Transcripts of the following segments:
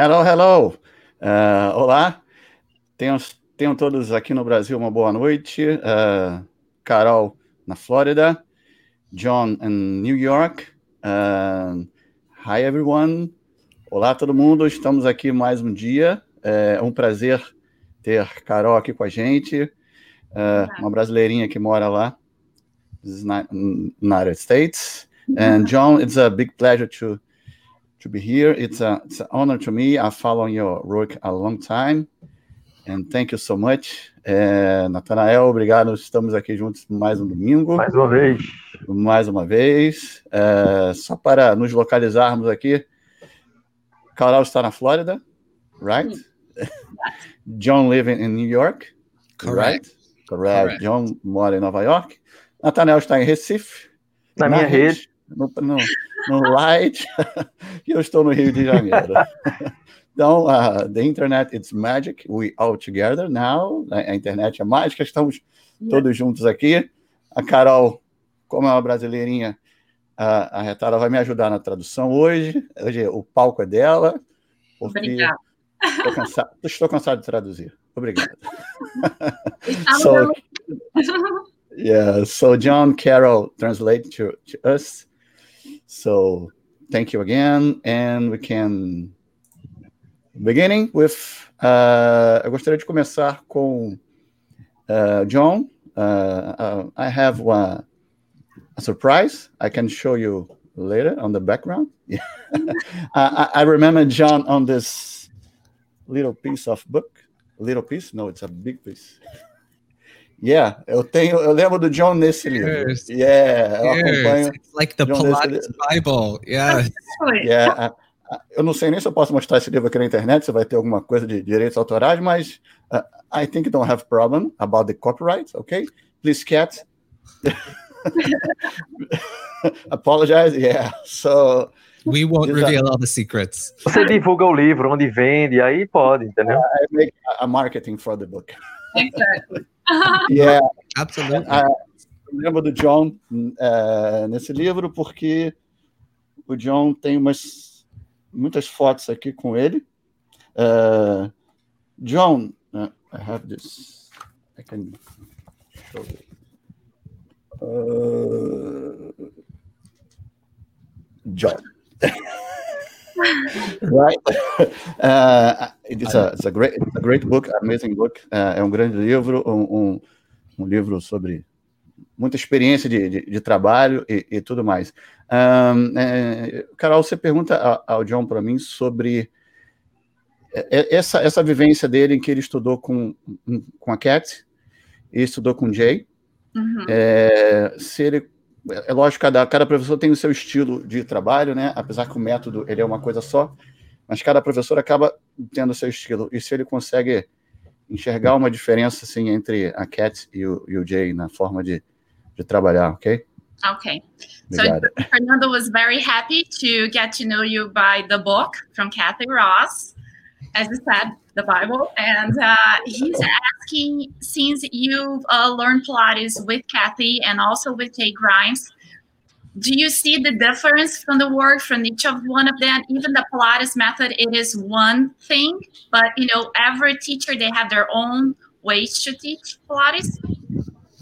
Hello, hello. Uh, olá. Tenham, tenham todos aqui no Brasil uma boa noite. Uh, Carol na Flórida, John in New York. Uh, hi, everyone. Olá, todo mundo. Estamos aqui mais um dia. É um prazer ter Carol aqui com a gente, uma brasileirinha que mora lá, United States. And John, it's a big pleasure to to be here. It's a it's an honor to me. I follow your work a long time, and thank you so much. É, Natanael, obrigado. Estamos aqui juntos mais um domingo. Mais uma vez. Mais uma vez. É, só para nos localizarmos aqui, Carol está na Flórida, right? John living in New York, Correct. right? Correct. Correct. John mora em Nova York. Natanael está em Recife. Na, na minha rede. No, no, no Light, e eu estou no Rio de Janeiro. Então, uh, the internet it's magic, we all together now. A, internet é mágica, estamos todos juntos aqui. A Carol, como é uma brasileirinha, a, a Retada vai me ajudar na tradução hoje. Hoje o palco é dela. Obrigada. Estou cansado, estou cansado de traduzir. Obrigado. so, yeah, so John Carol translate to, to us. So thank you again, and we can beginning with. Uh, eu gostaria de começar com uh, John. Uh, uh I have a, a, surprise. I can show you later on the background. Yeah. I, I remember John on this little piece of book. Little piece? No, it's a big piece. Yeah, eu tenho, eu lembro do John nesse livro. Yes. Yeah, eu acompanho. It's like the John Pilates Bible. Yeah. yeah. Eu não sei nem se eu posso mostrar esse livro aqui na internet, se vai ter alguma coisa de direitos autorais, mas uh, I think don't have problem about the copyright, okay? Please, cat. Apologize. Yeah. So We won't reveal all the secrets. Você divulga o livro, onde vende, aí pode, entendeu? I make a marketing for the book. Exactly. yeah, absolutely. Uh, eu lembro do John uh, nesse livro porque o John tem umas muitas fotos aqui com ele. Uh, John, uh, I have this. I can show you. Uh, John. right? Uh, it's, a, it's, a great, it's a great book, amazing book. Uh, é um grande livro, um, um, um, livro sobre muita experiência de, de, de trabalho e, e, tudo mais. Um, é, Carol, você pergunta ao John para mim sobre essa, essa vivência dele em que ele estudou com, com a Cat e estudou com o Jay. Uhum. É, se ele é lógico, cada, cada professor tem o seu estilo de trabalho, né? Apesar que o método ele é uma coisa só, mas cada professor acaba tendo o seu estilo. E se ele consegue enxergar uma diferença assim entre a Cat e o, e o Jay na forma de, de trabalhar, ok? Okay. So Fernando was very happy to get to know you by the book from Kathy Ross. As you said, the Bible. And uh, he's asking since you've uh, learned Pilates with Kathy and also with Jay Grimes, do you see the difference from the work from each of one of them? Even the Pilates method, it is one thing, but you know, every teacher they have their own ways to teach Pilates.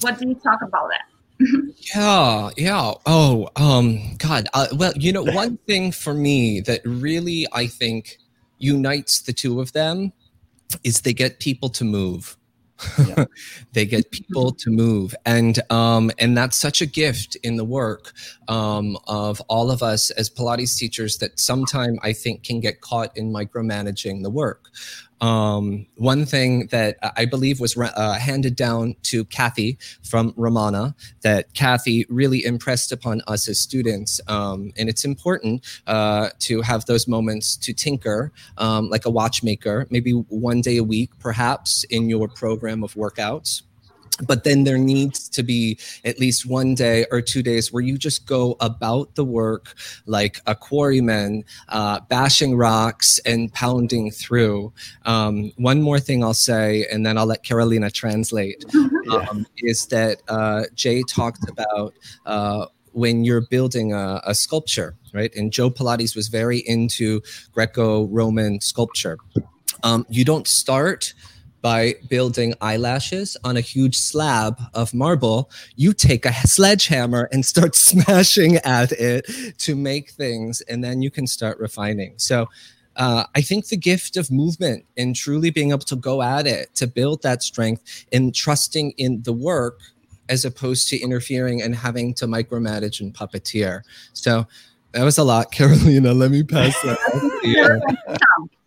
What do you talk about that? yeah, yeah. Oh, um, God. Uh, well, you know, one thing for me that really I think unites the two of them is they get people to move. Yeah. they get people to move and um, and that's such a gift in the work um, of all of us as pilates teachers that sometime i think can get caught in micromanaging the work um, one thing that I believe was uh, handed down to Kathy from Romana that Kathy really impressed upon us as students. Um, and it's important uh, to have those moments to tinker um, like a watchmaker, maybe one day a week, perhaps in your program of workouts but then there needs to be at least one day or two days where you just go about the work like a quarryman uh, bashing rocks and pounding through um, one more thing i'll say and then i'll let carolina translate um, is that uh, jay talked about uh, when you're building a, a sculpture, right? And Joe Pilates was very into Greco-Roman sculpture. Um, you don't start by building eyelashes on a huge slab of marble, you take a sledgehammer and start smashing at it to make things, and then you can start refining. So, uh, I think the gift of movement and truly being able to go at it to build that strength and trusting in the work as opposed to interfering and having to micromanage and puppeteer. So that was a lot, Carolina. Let me pass that.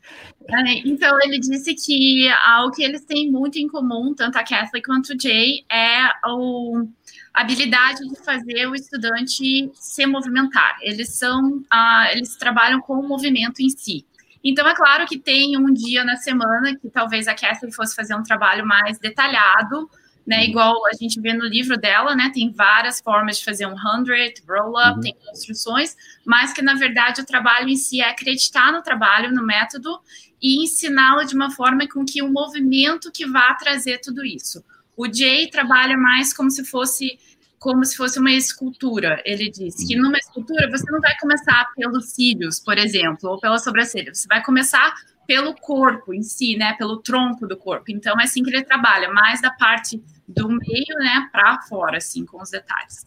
É, então, ele disse que ah, o que eles têm muito em comum, tanto a Kathleen quanto o Jay, é o, a habilidade de fazer o estudante se movimentar. Eles são, ah, eles trabalham com o movimento em si. Então, é claro que tem um dia na semana que talvez a Kathleen fosse fazer um trabalho mais detalhado, né? Igual a gente vê no livro dela, né? Tem várias formas de fazer um hundred, roll-up, uhum. tem instruções, mas que na verdade o trabalho em si é acreditar no trabalho, no método e ensiná-lo de uma forma com que o movimento que vá trazer tudo isso. O Jay trabalha mais como se fosse como se fosse uma escultura. Ele disse que numa escultura você não vai começar pelos cílios, por exemplo, ou pela sobrancelha. Você vai começar pelo corpo em si, né? Pelo tronco do corpo. Então é assim que ele trabalha, mais da parte do meio, né, para fora, assim, com os detalhes.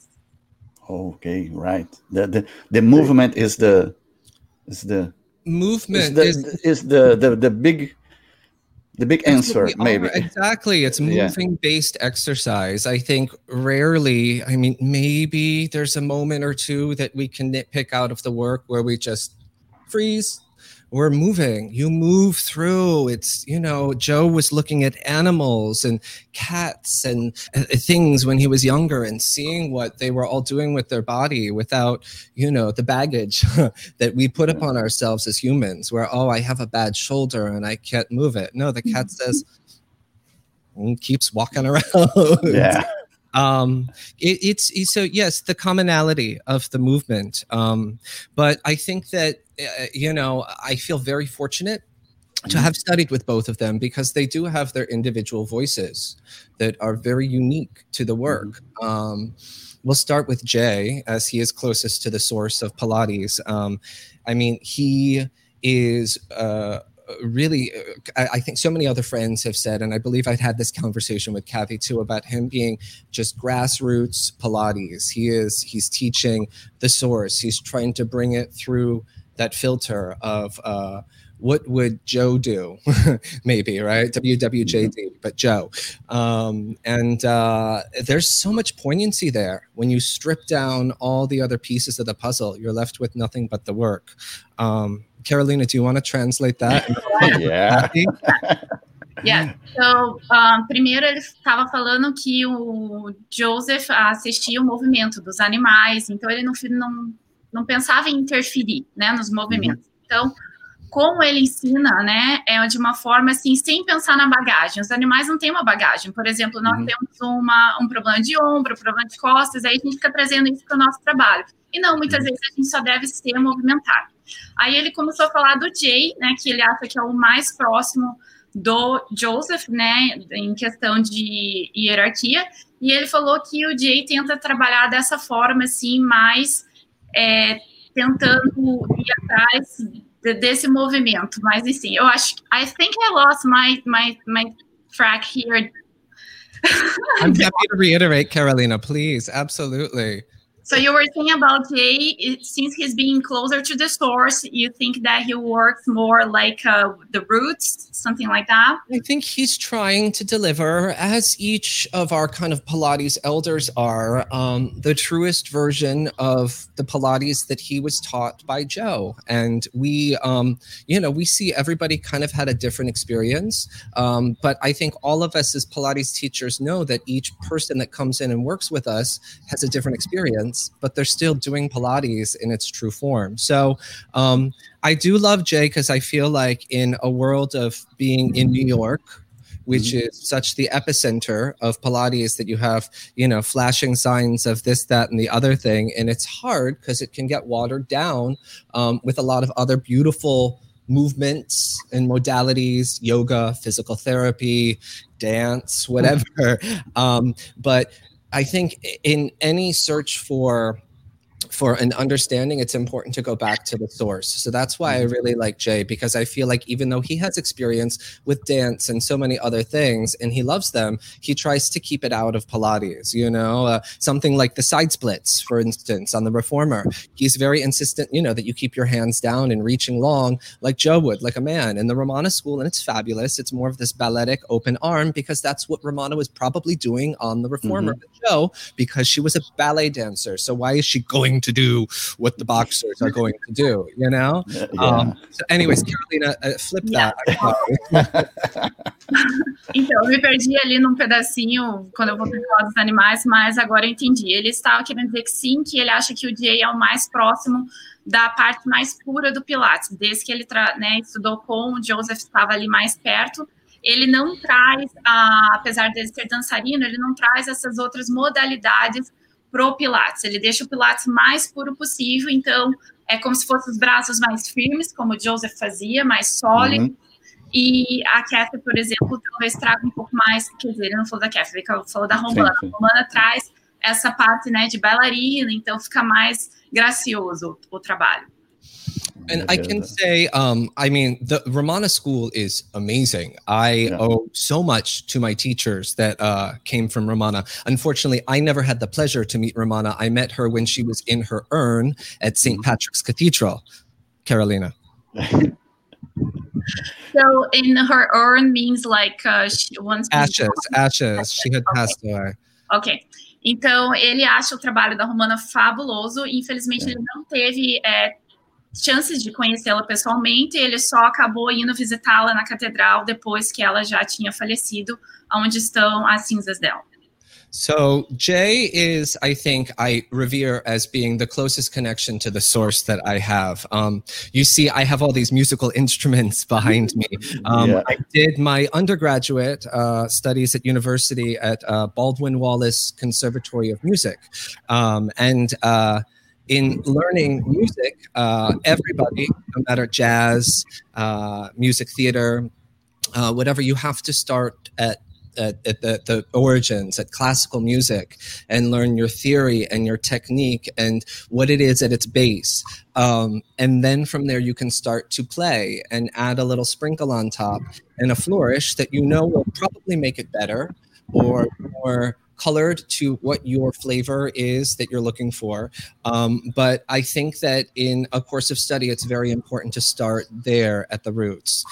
Okay, right. The the, the movement is the is the movement is the, is, is the, the the big the big answer maybe. exactly. It's moving yeah. based exercise. I think rarely i mean maybe there's a moment or two that we can nitpick out of the work where we just freeze we're moving. You move through. It's you know joe was looking at animals and cats and uh, things when he was younger and seeing what they were all doing with their body without you know the baggage that we put upon ourselves as humans where oh i have a bad shoulder and i can't move it. No the cat says and keeps walking around. Yeah. Um, it, it's, it's, so yes the commonality of the movement. Um, but i think that uh, you know i feel very fortunate to have studied with both of them because they do have their individual voices that are very unique to the work mm-hmm. um, we'll start with jay as he is closest to the source of pilates um, i mean he is uh, really, uh, I, think so many other friends have said, and I believe I'd had this conversation with Kathy too about him being just grassroots Pilates. He is, he's teaching the source. He's trying to bring it through that filter of, uh, what would Joe do? Maybe, right? WWJD, mm-hmm. but Joe. Um, and uh, there's so much poignancy there. When you strip down all the other pieces of the puzzle, you're left with nothing but the work. Um, Carolina, do you want to translate that? yeah. Yeah. So, um, primeiro ele estava falando que o Joseph assistia o movimento dos animais, então ele não, não, não pensava em interferir né, nos movimentos. Uhum. Então, como ele ensina, né, é de uma forma assim, sem pensar na bagagem. Os animais não têm uma bagagem. Por exemplo, nós uhum. temos uma, um problema de ombro, um problema de costas, aí a gente fica trazendo isso para o nosso trabalho. E não, muitas uhum. vezes a gente só deve ser movimentar. Aí ele começou a falar do Jay, né, que ele acha que é o mais próximo do Joseph, né, em questão de hierarquia, e ele falou que o Jay tenta trabalhar dessa forma, assim, mais é, tentando ir atrás desse movimento, mas assim, eu acho, I think I lost my my my track here. I'm happy to reiterate, Carolina, please, absolutely. So you were saying about Jay, since he's being closer to the source, you think that he works more like uh, the roots, something like that? I think he's trying to deliver, as each of our kind of Pilates elders are, um, the truest version of the Pilates that he was taught by Joe. And we, um, you know, we see everybody kind of had a different experience. Um, but I think all of us as Pilates teachers know that each person that comes in and works with us has a different experience but they're still doing Pilates in its true form. So um, I do love Jay because I feel like in a world of being in New York, which mm-hmm. is such the epicenter of Pilates that you have, you know, flashing signs of this, that, and the other thing. And it's hard because it can get watered down um, with a lot of other beautiful movements and modalities yoga physical therapy dance whatever um, but I think in any search for for an understanding, it's important to go back to the source. So that's why I Mm-hmm. really like Jay because I feel like even though he has experience with dance and so many other things and he loves them, he tries to keep it out of Pilates. You know, uh, something like the side splits, for instance, on the reformer. He's very insistent, you know, that you keep your hands down and reaching long like Joe would, like a man. In the Romana school, and it's fabulous. It's more of this balletic open arm because that's what Romana was probably doing on the reformer with Joe because she was a ballet dancer. So why is she going to do what the boxers are going to do? You know. Yeah. Um, so anyways, Carolina, uh, flip that. Então, eu me perdi ali num pedacinho quando eu voltei falar dos animais, mas agora eu entendi. Ele estava querendo dizer que sim, que ele acha que o Jay é o mais próximo da parte mais pura do Pilates, desde que ele né, estudou com o Joseph, estava ali mais perto. Ele não traz, ah, apesar dele ser dançarino, ele não traz essas outras modalidades pro Pilates. Ele deixa o Pilates mais puro possível, então é como se fossem os braços mais firmes, como o Joseph fazia, mais sólidos. Uhum. E a Kathy, por exemplo, talvez traga um pouco mais, quer dizer, ele não falou da Kathy, ele falou da Romana. Sim, sim. A Romana traz essa parte, né, de bailarina, então fica mais gracioso o trabalho. And I can say, um, I mean, the Romana school is amazing. I Yeah. owe so much to my teachers that uh, came from Romana. Unfortunately, I never had the pleasure to meet Romana. I met her when she was in her urn at saint Mhm. Patrick's Cathedral. Carolina. So in her urn means like uh, she, once Ashes, ashes. She had passed away. Ok. Então, ele acha o trabalho da Romana fabuloso. Infelizmente, É. ele não teve é, chances de conhecê-la pessoalmente. Ele só acabou indo visitá-la na catedral depois que ela já tinha falecido, onde estão as cinzas dela. So Jay is, I think, I revere as being the closest connection to the source that I have. Um, you see, I have all these musical instruments behind me. Um, Yeah. I did my undergraduate uh, studies at university at uh, Baldwin Wallace Conservatory of Music, um, and. Uh, in learning music, uh, everybody, no matter jazz, uh, music theater, uh, whatever, you have to start at at, at the, the origins at classical music and learn your theory and your technique and what it is at its base. Um, and then from there you can start to play and add a little sprinkle on top and a flourish that you know will probably make it better or more colored to what your flavor is that you're looking for um, but i think that in a course of study it's very important to start there at the roots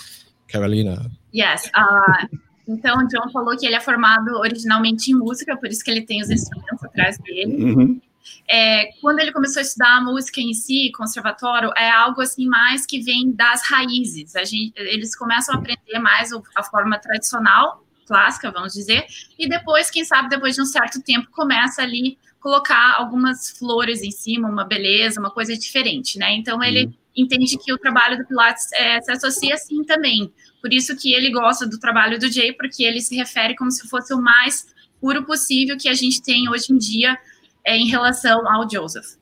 carolina Yes. ah, então, o John falou que ele é formado originalmente em música, por isso que ele tem os instrumentos atrás dele. Uhum. É, quando ele começou a estudar a música em si, conservatório, é algo assim mais que vem das raízes. A gente, eles começam a aprender mais a forma tradicional, clássica, vamos dizer, e depois, quem sabe, depois de um certo tempo, começa ali colocar algumas flores em cima, uma beleza, uma coisa diferente, né? Então ele entende que o trabalho do Pilates é, se associa assim também. Por isso que ele gosta do trabalho do Jay, porque ele se refere como se fosse o mais puro possível que a gente tem hoje em dia é, em relação ao Joseph.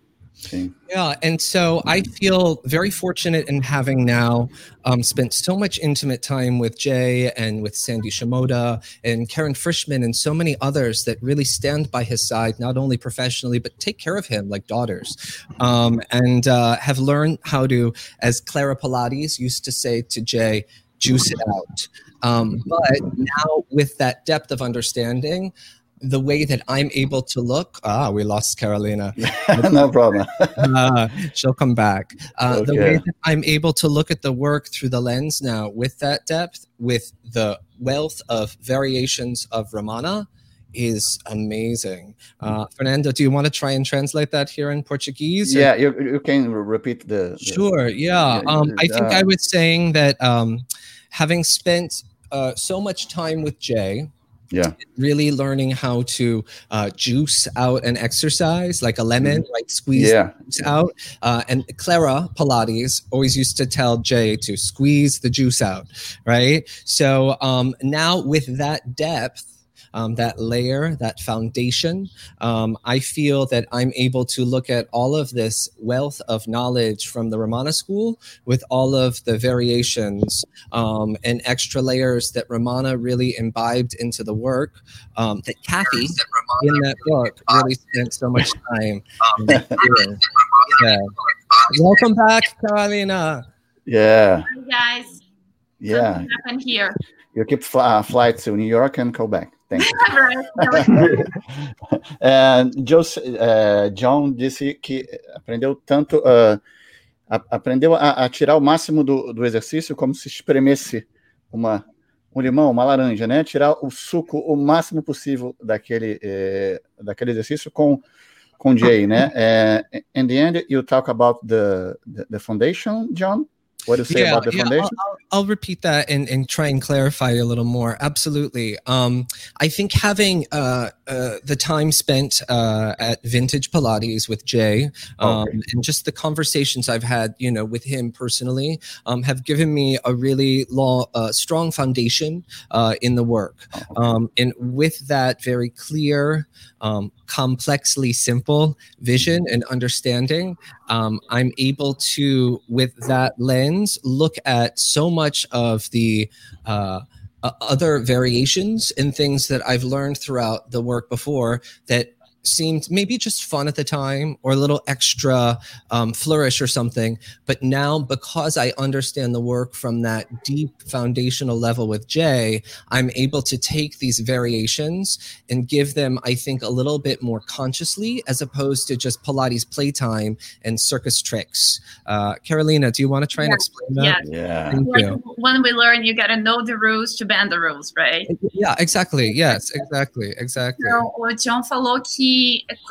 Sim. Yeah, and so I feel very fortunate in having now um, spent so much intimate time with Jay and with Sandy Shimoda and Karen Frischman and so many others that really stand by his side, not only professionally, but take care of him like daughters, um, and uh, have learned how to, as Clara Pilates used to say to Jay, juice it out. Um, but now, with that depth of understanding, the way that I'm able to look, ah, we lost Carolina no problem. uh, she'll come back. Uh, The way that I'm able to look at the work through the lens now with that depth, with the wealth of variations of Romana, is amazing. Uh, Fernando, do you want to try and translate that here in Portuguese? or- Yeah, you, you can repeat the. the- Sure. Yeah. Yeah, Um, I think uh, I was saying that um, having spent uh, so much time with Jay, Yeah. really learning how to uh, juice out an exercise like a lemon, right? Squeeze Yeah. out. Uh, and Clara Pilates always used to tell Jay to squeeze the juice out, right? So um, now with that depth, um, that layer, that foundation, um, I feel that I'm able to look at all of this wealth of knowledge from the Romana school with all of the variations um, and extra layers that Romana really imbibed into the work um, that Kathy in that book really spent so much time um, doing. said. Welcome back, Carolina. Yeah. Hi, guys. Yeah. Something happened here. You keep fly, uh, flight to New York and go back. É, Jos- é, John disse que aprendeu tanto, ah, a- aprendeu a, a tirar o máximo do, do exercício como se espremesse uma, um limão, uma laranja, né? Tirar o suco o máximo possível daquele, daquele exercício com com Jay, né? É, in the end, you talk about the, the, the foundation, John. What say Yeah, about the yeah, foundation? I'll repeat that and, and try and clarify a little more. Absolutely. Um, I think having uh, uh, the time spent uh, at Vintage Pilates with Jay um, Okay. and just the conversations I've had, you know, with him personally, um, have given me a really long, uh, strong foundation uh, in the work. Um, and with that very clear, um, complexly simple vision and understanding, um, I'm able to, with that lens, look at so much of the uh, other variations and things that I've learned throughout the work before that seemed maybe just fun at the time or a little extra um, flourish or something. But now, because I understand the work from that deep foundational level with Jay, I'm able to take these variations and give them, I think, a little bit more consciously as opposed to just Pilates playtime and circus tricks. Uh, Carolina, do you want to try and explain that? Yeah. Yeah. Thank you. when we learn, you gotta know the rules to bend the rules, right? Yeah, exactly. Yes, exactly. Exactly. Então, o John falou que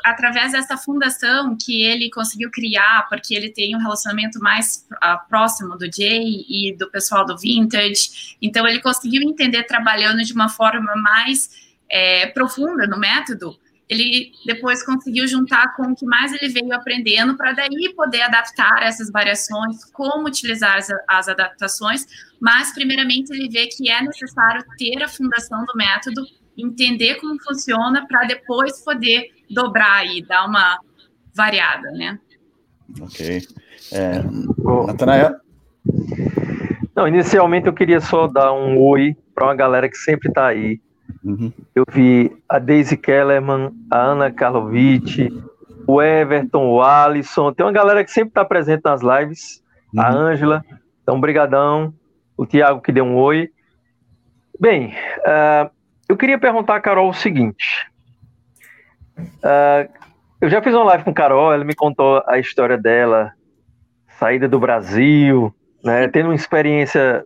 através dessa fundação que ele conseguiu criar, porque ele tem um relacionamento mais ah, próximo do Jay e do pessoal do Vintage, então ele conseguiu entender trabalhando de uma forma mais é, profunda no método. Ele depois conseguiu juntar com o que mais ele veio aprendendo para daí poder adaptar essas variações, como utilizar as, as adaptações, mas primeiramente ele vê que é necessário ter a fundação do método entender como funciona para depois poder dobrar e dar uma variada, né? Ok. É, Natanael? Não, inicialmente eu queria só dar um oi para uma galera que sempre está aí. Uhum. Eu vi a Daisy Kellerman, a Ana Karlovic, o Everton, o Alisson. Tem uma galera que sempre está presente nas lives. A Uhum. Ângela. Então, brigadão. O Tiago que deu um oi. Bem, ah, eu queria perguntar a Carol o seguinte. Ah, eu já fiz uma live com a Carol, ela me contou a história dela, saída do Brasil, né, tendo uma experiência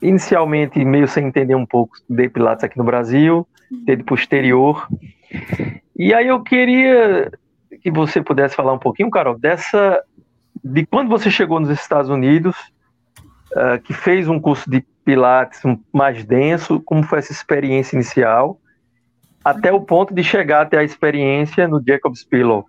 inicialmente meio sem entender um pouco de Pilates aqui no Brasil, teve posterior. E aí eu queria que você pudesse falar um pouquinho, Carol, dessa de quando você chegou nos Estados Unidos, ah, que fez um curso de Pilates mais denso, como foi essa experiência inicial, até o ponto de chegar até a experiência no Jacob's Pillow.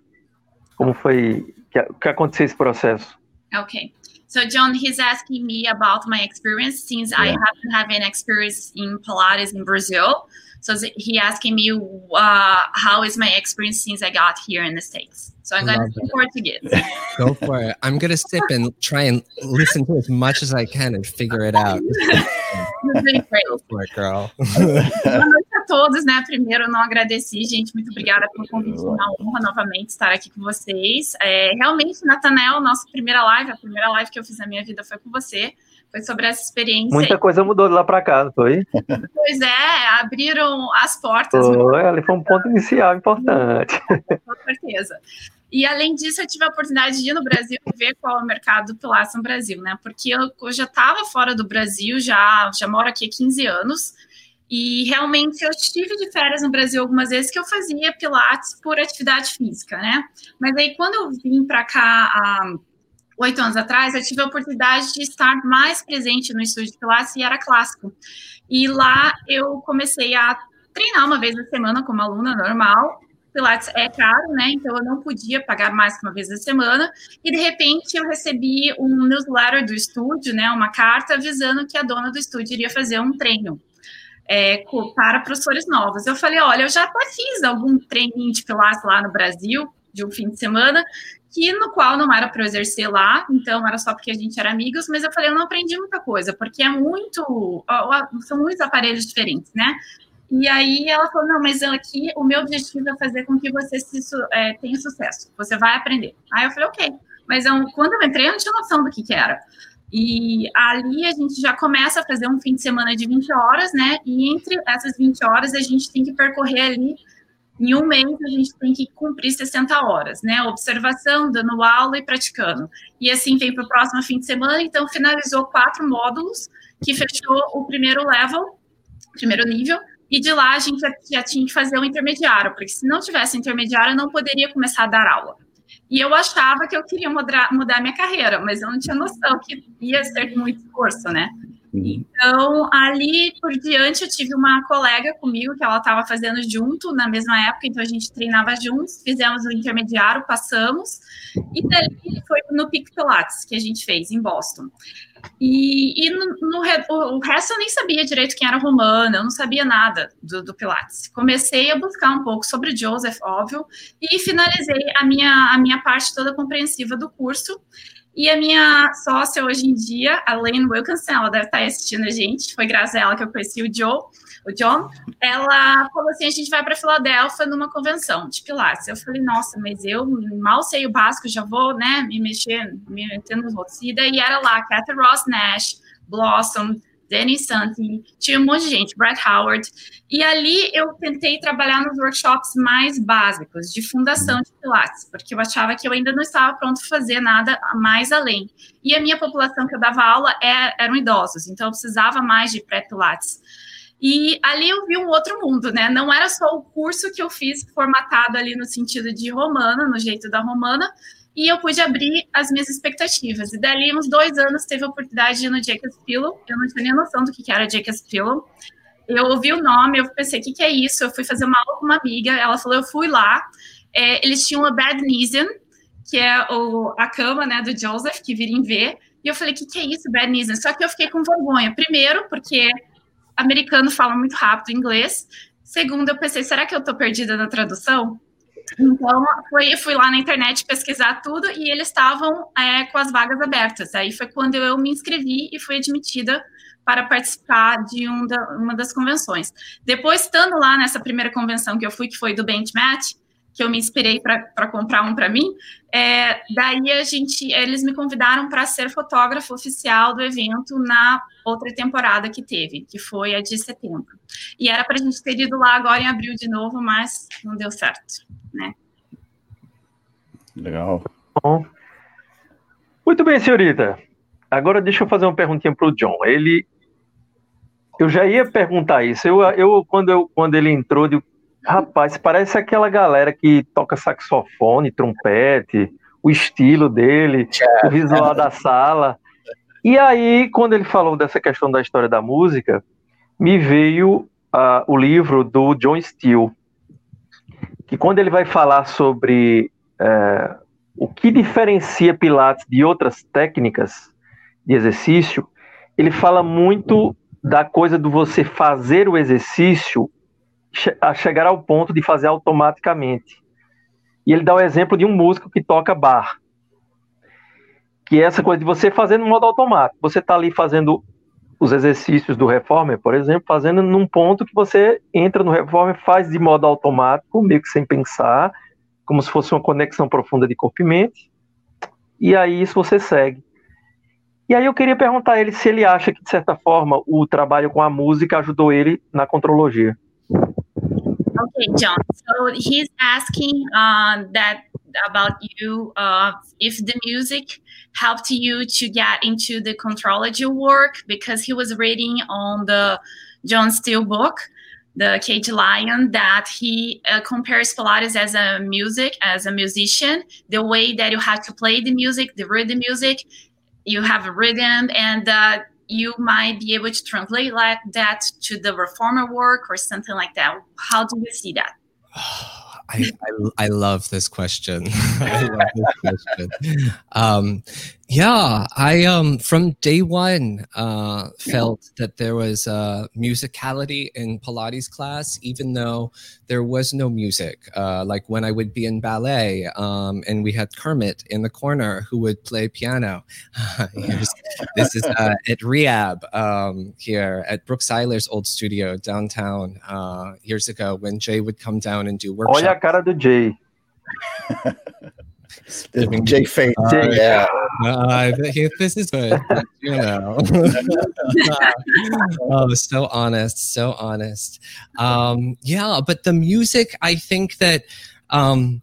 Como foi que, que aconteceu esse processo? Okay. So John, he's asking me about my experience since I Yeah. haven't have an experience in Pilates in Brazil. So he asking me uh, how is my experience since I got here in the States. So I'm going to speak Portuguese. Go for it. I'm gonna sip and try and listen to as much as I can and figure it out. Go for it, girl. Todos, né? Primeiro, não agradeci, gente. Muito obrigada pelo convite. Uma honra novamente estar aqui com vocês. É, realmente, Natanael, nossa primeira live, a primeira live que eu fiz na minha vida foi com você. Foi sobre essa experiência. Muita coisa mudou de lá para cá, foi? Pois é, abriram as portas, Foi, ali foi um ponto inicial importante. com certeza. E além disso, eu tive a oportunidade de ir no Brasil e ver qual é o mercado do Pilates no Brasil, né? Porque eu, eu já estava fora do Brasil, já, já moro aqui há 15 anos. E realmente eu estive de férias no Brasil algumas vezes que eu fazia Pilates por atividade física, né? Mas aí quando eu vim para cá há oito anos atrás, eu tive a oportunidade de estar mais presente no estúdio de Pilates e era clássico. E lá eu comecei a treinar uma vez na semana como aluna normal. Pilates é caro, né? Então eu não podia pagar mais que uma vez na semana. E de repente eu recebi um newsletter do estúdio, né? Uma carta avisando que a dona do estúdio iria fazer um treino é, para professores novos. Eu falei, olha, eu já até fiz algum treininho de Pilates lá no Brasil, de um fim de semana, que no qual não era para eu exercer lá, então era só porque a gente era amigos, mas eu falei, eu não aprendi muita coisa, porque é muito, são muitos aparelhos diferentes, né? E aí ela falou, não, mas aqui o meu objetivo é fazer com que você se, é, tenha sucesso, você vai aprender. Aí eu falei, ok. mas eu, quando eu entrei, eu não tinha noção do que, que era. E ali a gente já começa a fazer um fim de semana de 20 horas, né? E entre essas 20 horas a gente tem que percorrer ali, em um mês a gente tem que cumprir 60 horas, né? Observação, dando aula e praticando. E assim vem para o próximo fim de semana, então finalizou quatro módulos, que fechou o primeiro level, primeiro nível, e de lá a gente já, tinha que fazer o intermediário, porque se não tivesse intermediário, eu não poderia começar a dar aula. E eu achava que eu queria mudar, mudar minha carreira, mas eu não tinha noção que ia ser muito esforço, né? Uhum. Então, ali por diante, eu tive uma colega comigo que ela estava fazendo junto na mesma época, então a gente treinava juntos, fizemos o intermediário, passamos, e daí foi no Pic Pilates que a gente fez em Boston. E, e no, no, o resto eu nem sabia direito quem era romana, eu não sabia nada do, do, Pilates. Comecei a buscar um pouco sobre Joseph, óbvio, e finalizei a minha, a minha parte toda compreensiva do curso. E a minha sócia hoje em dia, a Lane Wilkinson, ela deve estar assistindo a gente, foi graças a ela que eu conheci o Joe o John, ela falou assim: a gente vai para Filadélfia numa convenção de Pilates. Eu falei, nossa, mas eu mal sei o básico, já vou, né, me mexer, me metendo nos outros. E daí era lá, Kathy Ross Nash, Blossom, Danny Santi, tinha um monte de gente, Brett Howard. E ali eu tentei trabalhar nos workshops mais básicos, de fundação de Pilates, porque eu achava que eu ainda não estava pronto para fazer nada mais além. E a minha população que eu dava aula é, eram idosos, então eu precisava mais de pré-Pilates. E ali eu vi um outro mundo, né? Não era só o curso que eu fiz formatado ali no sentido de romana, no jeito da romana, e eu pude abrir as minhas expectativas. E dali, uns dois anos, teve a oportunidade de ir no Jacob's Pillow. Eu não tinha nem noção do que era Jacob's Pillow. Eu ouvi o nome, eu pensei, o que, que é isso? Eu fui fazer uma aula com uma amiga, ela falou, eu fui lá. É, eles tinham a Badnesian, que é o, a cama né, do Joseph, que vira em V. E eu falei, o que, que é isso, Badnesian? Só que eu fiquei com vergonha. Primeiro, porque americano fala muito rápido inglês. Segundo, eu pensei, será que eu estou perdida na tradução? Então, foi, fui lá na internet pesquisar tudo e eles estavam é, com as vagas abertas. Aí foi quando eu me inscrevi e fui admitida para participar de um da, uma das convenções. Depois, estando lá nessa primeira convenção que eu fui, que foi do Bench Match, que eu me inspirei para comprar um para mim, é, daí a gente, eles me convidaram para ser fotógrafo oficial do evento na outra temporada que teve, que foi a de setembro. E era para a gente ter ido lá agora em abril de novo, mas não deu certo, né? Legal. Bom. Muito bem, senhorita. Agora deixa eu fazer uma perguntinha para o John. Ele, eu já ia perguntar isso. Eu, eu quando eu quando ele entrou, de Rapaz, parece aquela galera que toca saxofone, trompete, o estilo dele, o visual da sala. E aí, quando ele falou dessa questão da história da música, me veio uh, o livro do John Steele, que quando ele vai falar sobre uh, o que diferencia Pilates de outras técnicas de exercício, ele fala muito da coisa do você fazer o exercício a chegar ao ponto de fazer automaticamente. E ele dá o exemplo de um músico que toca bar. Que é essa coisa de você fazer no modo automático. Você está ali fazendo os exercícios do reformer, por exemplo, fazendo num ponto que você entra no reformer, faz de modo automático, meio que sem pensar, como se fosse uma conexão profunda de corpo e mente. E aí isso você segue. E aí eu queria perguntar a ele se ele acha que, de certa forma, o trabalho com a música ajudou ele na contrologia. Okay, John. So he's asking uh, that about you uh, if the music helped you to get into the contrology work because he was reading on the John Steel book, the Caged Lion, that he uh, compares Pilates as a music, as a musician, the way that you have to play the music, the rhythm music, you have a rhythm, and uh, you might be able to translate like that to the reformer work or something like that. How do you see that? I, I, I, love this question. I love this question. Um, yeah, I um from day one uh, felt that there was a musicality in Pilates class, even though there was no music. Uh, like when I would be in ballet, um, and we had Kermit in the corner who would play piano. this is uh, at re:AB um, here at Brooke Siler's old studio downtown uh, years ago when Jay would come down and do workshops. Olha a cara do Jay. Jay Faith. Uh, yeah. Uh, this is good. you know. oh, so honest, so honest. Um, yeah, but the music, I think that um,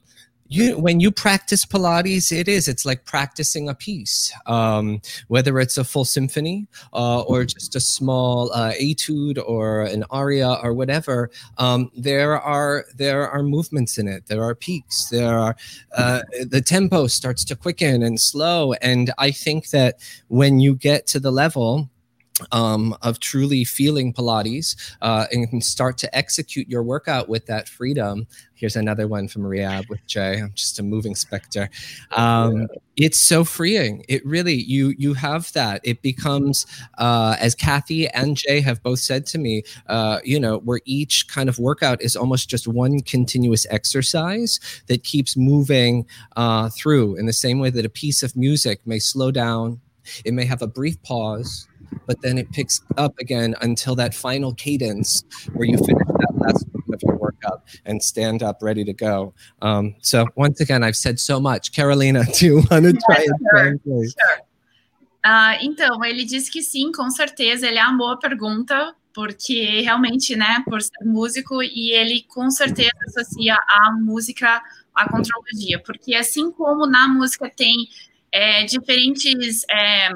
you when you practice pilates it is it's like practicing a piece um, whether it's a full symphony uh, or just a small uh, etude or an aria or whatever um, there are there are movements in it there are peaks there are uh, the tempo starts to quicken and slow. And i think that when you get to the level um, of truly feeling Pilates uh, and can start to execute your workout with that freedom. Here's another one from re:AB with Jay. I'm just a moving specter. Um, yeah. It's so freeing. It really you you have that. It becomes uh, as Kathy and Jay have both said to me. Uh, you know, where each kind of workout is almost just one continuous exercise that keeps moving uh, through. In the same way that a piece of music may slow down, it may have a brief pause but then it picks up again until that final cadence where you finish that last of your workout and stand up ready to go. Um, so once again, I've said so much. Carolina, do you want to try yeah, and translate? Sure. Uh, então, ele disse que sim, com certeza. Ele amou a pergunta, porque realmente, né, por ser músico, e ele com certeza associa a música à contrologia, porque assim como na música tem é, diferentes é,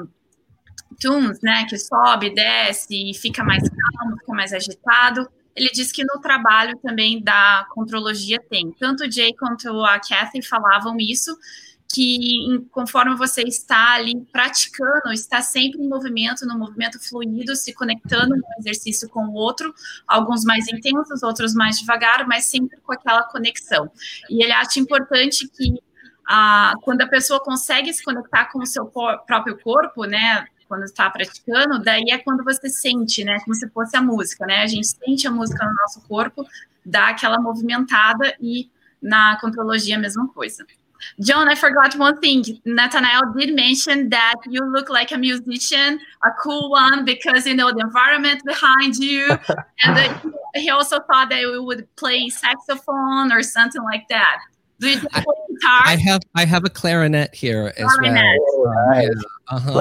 tunes, né, que sobe, desce, fica mais calmo, fica mais agitado. Ele diz que no trabalho também da contrologia tem. Tanto o Jay quanto a Kathy falavam isso, que conforme você está ali praticando, está sempre em movimento, no movimento fluido, se conectando um exercício com o outro, alguns mais intensos, outros mais devagar, mas sempre com aquela conexão. E ele acha importante que ah, quando a pessoa consegue se conectar com o seu próprio corpo, né, quando está praticando, daí é quando você sente, né, como se fosse a música, né? A gente sente a música no nosso corpo, dá aquela movimentada e na contrologia a mesma coisa. John, I forgot one thing. Nathanael did mention that you look like a musician, a cool one, because you know the environment behind you, and he also thought that you would play saxophone or something like that. Do guitar? I have I have a clarinet here as clarinet. well. Right. Yeah. Uh-huh.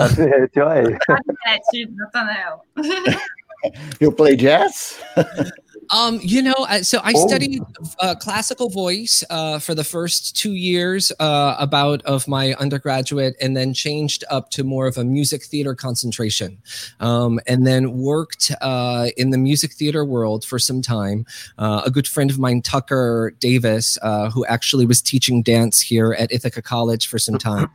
you play jazz? Um, you know, so I oh. studied uh, classical voice uh, for the first two years, uh, about of my undergraduate, and then changed up to more of a music theater concentration, um, and then worked uh, in the music theater world for some time. Uh, a good friend of mine, Tucker Davis, uh, who actually was teaching dance here at Ithaca College for some time.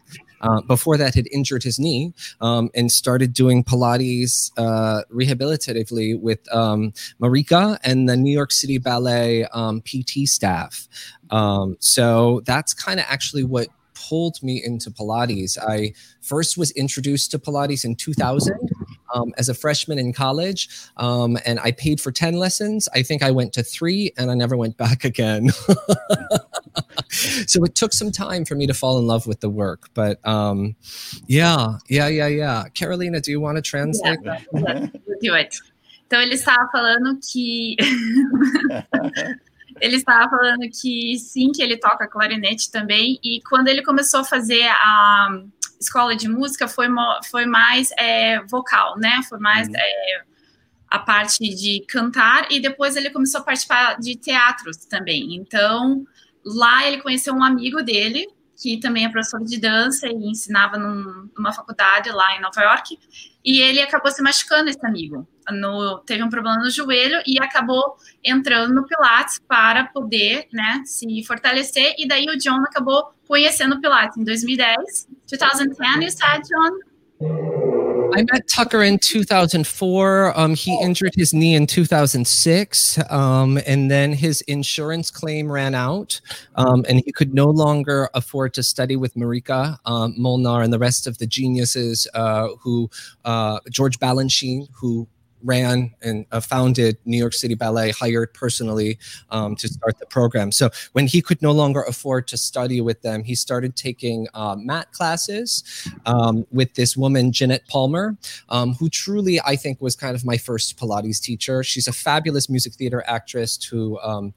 Uh, before that had injured his knee um, and started doing Pilates uh, rehabilitatively with um, Marika and the New York City Ballet um, PT staff. Um, so that's kind of actually what pulled me into Pilates. I first was introduced to Pilates in 2000 um, as a freshman in college, um, and I paid for 10 lessons. I think I went to three and I never went back again. so it took some time for me to fall in love with the work. But um, yeah, yeah, yeah, yeah. Carolina, do you want to translate? Yeah, yeah, do it. Então ele estava falando que ele estava falando que sim, que ele toca clarinete também. E quando ele começou a fazer a escola de música, foi, foi mais é, vocal, né? Foi mais uhum. é, a parte de cantar. E depois ele começou a participar de teatros também. Então, lá ele conheceu um amigo dele, que também é professor de dança e ensinava num, numa faculdade lá em Nova York. E ele acabou se machucando, esse amigo. No, teve um problema no joelho e acabou entrando no Pilates para poder né, se fortalecer. E daí o John acabou conhecendo o Pilates em 2010. 2010, you said, John? I met Tucker in 2004. Um, he injured his knee in 2006, um, and then his insurance claim ran out, um, and he could no longer afford to study with Marika um, Molnar and the rest of the geniuses uh, who uh, George Balanchine, who ran and uh, founded New York City Ballet, hired personally um, to start the program. So when he could no longer afford to study with them, he started taking uh, mat classes um, with this woman, Jeanette Palmer, um, who truly, I think, was kind of my first Pilates teacher. She's a fabulous music theater actress who um,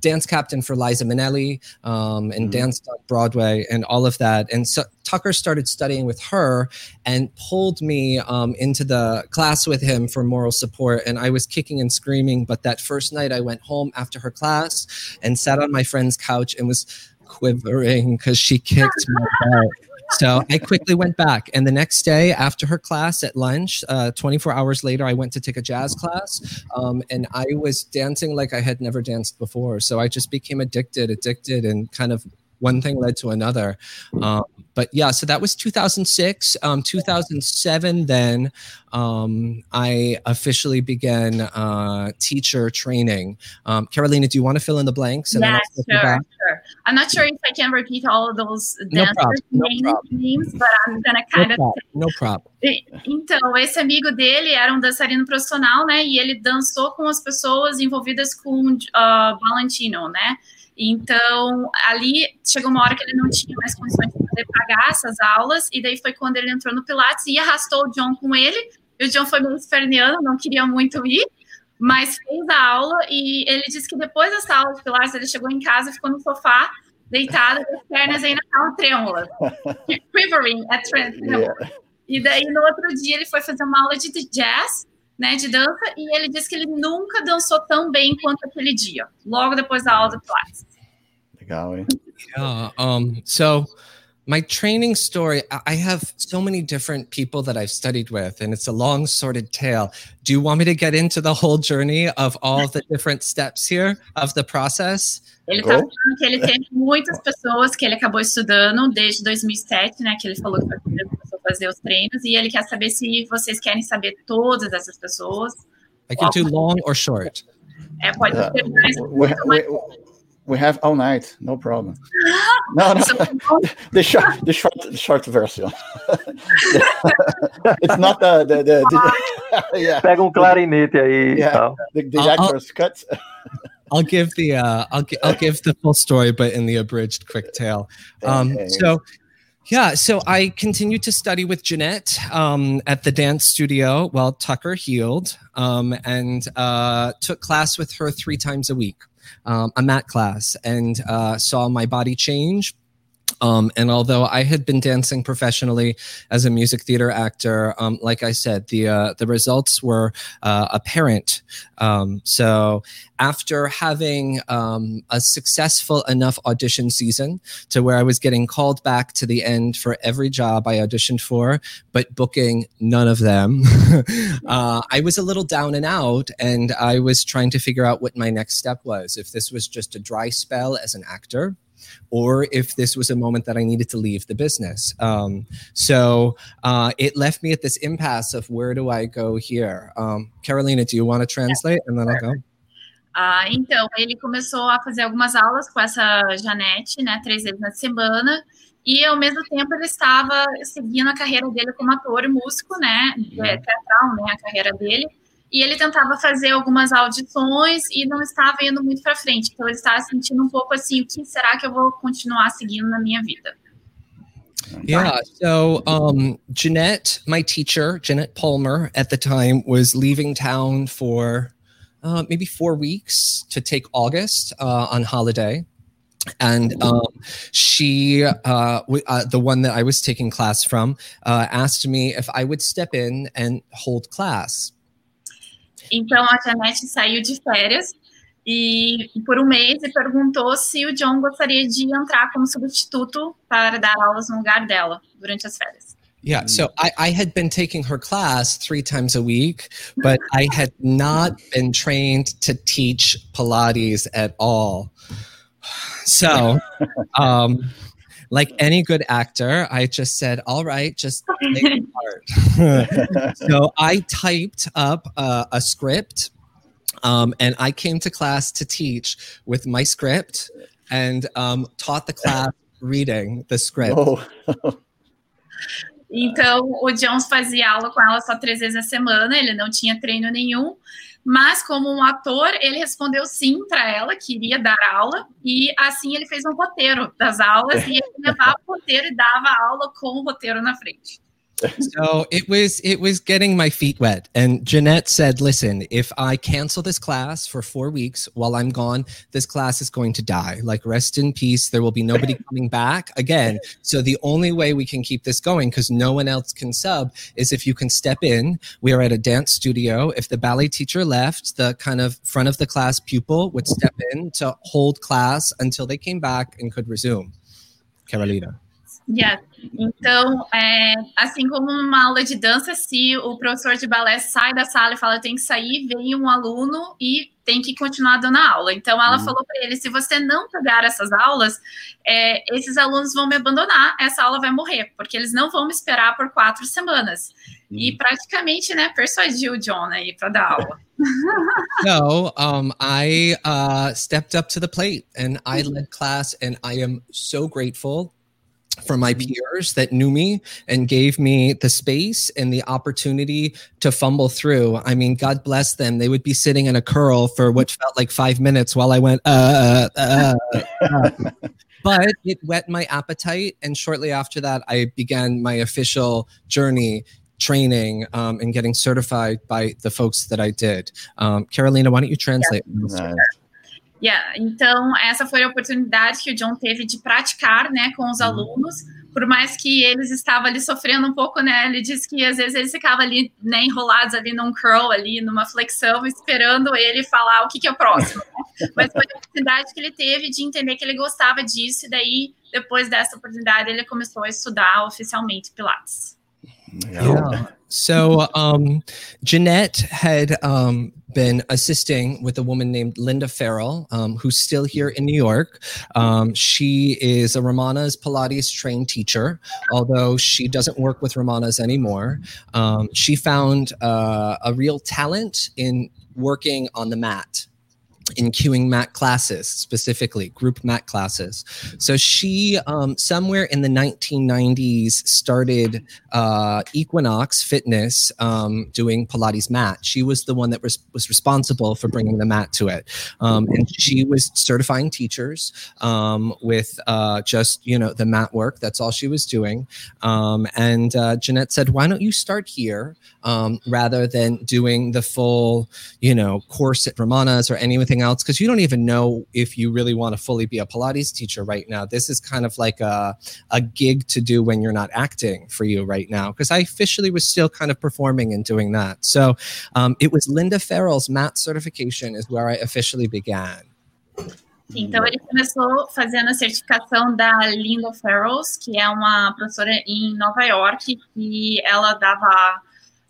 dance captain for Liza Minnelli um, and mm-hmm. danced on Broadway and all of that. And so Tucker started studying with her and pulled me um, into the class with him for moral support. And I was kicking and screaming. But that first night, I went home after her class and sat on my friend's couch and was quivering because she kicked my butt so I quickly went back. And the next day, after her class at lunch, uh, 24 hours later, I went to take a jazz class. Um, and I was dancing like I had never danced before. So I just became addicted, addicted, and kind of one thing led to another. Um, but yeah, so that was 2006. Um, 2007, then um, I officially began uh, teacher training. Um, Carolina, do you want to fill in the blanks? And yes, sure, sure. I'm not sure if I can repeat all of those dancers no names, names, but I'm gonna kind no of. No problem. Então, esse amigo dele era um dançarino profissional, né? E ele dançou com as pessoas envolvidas com uh, Valentino, né? Então, ali chegou uma hora que ele não tinha mais condições de poder pagar essas aulas, e daí foi quando ele entrou no Pilates e arrastou o John com ele. E o John foi meio esperneando, não queria muito ir, mas fez a aula. E ele disse que depois dessa aula de Pilates, ele chegou em casa, ficou no sofá, deitado, as pernas ainda estavam trêmulas, quivering at yeah. E daí, no outro dia, ele foi fazer uma aula de jazz né, de dança, e ele disse que ele nunca dançou tão bem quanto aquele dia, logo depois da aula do Pilates. Legal, hein? Yeah. Um, so my training story, I have so many different people that I've studied with, and it's a long sorted tale. Do you want me to get into the whole journey of all the different steps here of the process? Ele tá falando que ele tem muitas pessoas que ele acabou estudando desde 2007, né? Que ele falou que começou a fazer os treinos, e ele quer saber se vocês querem saber todas essas pessoas. I can do long or short. É, pode uh, ser mais. We, we, we have all night, no problem. No, no, the short, the short, the short version. it's not the the, the, the yeah. Pega um clarinete aí. Yeah, the, the actor's cut. I'll give the uh, I'll I'll give the full story, but in the abridged quick tale. Um, so. Yeah, so I continued to study with Jeanette um, at the dance studio while Tucker healed, um, and uh, took class with her three times a week, um, a mat class, and uh, saw my body change um, and although I had been dancing professionally as a music theater actor, um, like I said, the uh, the results were uh, apparent. Um, so after having um, a successful enough audition season to where I was getting called back to the end for every job I auditioned for, but booking none of them, uh, I was a little down and out, and I was trying to figure out what my next step was. If this was just a dry spell as an actor or if this was a moment that I needed to leave the business. Um, so uh, it left me at this impasse of where do I go here? Um, Carolina, do you want to translate and then I'll go? Ah, então, ele começou a fazer algumas aulas com essa Janete, né, três vezes na semana, e ao mesmo tempo ele estava seguindo a carreira dele como ator e músico, né, é, teatral, né, a carreira dele, e ele tentava fazer algumas audições e não estava indo muito para frente. Então ele estava sentindo um pouco assim, o que será que eu vou continuar seguindo na minha vida? Yeah. So, um, Jeanette, my teacher, Jeanette Palmer, at the time was leaving town for uh, maybe four weeks to take August uh, on holiday. And um, she, uh, w- uh, the one that I was taking class from, uh, asked me if I would step in and hold class. Então a Janete saiu de férias e por um mês e perguntou se o John gostaria de entrar como substituto para dar aulas no lugar dela durante as férias. Yeah, so I, I had been taking her class three times a week, but I had not been trained to teach Pilates at all. So, um, like any good actor, I just said, "All right, just take part." so I typed up uh, a script, um, and I came to class to teach with my script, and um, taught the class reading the script. Oh. Então, o Jones fazia aula com ela só três vezes a semana, ele não tinha treino nenhum. Mas, como um ator, ele respondeu sim para ela, que iria dar aula, e assim ele fez um roteiro das aulas, e ele levava o roteiro e dava aula com o roteiro na frente. So it was it was getting my feet wet. And jeanette said listen if i cancel this class for four weeks while i'm gone this class is going to die. Like rest in peace. There will be nobody coming back again. So the only way we can keep this going because no one else can sub is if you can step in. We are at a dance studio. If the ballet teacher left the kind of front of the class pupil would step in to hold class until they came back and could resume. Carolina Yeah. Então, é, assim como uma aula de dança, se o professor de balé sai da sala e fala eu tenho que sair, vem um aluno e tem que continuar dando a aula. Então, ela uhum. falou para ele: se você não pegar essas aulas, é, esses alunos vão me abandonar, essa aula vai morrer, porque eles não vão me esperar por quatro semanas. Uhum. E praticamente, né, persuadiu o John aí para dar aula. no, um, I uh, stepped up to the plate and I led class, and I am so grateful for my mm-hmm. peers that knew me and gave me the space and the opportunity to fumble through. I mean, God bless them. They would be sitting in a curl for what felt like five minutes while I went, uh, uh, uh. uh. but it whet my appetite. And shortly after that, I began my official journey training um, and getting certified by the folks that I did. Um, Carolina, why don't you translate? Yeah. Yeah. Então, essa foi a oportunidade que o John teve de praticar né, com os uhum. alunos, por mais que eles estavam ali sofrendo um pouco, né? Ele disse que às vezes eles ficavam ali, né, enrolados ali num curl, ali numa flexão, esperando ele falar o que, que é o próximo. Né? Mas foi a oportunidade que ele teve de entender que ele gostava disso, e daí, depois dessa oportunidade, ele começou a estudar oficialmente Pilates. Yeah. So um, Jeanette had um, been assisting with a woman named Linda Farrell, um, who's still here in New York. Um, she is a Romana's Pilates trained teacher, although she doesn't work with Romana's anymore. Um, she found uh, a real talent in working on the mat in queuing mat classes specifically group mat classes. So she um, somewhere in the 1990s started uh, equinox fitness um, doing pilates mat. She was the one that was, was responsible for bringing the mat to it. Um, and she was certifying teachers um, with uh, just you know the mat work. That's all she was doing. Um, and uh, jeanette said why don't you start here? Um, rather than doing the full you know course at romana's or anything anything else because you don't even know if you really want to fully be a Pilates teacher right now. This is kind of like a, a gig to do when you're not acting for you right now because I officially was still kind of performing and doing that. So um, it was Linda Farrell's mat certification is where I officially began. Então ele começou fazendo a certificação da Linda Farrells, que é uma professora em Nova York, e ela dava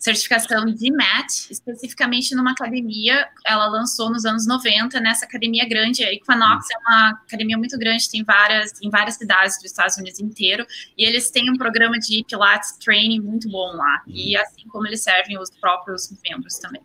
certificação de MAT, especificamente numa academia, ela lançou nos anos 90, nessa academia grande, a Equinox é uma academia muito grande, tem várias, em várias cidades dos Estados Unidos inteiro, e eles têm um programa de Pilates Training muito bom lá, e assim como eles servem os próprios membros também.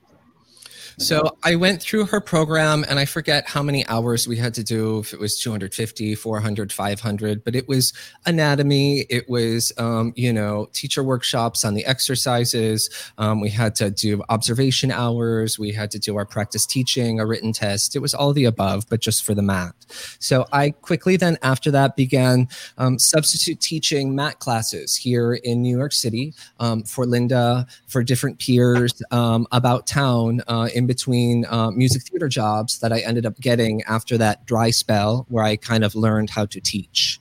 So I went through her program and I forget how many hours we had to do, if it was 250, 400, 500, but it was anatomy. It was, um, you know, teacher workshops on the exercises. Um, we had to do observation hours. We had to do our practice teaching, a written test. It was all the above, but just for the mat. So I quickly then after that began um, substitute teaching mat classes here in New York City um, for Linda, for different peers um, about town uh, in in between uh, music theater jobs that I ended up getting after that dry spell where I kind of learned how to teach.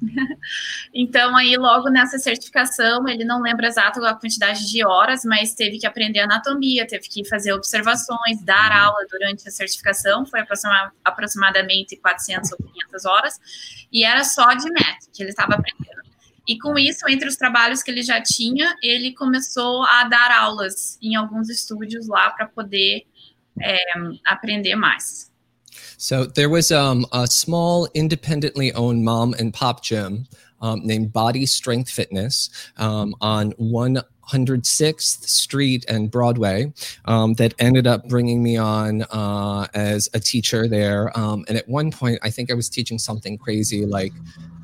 Então, aí, logo nessa certificação, ele não lembra exato a quantidade de horas, mas teve que aprender anatomia, teve que fazer observações, dar uhum. aula durante a certificação, foi aproximadamente 400 ou 500 horas, e era só de MET que ele estava aprendendo. E com isso, entre os trabalhos que ele já tinha, ele começou a dar aulas em alguns estúdios lá para poder é, aprender mais. So there was um, a small independently owned mom and pop gym um, named Body Strength Fitness um, on one 106th Street and Broadway that ended up bringing me on uh, as a teacher there. And at one point, I think I was teaching something crazy like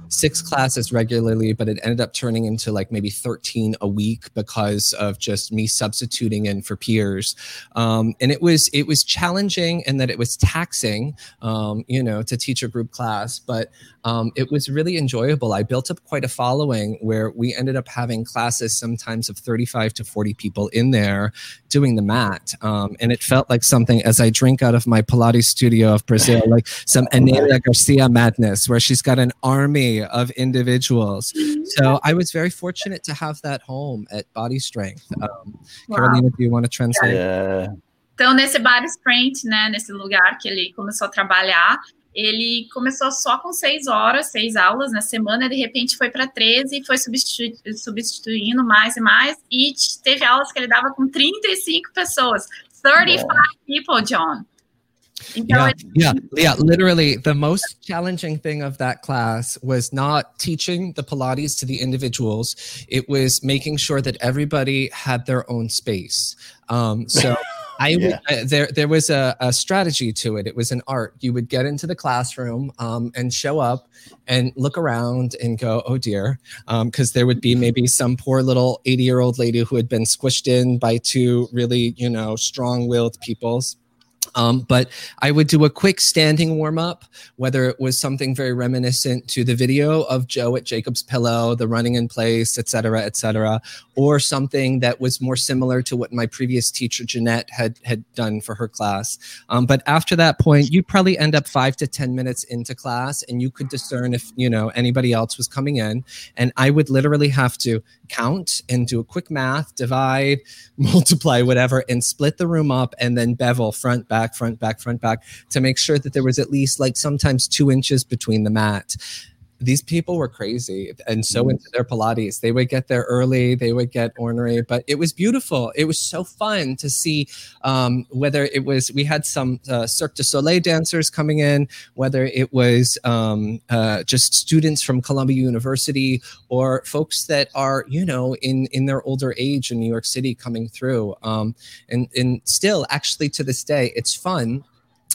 six classes regularly, but it ended up turning into like maybe 13 a week because of just me substituting in for peers. Um, and it was it was challenging and that it was taxing, um, you know, to teach a group class, but um, it was really enjoyable. I built up quite a following where we ended up having classes sometimes of 35 to 40 people in there doing the mat. Um, and it felt like something as I drink out of my Pilates studio of Brazil, like some Inélia Garcia madness, where she's got an army of individuals. So I was very fortunate to have that home at Body Strength. Um, wow. Carolina, do you want to translate? Yeah. Então, nesse Body Strength, né, nesse lugar que ele começou a trabalhar, ele começou só com seis horas, seis aulas na semana, de repente foi para 13 e foi substitu substituindo mais e mais, e teve aulas que ele dava com 35 pessoas. 35 people, John. yeah, yeah, yeah. Literally, the most challenging thing of that class was not teaching the Pilates to the individuals. It was making sure that everybody had their own space. Um, so I yeah. would, uh, there there was a, a, strategy to it. It was an art. You would get into the classroom um, and show up and look around and go, oh dear, because um, there would be maybe some poor little eighty year old lady who had been squished in by two really you know strong willed peoples um, but I would do a quick standing warm up, whether it was something very reminiscent to the video of Joe at Jacob's Pillow, the running in place, et cetera, et cetera, or something that was more similar to what my previous teacher Jeanette had had done for her class. Um, but after that point, you'd probably end up five to ten minutes into class, and you could discern if you know anybody else was coming in, and I would literally have to count and do a quick math, divide, multiply, whatever, and split the room up, and then bevel front back front, back, front, back to make sure that there was at least like sometimes two inches between the mat these people were crazy and so mm-hmm. into their Pilates. They would get there early, they would get ornery, but it was beautiful. It was so fun to see um, whether it was, we had some uh, Cirque du Soleil dancers coming in, whether it was um, uh, just students from Columbia University or folks that are, you know, in, in their older age in New York City coming through. Um, and, and still, actually, to this day, it's fun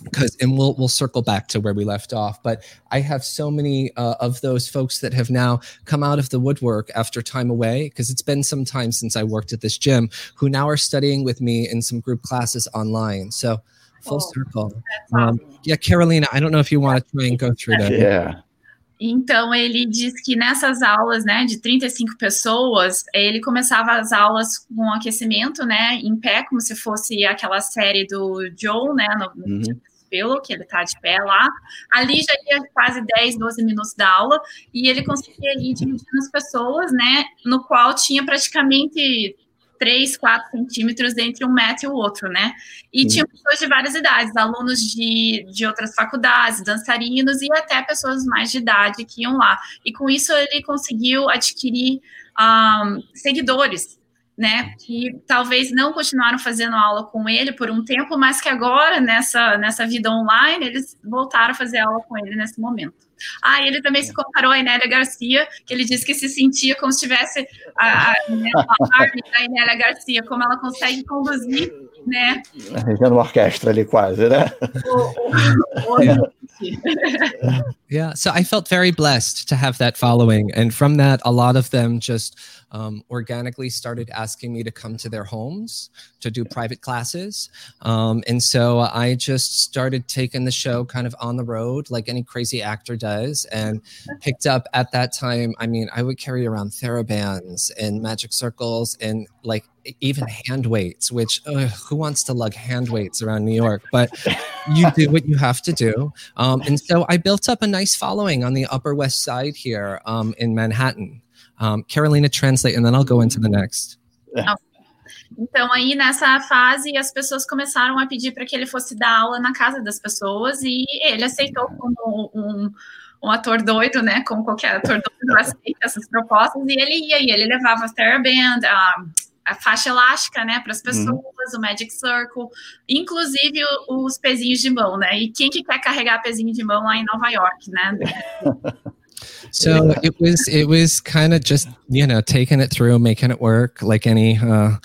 because and we'll we'll circle back to where we left off but i have so many uh, of those folks that have now come out of the woodwork after time away because it's been some time since i worked at this gym who now are studying with me in some group classes online. So full oh, circle. Um, yeah carolina i don't know if you want to try and go through that. Yeah. Então, ele diz que nessas aulas, né, de 35 pessoas, ele começava as aulas com aquecimento, né, em pé, como se fosse aquela série do Joe, né, no, uhum pelo, que ele está de pé lá. Ali já ia quase 10, 12 minutos da aula, e ele conseguia ir dividindo as pessoas, né? No qual tinha praticamente 3, 4 centímetros entre um metro e o outro, né? E tinha pessoas de várias idades, alunos de, de outras faculdades, dançarinos e até pessoas mais de idade que iam lá. E com isso ele conseguiu adquirir um, seguidores né, que talvez não continuaram fazendo aula com ele por um tempo, mas que agora, nessa, nessa vida online, eles voltaram a fazer aula com ele nesse momento. Ah, ele também se comparou a Inélia Garcia, que ele disse que se sentia como se tivesse a, a, a Inélia Garcia, como ela consegue conduzir, né? Regendo uma orquestra ali quase, né? O, o, o, yeah, so I felt very blessed to have that following. And from that, a lot of them just um, organically started asking me to come to their homes to do private classes. Um, and so I just started taking the show kind of on the road, like any crazy actor does, and picked up at that time. I mean, I would carry around therabands and magic circles and like even hand weights, which ugh, who wants to lug hand weights around New York? But you do what you have to do. Um, and so I built up a nice following on the Upper West Side here um, in Manhattan. Um, Carolina, translate, and then I'll go into the next. Então, aí nessa fase, as pessoas começaram a pedir para que ele fosse dar aula na casa das pessoas e ele aceitou como um, um ator doido, né? Como qualquer ator doido aceita essas propostas. E ele ia, e ele levava a TheraBand, a, a faixa elástica, né, para as uhum. pessoas, uhum. o Magic Circle, inclusive os pezinhos de mão, né? E quem que quer carregar pezinho de mão lá em Nova York, né? So it was it was kind of just you know taking it through, making it work like any uh,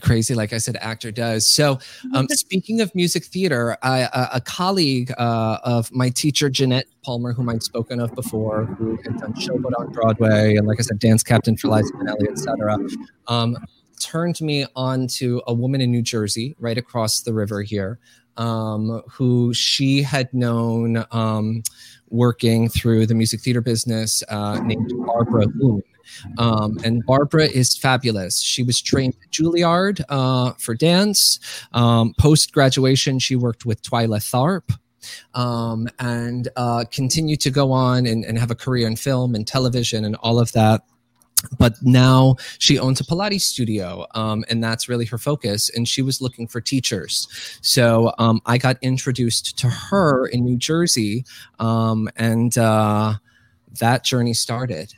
crazy, like I said, actor does. So um, speaking of music theater, I, a, a colleague uh, of my teacher Jeanette Palmer, whom I'd spoken of before, who had done Showboat on Broadway, and like I said, dance captain for Liza Minnelli, etc. Um, turned me on to a woman in New Jersey, right across the river here, um, who she had known um, working through the music theater business uh, named Barbara Boone. Um, and Barbara is fabulous. She was trained at Juilliard uh, for dance. Um, Post graduation, she worked with Twyla Tharp. Um, and uh, continued to go on and, and have a career in film and television and all of that but now she owns a Pilates studio, um, and that's really her focus. And she was looking for teachers, so um, I got introduced to her in New Jersey, um, and uh, that journey started.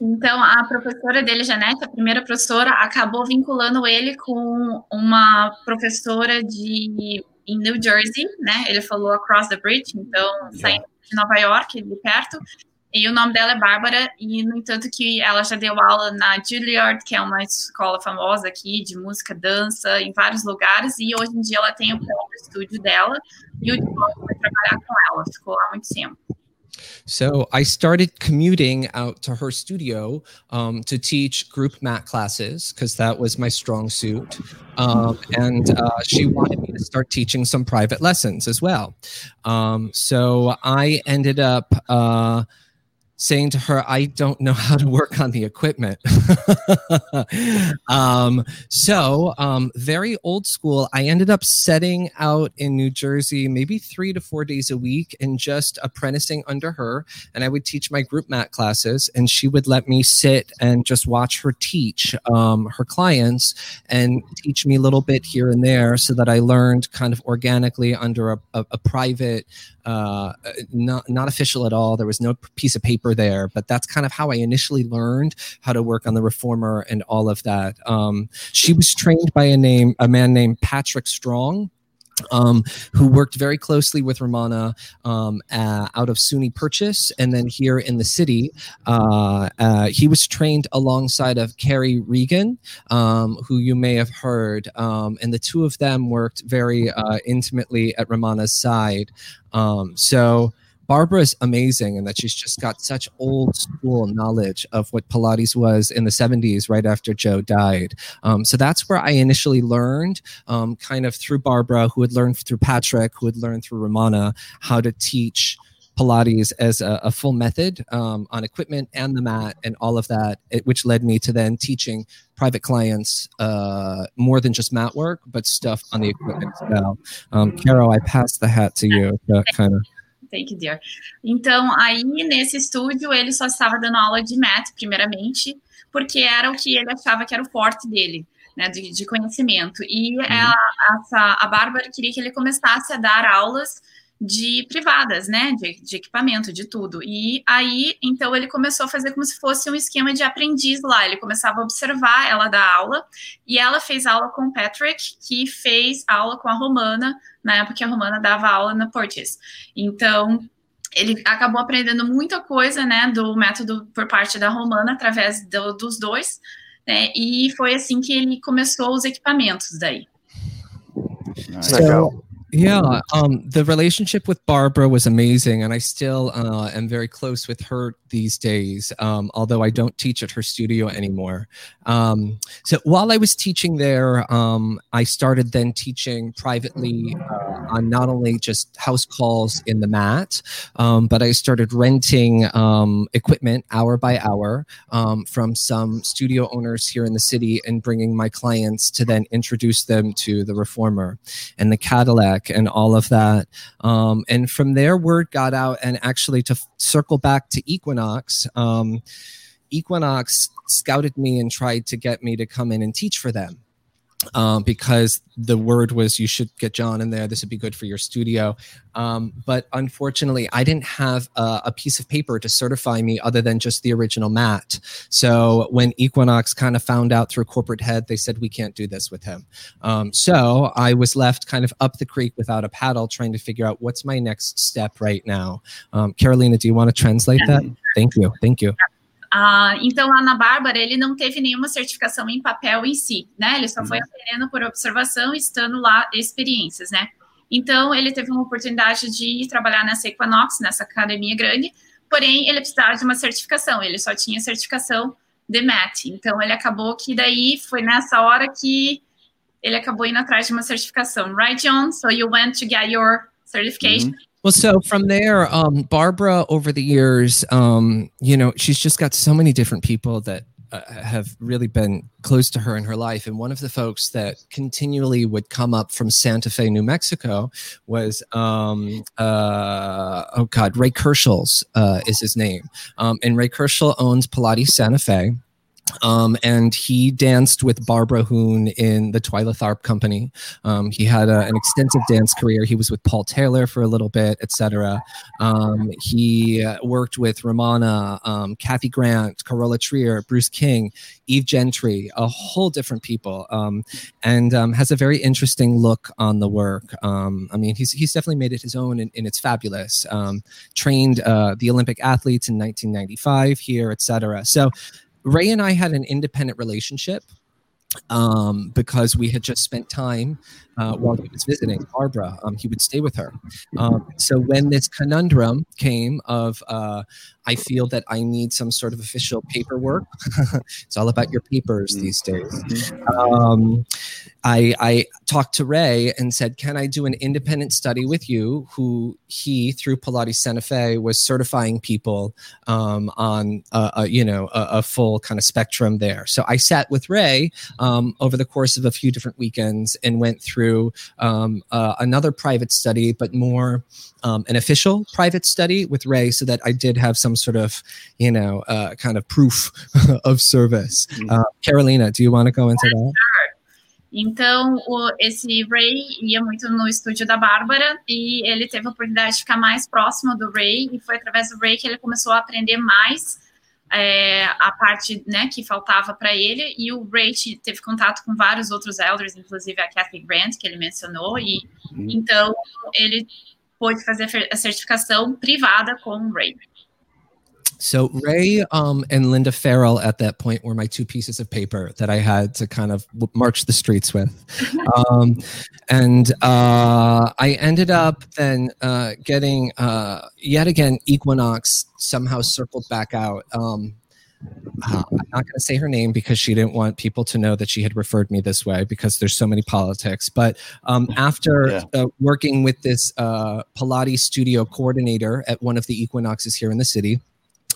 Então, a professora dele, Janete, a primeira professora, acabou vinculando ele com uma professora de em New Jersey, né? Ele falou across the bridge, então saindo de Nova York, de perto, E o nome dela é Bárbara, e no entanto que ela já deu aula na Juilliard, que é uma escola famosa aqui de música, dança, em vários lugares, e hoje em dia ela tem o próprio estúdio dela, e o Diogo foi trabalhar com ela, ficou lá muito tempo. So I started commuting out to her studio um, to teach group mat classes because that was my strong suit. Um, and uh, she wanted me to start teaching some private lessons as well. Um, so I ended up. Uh, saying to her, I don't know how to work on the equipment. um, so, um, very old school. I ended up setting out in New Jersey maybe three to four days a week and just apprenticing under her. And I would teach my group mat classes, and she would let me sit and just watch her teach um, her clients and teach me a little bit here and there so that I learned kind of organically under a, a, a private uh, not not official at all. There was no piece of paper there, but that's kind of how I initially learned how to work on the reformer and all of that. Um, she was trained by a name a man named Patrick Strong um, who worked very closely with Romana um, uh, out of SUNY Purchase, and then here in the city, uh, uh, he was trained alongside of Carrie Regan, um, who you may have heard, um, and the two of them worked very uh, intimately at Romana's side. Um, so Barbara is amazing and that she's just got such old school knowledge of what Pilates was in the 70s, right after Joe died. Um, so that's where I initially learned, um, kind of through Barbara, who had learned through Patrick, who had learned through Romana, how to teach. Pilates as a, a full method um, on equipment and the mat and all of that, it, which led me to then teaching private clients uh, more than just mat work, but stuff on the equipment as well. Um, Carol, I pass the hat to you to kind of Thank you, dear. Então, aí nesse estúdio, ele só estava dando aula de math, primeiramente, porque era o que ele achava que era o forte dele, né, de, de conhecimento. E uhum. a, a, a Bárbara queria que ele começasse a dar aulas de privadas, né? De, de, equipamento, de tudo. E aí, então, ele começou a fazer como se fosse um esquema de aprendiz lá. Ele começava a observar ela dar aula, e ela fez aula com o Patrick, que fez aula com a Romana, na época que a Romana dava aula na Portis. Então, ele acabou aprendendo muita coisa, né, do método por parte da Romana, através do, dos dois, né? E foi assim que ele começou os equipamentos daí. Legal. Yeah, um, the relationship with Barbara was amazing, and I still uh, am very close with her these days, um, although I don't teach at her studio anymore. Um, so while I was teaching there, um, I started then teaching privately uh, on not only just house calls in the mat, um, but I started renting um, equipment hour by hour from some studio owners here in the city and bringing my clients to then introduce them to the reformer and the Cadillac and all of that. Um, and from there, word got out, and actually to f- circle back to Equinox. Um, Equinox scouted me and tried to get me to come in and teach for them. Um, because the word was you should get John in there. This would be good for your studio. Um, but unfortunately, I didn't have a, a, piece of paper to certify me other than just the original mat. So when Equinox kind of found out through corporate head, they said, we can't do this with him. Um, so I was left kind of up the creek without a paddle trying to figure out what's my next step right now. Um, Carolina, do you want to translate that? Thank you. Thank you. Ah, então, lá na Bárbara, ele não teve nenhuma certificação em papel em si, né? Ele só foi uhum. aprendendo por observação, estando lá experiências, né? Então, ele teve uma oportunidade de trabalhar nessa Equinox, nessa academia grande, porém, ele precisava de uma certificação, ele só tinha certificação de MAT. Então, ele acabou que daí foi nessa hora que ele acabou indo atrás de uma certificação. Right, John? So you went to get your certification. Uhum. Well, so from there, um, Barbara, over the years, um, you know, she's just got so many different people that uh, have really been close to her in her life. And one of the folks that continually would come up from Santa Fe, New Mexico, was um, uh, oh god, Ray Kerschel's uh, is his name, um, and Ray Kerschel owns Pilates Santa Fe. Um, and he danced with Barbara Hoon in the Twyla Tharp Company. Um, he had a, an extensive dance career. He was with Paul Taylor for a little bit, etc. Um, he worked with Romana, um, Kathy Grant, Carola Trier, Bruce King, Eve Gentry, a whole different people, um, and um, has a very interesting look on the work. I mean, he's he's definitely made it his own, and, and it's fabulous. trained uh, the Olympic athletes in 1995 here, etc. So Ray and I had an independent relationship um, because we had just spent time uh, while he was visiting Barbara. Um, he would stay with her. Um, so when this conundrum came of, uh, I feel that I need some sort of official paperwork. it's all about your papers these days. Um, I, I talked to Ray and said, "Can I do an independent study with you?" Who he through Pilates Santa Fe was certifying people um, on a, a, you know a, a, full kind of spectrum there. So I sat with Ray um, over the course of a few different weekends and went through through um, uh, another private study, but more um, an official private study with Ray, so that I did have some sort of, you know, uh, kind of proof of service. Mm-hmm. Uh, Carolina, do you want to go into that? Então, o, esse Ray ia muito no estúdio da Bárbara e ele teve a oportunidade de ficar mais próximo do Ray e foi através do Ray que ele começou a aprender mais é, a parte né, que faltava para ele, e o Ray teve contato com vários outros elders, inclusive a Kathy Grant, que ele mencionou, e uhum. então ele pôde fazer a certificação privada com o Ray. So Ray um, and Linda Farrell at that point were my two pieces of paper that I had to kind of march the streets with, um, and uh, I ended up then uh, getting uh, yet again Equinox somehow circled back out. Um, uh, I'm not going to say her name because she didn't want people to know that she had referred me this way because there's so many politics. But um, after yeah. uh, working with this uh, Pilates studio coordinator at one of the Equinoxes here in the city,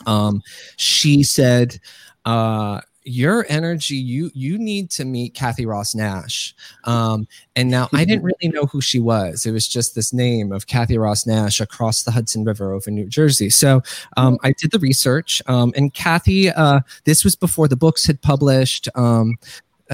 um, she said, uh, your energy you you need to meet kathy ross nash. Um, and now i didn't really know who she was. It was just this name of kathy ross nash across the hudson river over new jersey. So um, i did the research um, and kathy uh, this was before the books had published. Um,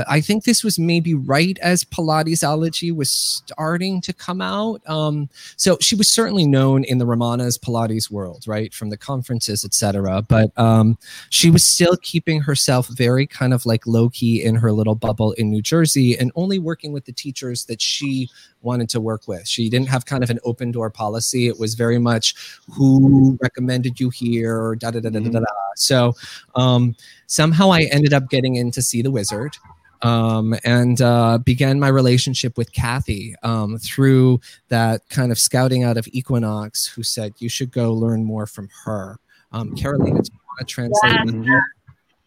I think this was maybe right as Pilatesology was starting to come out. Um, so she was certainly known in the Romana's Pilates world, right, from the conferences, etc. But um, she was still keeping herself very kind of like low key in her little bubble in New Jersey, and only working with the teachers that she wanted to work with. She didn't have kind of an open door policy. It was very much who recommended you here, da da da da da da. So um, somehow I ended up getting in to see the wizard um, and uh, began my relationship with Kathy um, through that kind of scouting out of Equinox, who said you should go learn more from her. Um, Carolina, do you want to translate? Yeah.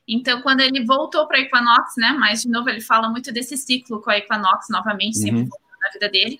Então, quando ele voltou para Equinox, né? Mas de novo ele fala muito desse ciclo com a Equinox novamente, sempre uhum. na vida dele.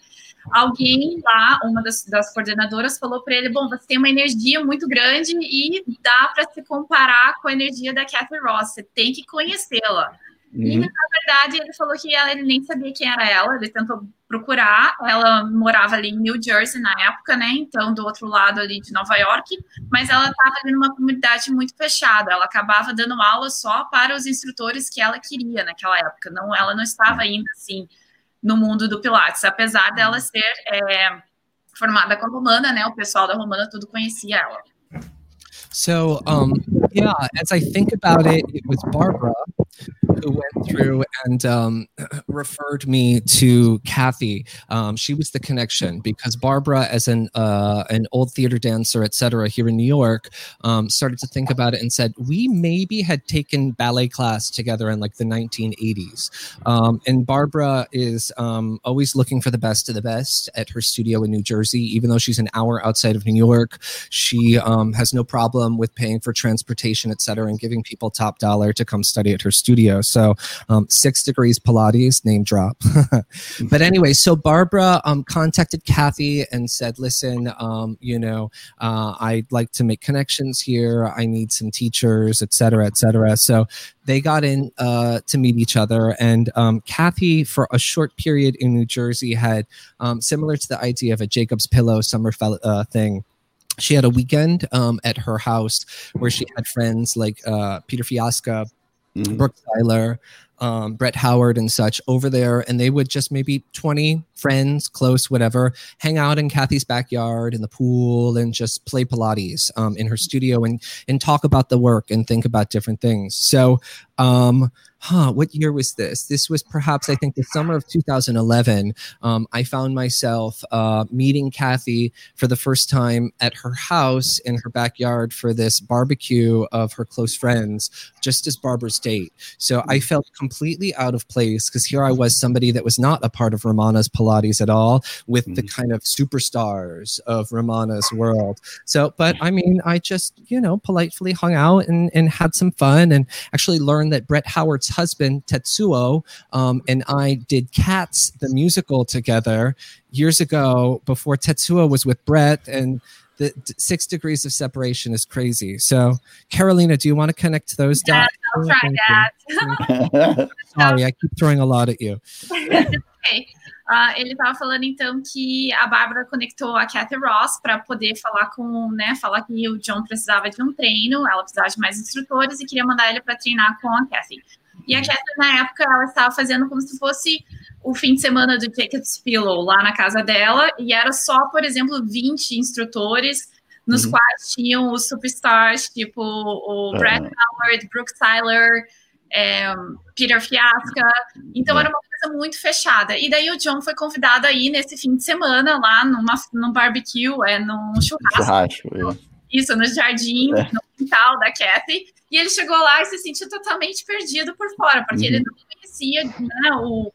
Alguém lá, uma das, das coordenadoras, falou para ele: Bom, você tem uma energia muito grande e dá para se comparar com a energia da Kathy Ross, você tem que conhecê-la. Uhum. E, na verdade, ele falou que ela, ele nem sabia quem era ela, ele tentou procurar. Ela morava ali em New Jersey na época, né? Então, do outro lado ali de Nova York, mas ela estava ali numa comunidade muito fechada. Ela acabava dando aula só para os instrutores que ela queria naquela época. Não, ela não estava ainda assim no mundo do Pilates, apesar dela ser é, formada com a Romana, né? O pessoal da Romana tudo conhecia ela. So, um, yeah, as I think about it, it was Barbara who went through and um, referred me to Kathy. Um, she was the connection because Barbara, as an uh, an old theater dancer, etc., here in New York, um, started to think about it and said we maybe had taken ballet class together in like the 1980s. Um, and Barbara is um, always looking for the best of the best at her studio in New Jersey, even though she's an hour outside of New York. She um, has no problem with paying for transportation, etc., and giving people top dollar to come study at her studio. So um, six degrees Pilates, name drop. but anyway, so Barbara um, contacted Kathy and said, listen, um, you know, uh, I'd like to make connections here. I need some teachers, et cetera, et cetera. So they got in uh, to meet each other. And um, Kathy, for a short period in New Jersey, had um, similar to the idea of a Jacob's Pillow summer fel- uh, thing she had a weekend um, at her house where she had friends like uh, Peter Fiasca, mm-hmm. Brooke Siler, um, Brett Howard, and such over there, and they would just maybe 20 friends, close, whatever, hang out in Kathy's backyard in the pool and just play Pilates um, in her studio and and talk about the work and think about different things. So um, huh, what year was this? This was perhaps, I think, the summer of 2011. Um, I found myself uh, meeting Kathy for the first time at her house in her backyard for this barbecue of her close friends, just as Barbara's date. So I felt completely out of place because here I was, somebody that was not a part of Romana's Pilates at all, with mm-hmm. the kind of superstars of Romana's world. So, but I mean, I just, you know, politely hung out and, and had some fun and actually learned that Brett Howard's husband Tetsuo um, and I did Cats the musical together years ago before Tetsuo was with Brett and the six degrees of separation is crazy. So, Carolina, do you want to connect those yes, dots? I'll try that. Sorry, I keep throwing a lot at you. okay. Uh, ele estava falando então que a Bárbara conectou a Kathy Ross para poder falar com, né, falar que o John precisava de um treino, ela precisava de mais instrutores e queria mandar ele para treinar com a Kathy. E a Kathy, na época, ela estava fazendo como se fosse o fim de semana do Jacob's Pillow lá na casa dela, e era só, por exemplo, 20 instrutores, nos uhum. quais tinham os superstars, tipo o Brad uhum. Howard, Brooke Tyler, é, Peter Fiasca. Então era uma coisa muito fechada. E daí o John foi convidado aí nesse fim de semana lá numa, num barbecue, é, num churrasco. churrasco é. Isso, no jardim, é. no quintal da Kathy. E ele chegou lá e se sentiu totalmente perdido por fora, porque uhum. ele não conhecia né, o,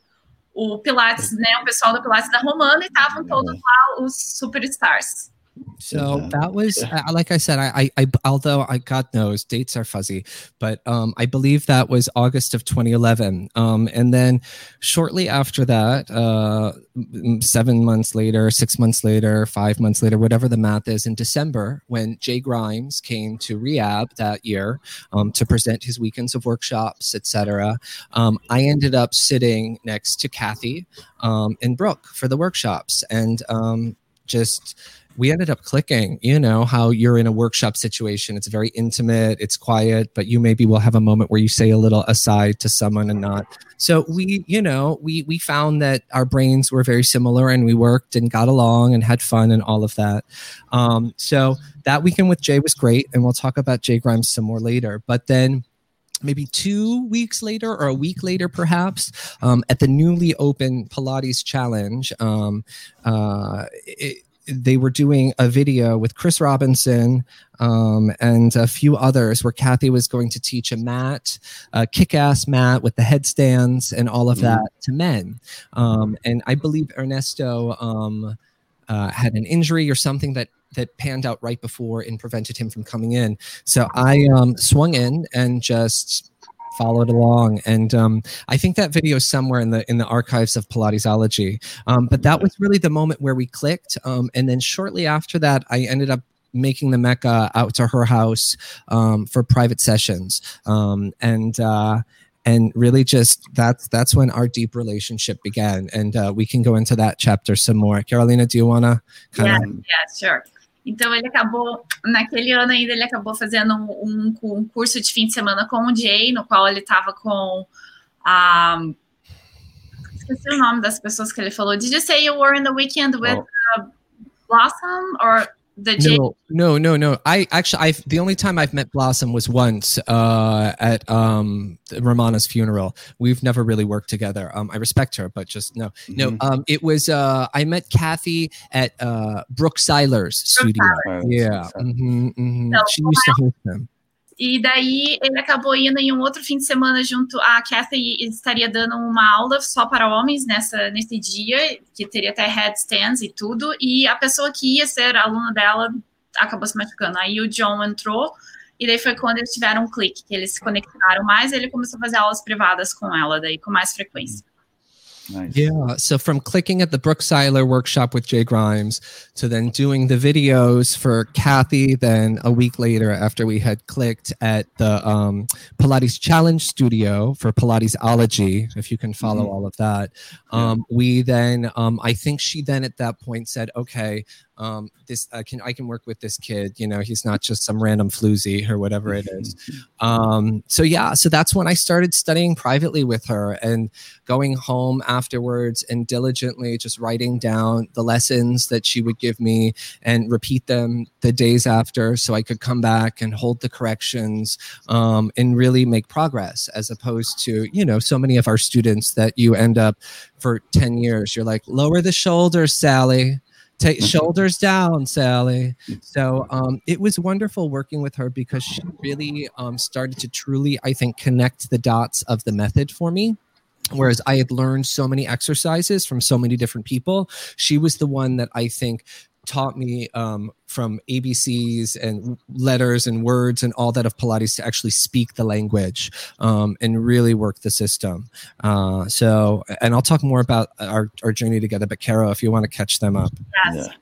o Pilates, né, o pessoal do Pilates da Romana, e estavam todos lá os superstars. So yeah. that was, yeah. uh, like I said, I, I, I, although I, God knows dates are fuzzy, but um, I believe that was August of 2011. Um, and then shortly after that, uh, seven months later, six months later, five months later, whatever the math is, in December, when Jay Grimes came to re:AB that year um, to present his weekends of workshops, etc., um, I ended up sitting next to Kathy um, and Brooke for the workshops, and um, just we ended up clicking you know how you're in a workshop situation. It's very intimate it's quiet but you maybe will have a moment where you say a little aside to someone and not. So we you know we we found that our brains were very similar and we worked and got along and had fun and all of that. Um, so that weekend with jay was great and we'll talk about jay grimes some more later. But then maybe two weeks later or a week later perhaps um, at the newly open pilates challenge um, uh, it, they were doing a video with Chris Robinson um, and a few others where Kathy was going to teach a mat, a kick ass mat with the headstands and all of mm. that to men. Um, and I believe Ernesto um, uh, had an injury or something that that panned out right before and prevented him from coming in. So I um, swung in and just followed along. And um, I think that video is somewhere in the in the archives of Pilatesology. Um, but that was really the moment where we clicked. Um, and then shortly after that, I ended up making the Mecca out to her house um, for private sessions. Um, and uh, and really just that's that's when our deep relationship began and uh, we can go into that chapter some more carolina do you want to yeah, of yeah sure Então ele acabou, naquele ano ainda, ele acabou fazendo um, um curso de fim de semana com o Jay, no qual ele estava com a. esqueci o nome das pessoas que ele falou. Did you say you were in the weekend with oh. Blossom or the J- no, no, no, no. I actually, I the only time I've met Blossom was once uh, at um, Romana's funeral. We've never really worked together. Um, I respect her, but just no, mm-hmm. no. Um, it was uh, I met Kathy at uh, Brooke Siler's studio. Seiler. Yeah, mm-hmm, mm-hmm. So, she used to host them. E daí ele acabou indo em um outro fim de semana junto. A Kathy estaria dando uma aula só para homens nessa, nesse dia, que teria até headstands e tudo. E a pessoa que ia ser aluna dela acabou se machucando. Aí o John entrou, e daí foi quando eles tiveram um clique, que eles se conectaram mais. ele começou a fazer aulas privadas com ela, daí com mais frequência. Nice. Yeah. So from clicking at the Brooke Siler workshop with Jay Grimes to then doing the videos for Kathy, then a week later, after we had clicked at the um, Pilates Challenge Studio for Pilatesology, if you can follow mm-hmm. all of that, um, we then, um, I think she then at that point said, okay, um, this I can I can work with this kid. You know, he's not just some random floozy or whatever it is. Um, so yeah, so that's when I started studying privately with her and going home afterwards and diligently just writing down the lessons that she would give me and repeat them the days after, so I could come back and hold the corrections um, and really make progress, as opposed to you know so many of our students that you end up for ten years. You're like lower the shoulders, Sally Take shoulders down, Sally. So um, it was wonderful working with her because she really um, started to truly, I think, connect the dots of the method for me. Whereas I had learned so many exercises from so many different people, she was the one that I think taught me um, from ABCs and letters and words and all that of Pilates to actually speak the language um, and really work the system. Uh, so, and I'll talk more about our, our journey together, but Carol, if you want to catch them up. Yes. Yeah.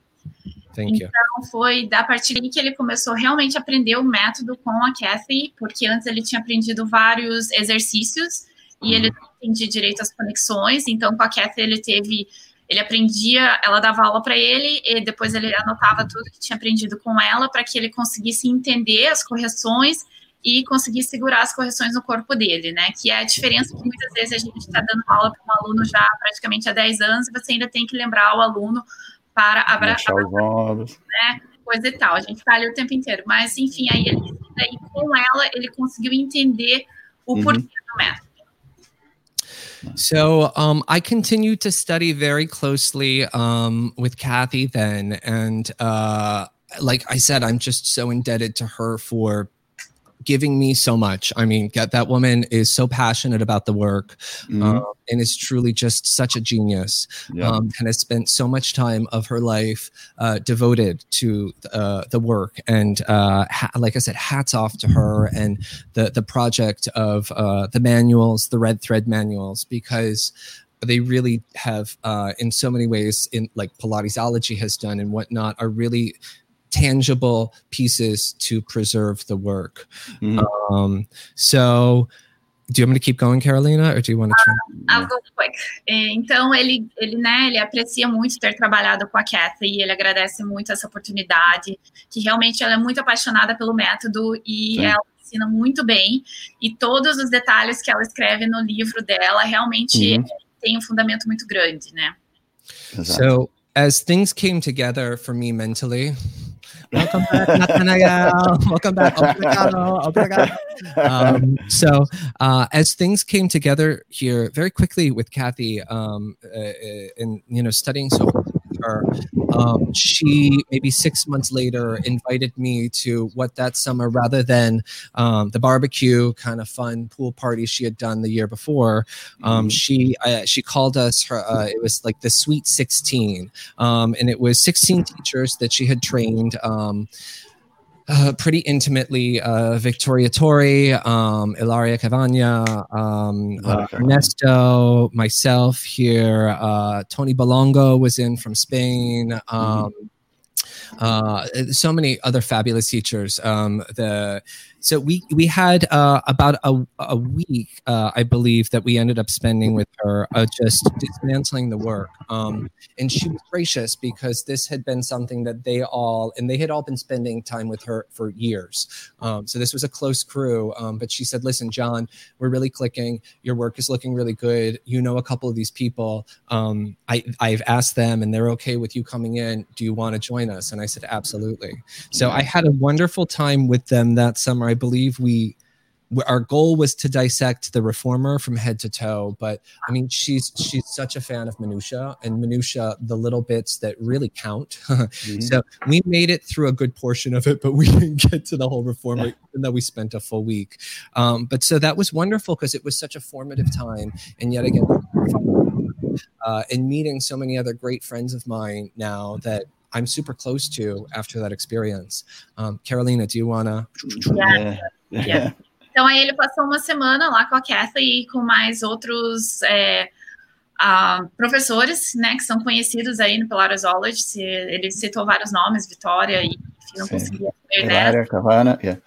Thank you. Então, foi da partir daí que ele começou realmente a aprender o método com a Kathy, porque antes ele tinha aprendido vários exercícios e ele não entendia direito as conexões. Então, com a Kathy, ele teve ele aprendia, ela dava aula para ele e depois ele anotava tudo que tinha aprendido com ela para que ele conseguisse entender as correções e conseguir segurar as correções no corpo dele, né? Que é a diferença que muitas vezes a gente está dando aula para um aluno já praticamente há 10 anos e você ainda tem que lembrar o aluno para abraçar os ombros, né? Coisa e tal. A gente está ali o tempo inteiro. Mas, enfim, aí ele aí, com ela ele conseguiu entender o uhum. porquê do método. So um, I continued to study very closely um, with Kathy then, and uh, like I said, I'm just so indebted to her for giving me so much. I mean, get that woman is so passionate about the work mm-hmm. um, and is truly just such a genius. Yeah. Um, and has spent so much time of her life uh, devoted to uh, the work. And uh, ha- like I said, hats off to her and the the project of uh, the manuals, the red thread manuals, because they really have uh, in so many ways in like pilatesology has done and whatnot are really tangible pieces to preserve the work. Mm. Um, so, do you want me to keep going, Carolina, or do you want to? Try? I'll go quick. Então ele, ele, né, ele aprecia muito ter trabalhado com a Kathy e ele agradece muito essa oportunidade, que realmente ela é muito apaixonada pelo método e Sim. ela ensina muito bem e todos os detalhes que ela escreve no livro dela realmente uhum. tem um fundamento muito grande, né? So as things came together for me mentally, Welcome back, Nathanael. Welcome back. Obrigado. Obrigado. Um, so, uh, as things came together here very quickly with Kathy, um, uh, in you know studying so her, um, she maybe six months later invited me to what that summer, rather than um, the barbecue kind of fun pool party she had done the year before, um, mm-hmm. she uh, she called us her. Uh, it was like the Sweet Sixteen, um, and it was sixteen teachers that she had trained. Uh, pretty intimately uh, Victoria Torre, um, Ilaria Cavagna, um, uh, Ernesto, myself here, uh, Tony Balongo was in from Spain. Mm-hmm. Um, mm-hmm. uh, so many other fabulous teachers. Um, the so we we had uh, about a, a week, uh, I believe, that we ended up spending with her, uh, just dismantling the work. Um, and she was gracious because this had been something that they all and they had all been spending time with her for years. Um, so this was a close crew. Um, but she said, "Listen, John, we're really clicking. Your work is looking really good. You know a couple of these people. Um, I I've asked them, and they're okay with you coming in. Do you want to join us?" And I said, "Absolutely." So I had a wonderful time with them that summer. I believe we our goal was to dissect the reformer from head to toe but i mean she's she's such a fan of minutia and minutia the little bits that really count. Mm-hmm. so we made it through a good portion of it but we didn't get to the whole reformer even though we spent a full week. Um, but so that was wonderful because it was such a formative time and yet again uh, and meeting so many other great friends of mine now that I'm super close to after that experience. Um, Carolina, do you wanna? Yeah. yeah. Então aí ele passou uma semana lá com a Kathy e com mais outros é, uh, professores, né, que são conhecidos aí no Pilares College. Ele citou vários nomes, Vitória e enfim, não Sim. conseguia? Cavana, yeah.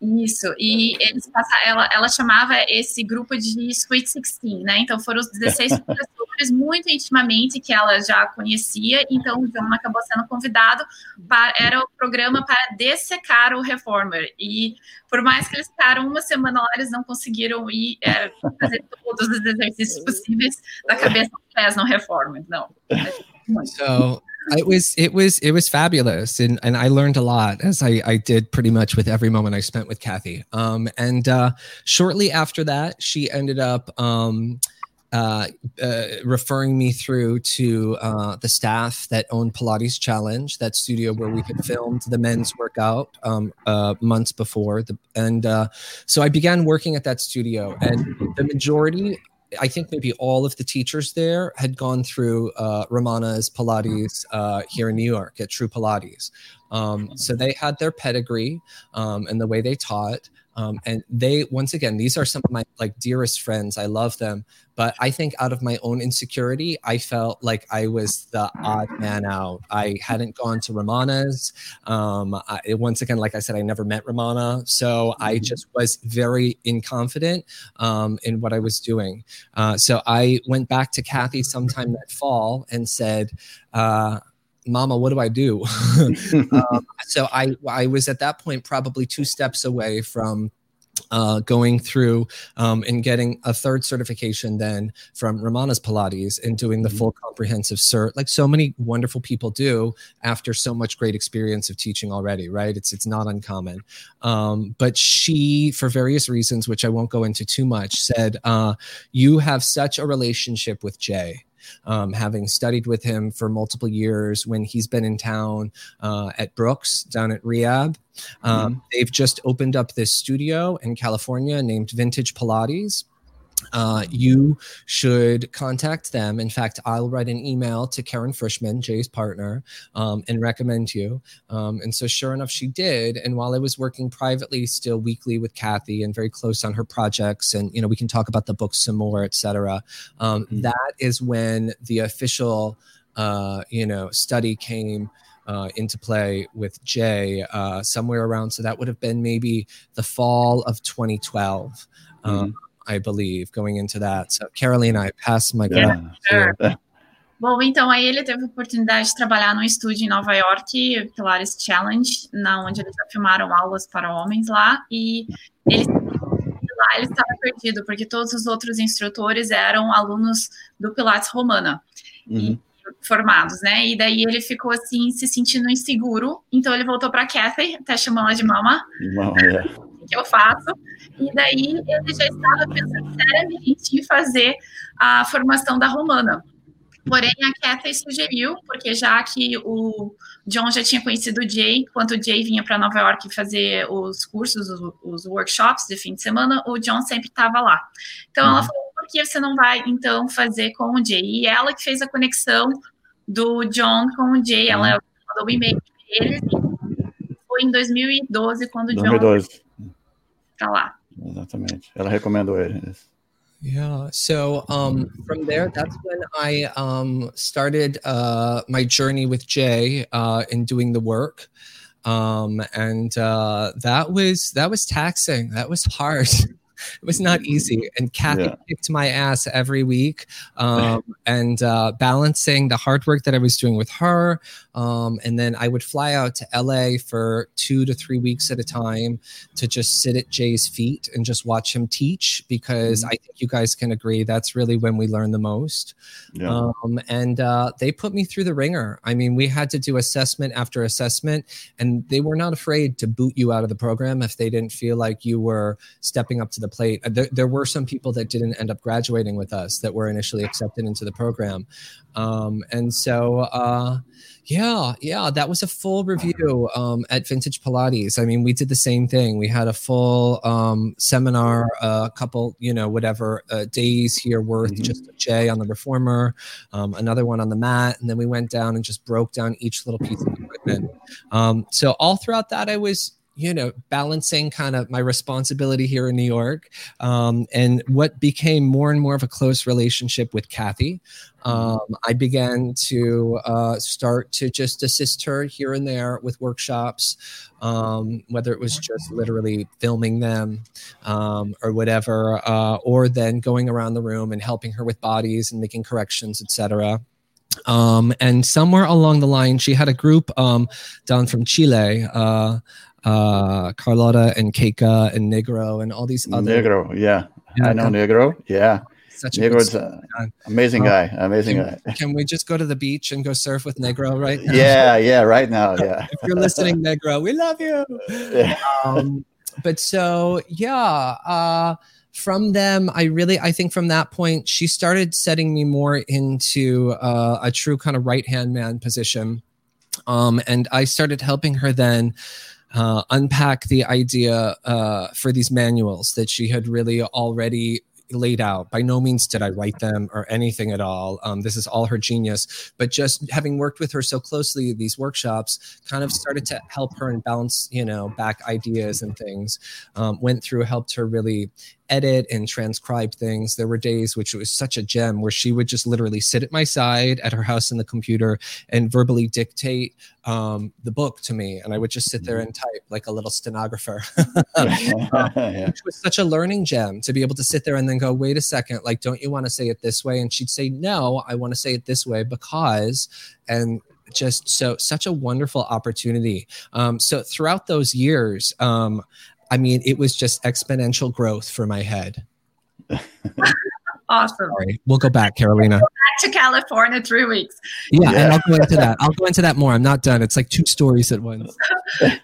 Isso, e eles passaram, ela, ela chamava esse grupo de Sweet 16, né? Então foram os 16 professores muito intimamente que ela já conhecia, então o John acabou sendo convidado para era o programa para dessecar o Reformer. E por mais que eles ficaram uma semana lá, eles não conseguiram ir é, fazer todos os exercícios possíveis da cabeça aos pés no Reformer, não. So it was it was it was fabulous and and I learned a lot as I I did pretty much with every moment I spent with Kathy. Um, and uh, shortly after that, she ended up um, uh, uh, referring me through to uh, the staff that owned Pilates Challenge, that studio where we had filmed the men's workout um, uh, months before. The, and uh, so I began working at that studio, and the majority I think maybe all of the teachers there had gone through uh, Romana's Pilates uh, here in New York at True Pilates. Um, so they had their pedigree um, and the way they taught. Um, and they, once again, these are some of my like dearest friends. I love them. But I think out of my own insecurity, I felt like I was the odd man out. I hadn't gone to Romana's. Um, I, once again, like I said, I never met Romana. So mm-hmm. I just was very inconfident um, in what I was doing. Uh, so I went back to Kathy sometime that fall and said, uh, mama what do i do um, so i i was at that point probably two steps away from uh, going through um, and getting a third certification then from Romana's Pilates and doing the mm-hmm. full comprehensive cert, like so many wonderful people do after so much great experience of teaching already, right? It's it's not uncommon. Um, but she, for various reasons, which I won't go into too much, said, uh, "You have such a relationship with Jay." Um, having studied with him for multiple years when he's been in town uh, at Brooke's down at re:AB. Um, mm-hmm. They've just opened up this studio in California named Vintage Pilates uh, you should contact them. In fact, I'll write an email to Karen Frischman, Jay's partner, um, and recommend you. Um, and so, sure enough, she did. And while I was working privately, still weekly with Kathy and very close on her projects, and you know, we can talk about the book some more, etc. Um, mm-hmm. that is when the official, uh, you know, study came. Uh, into play with Jay uh, somewhere around. So that would have been maybe the fall of 2012. Um, mm-hmm. I believe, going into that. So, Carolina, I pass my yeah, sure. Bom, então aí ele teve a oportunidade de trabalhar num estúdio em Nova York, Pilares Challenge, na onde eles já filmaram aulas para homens lá, e ele lá ele estava perdido, porque todos os outros instrutores eram alunos do Pilates Romana. Uhum. E, formados, né? E daí ele ficou assim, se sentindo inseguro. Então ele voltou para Kathy, até chamou ela de mama. Mama, é. O que eu faço? E daí ele já estava pensando seriamente em fazer a formação da romana. Porém, a Kathy sugeriu, porque já que o John já tinha conhecido o Jay, quando o Jay vinha para Nova York fazer os cursos, os, os, workshops de fim de semana, o John sempre estava lá. Então, uhum. ela falou, por que você não vai, então, fazer com o Jay? E ela que fez a conexão do John com o Jay, ela uhum. mandou um e-mail para eles, foi em 2012, quando o John... 2012. Para lá. Exatamente. Ela recomendou ele. Yeah. So um, from there, that's when I um, started uh, my journey with Jay uh, in doing the work, um, and uh, that was that was taxing. That was hard. it was not easy. And Kathy yeah. kicked my ass every week. Um, and uh, balancing the hard work that I was doing with her. Um, and then I would fly out to LA for two to three weeks at a time to just sit at Jay's feet and just watch him teach because mm-hmm. I think you guys can agree that's really when we learn the most. Yeah. Um, and uh, they put me through the ringer. I mean, we had to do assessment after assessment, and they were not afraid to boot you out of the program if they didn't feel like you were stepping up to the the plate. Uh, there, there, were some people that didn't end up graduating with us that were initially accepted into the program. Um, and so, uh, yeah, yeah, that was a full review um, at Vintage Pilates. I mean, we did the same thing. We had a full um, seminar, a uh, couple, you know, whatever uh, days here worth, mm-hmm. just a Jay on the reformer, um, another one on the mat, and then we went down and just broke down each little piece of equipment. Um, so all throughout that, I was you know, balancing kind of my responsibility here in New York um, and what became more and more of a close relationship with Kathy. Um, I began to uh, start to just assist her here and there with workshops, um, whether it was just literally filming them um, or whatever, uh, or then going around the room and helping her with bodies and making corrections, etc. Um, and somewhere along the line, she had a group um, down from Chile. Uh, uh, Carlotta and Keika and Negro and all these other. Negro, yeah, yeah I know Negro. Yeah, such Negro's an amazing guy. Amazing can, guy. Can we just go to the beach and go surf with Negro right now? Yeah, yeah, right now. Yeah. if you're listening, Negro, we love you. Yeah. Um, but so yeah. Uh, from them i really i think from that point she started setting me more into uh, a true kind of right hand man position um, and i started helping her then uh, unpack the idea uh, for these manuals that she had really already laid out. By no means did I write them or anything at all. Um, this is all her genius. But just having worked with her so closely, these workshops kind of started to help her and bounce, you know, back ideas and things. Um, went through, helped her really edit and transcribe things. There were days which was such a gem where she would just literally sit at my side at her house in the computer and verbally dictate um, the book to me, and I would just sit there and type like a little stenographer. yeah. Which was such a learning gem to be able to sit there and then go, "Wait a second, like, don't you want to say it this way?" And she'd say, "No, I want to say it this way because," and just so such a wonderful opportunity. Um, so throughout those years, um, I mean, it was just exponential growth for my head. awesome. Sorry. We'll go back, Carolina. Go back to California three weeks. Yeah, yeah, and I'll go into that. I'll go into that more. I'm not done. It's like two stories at once.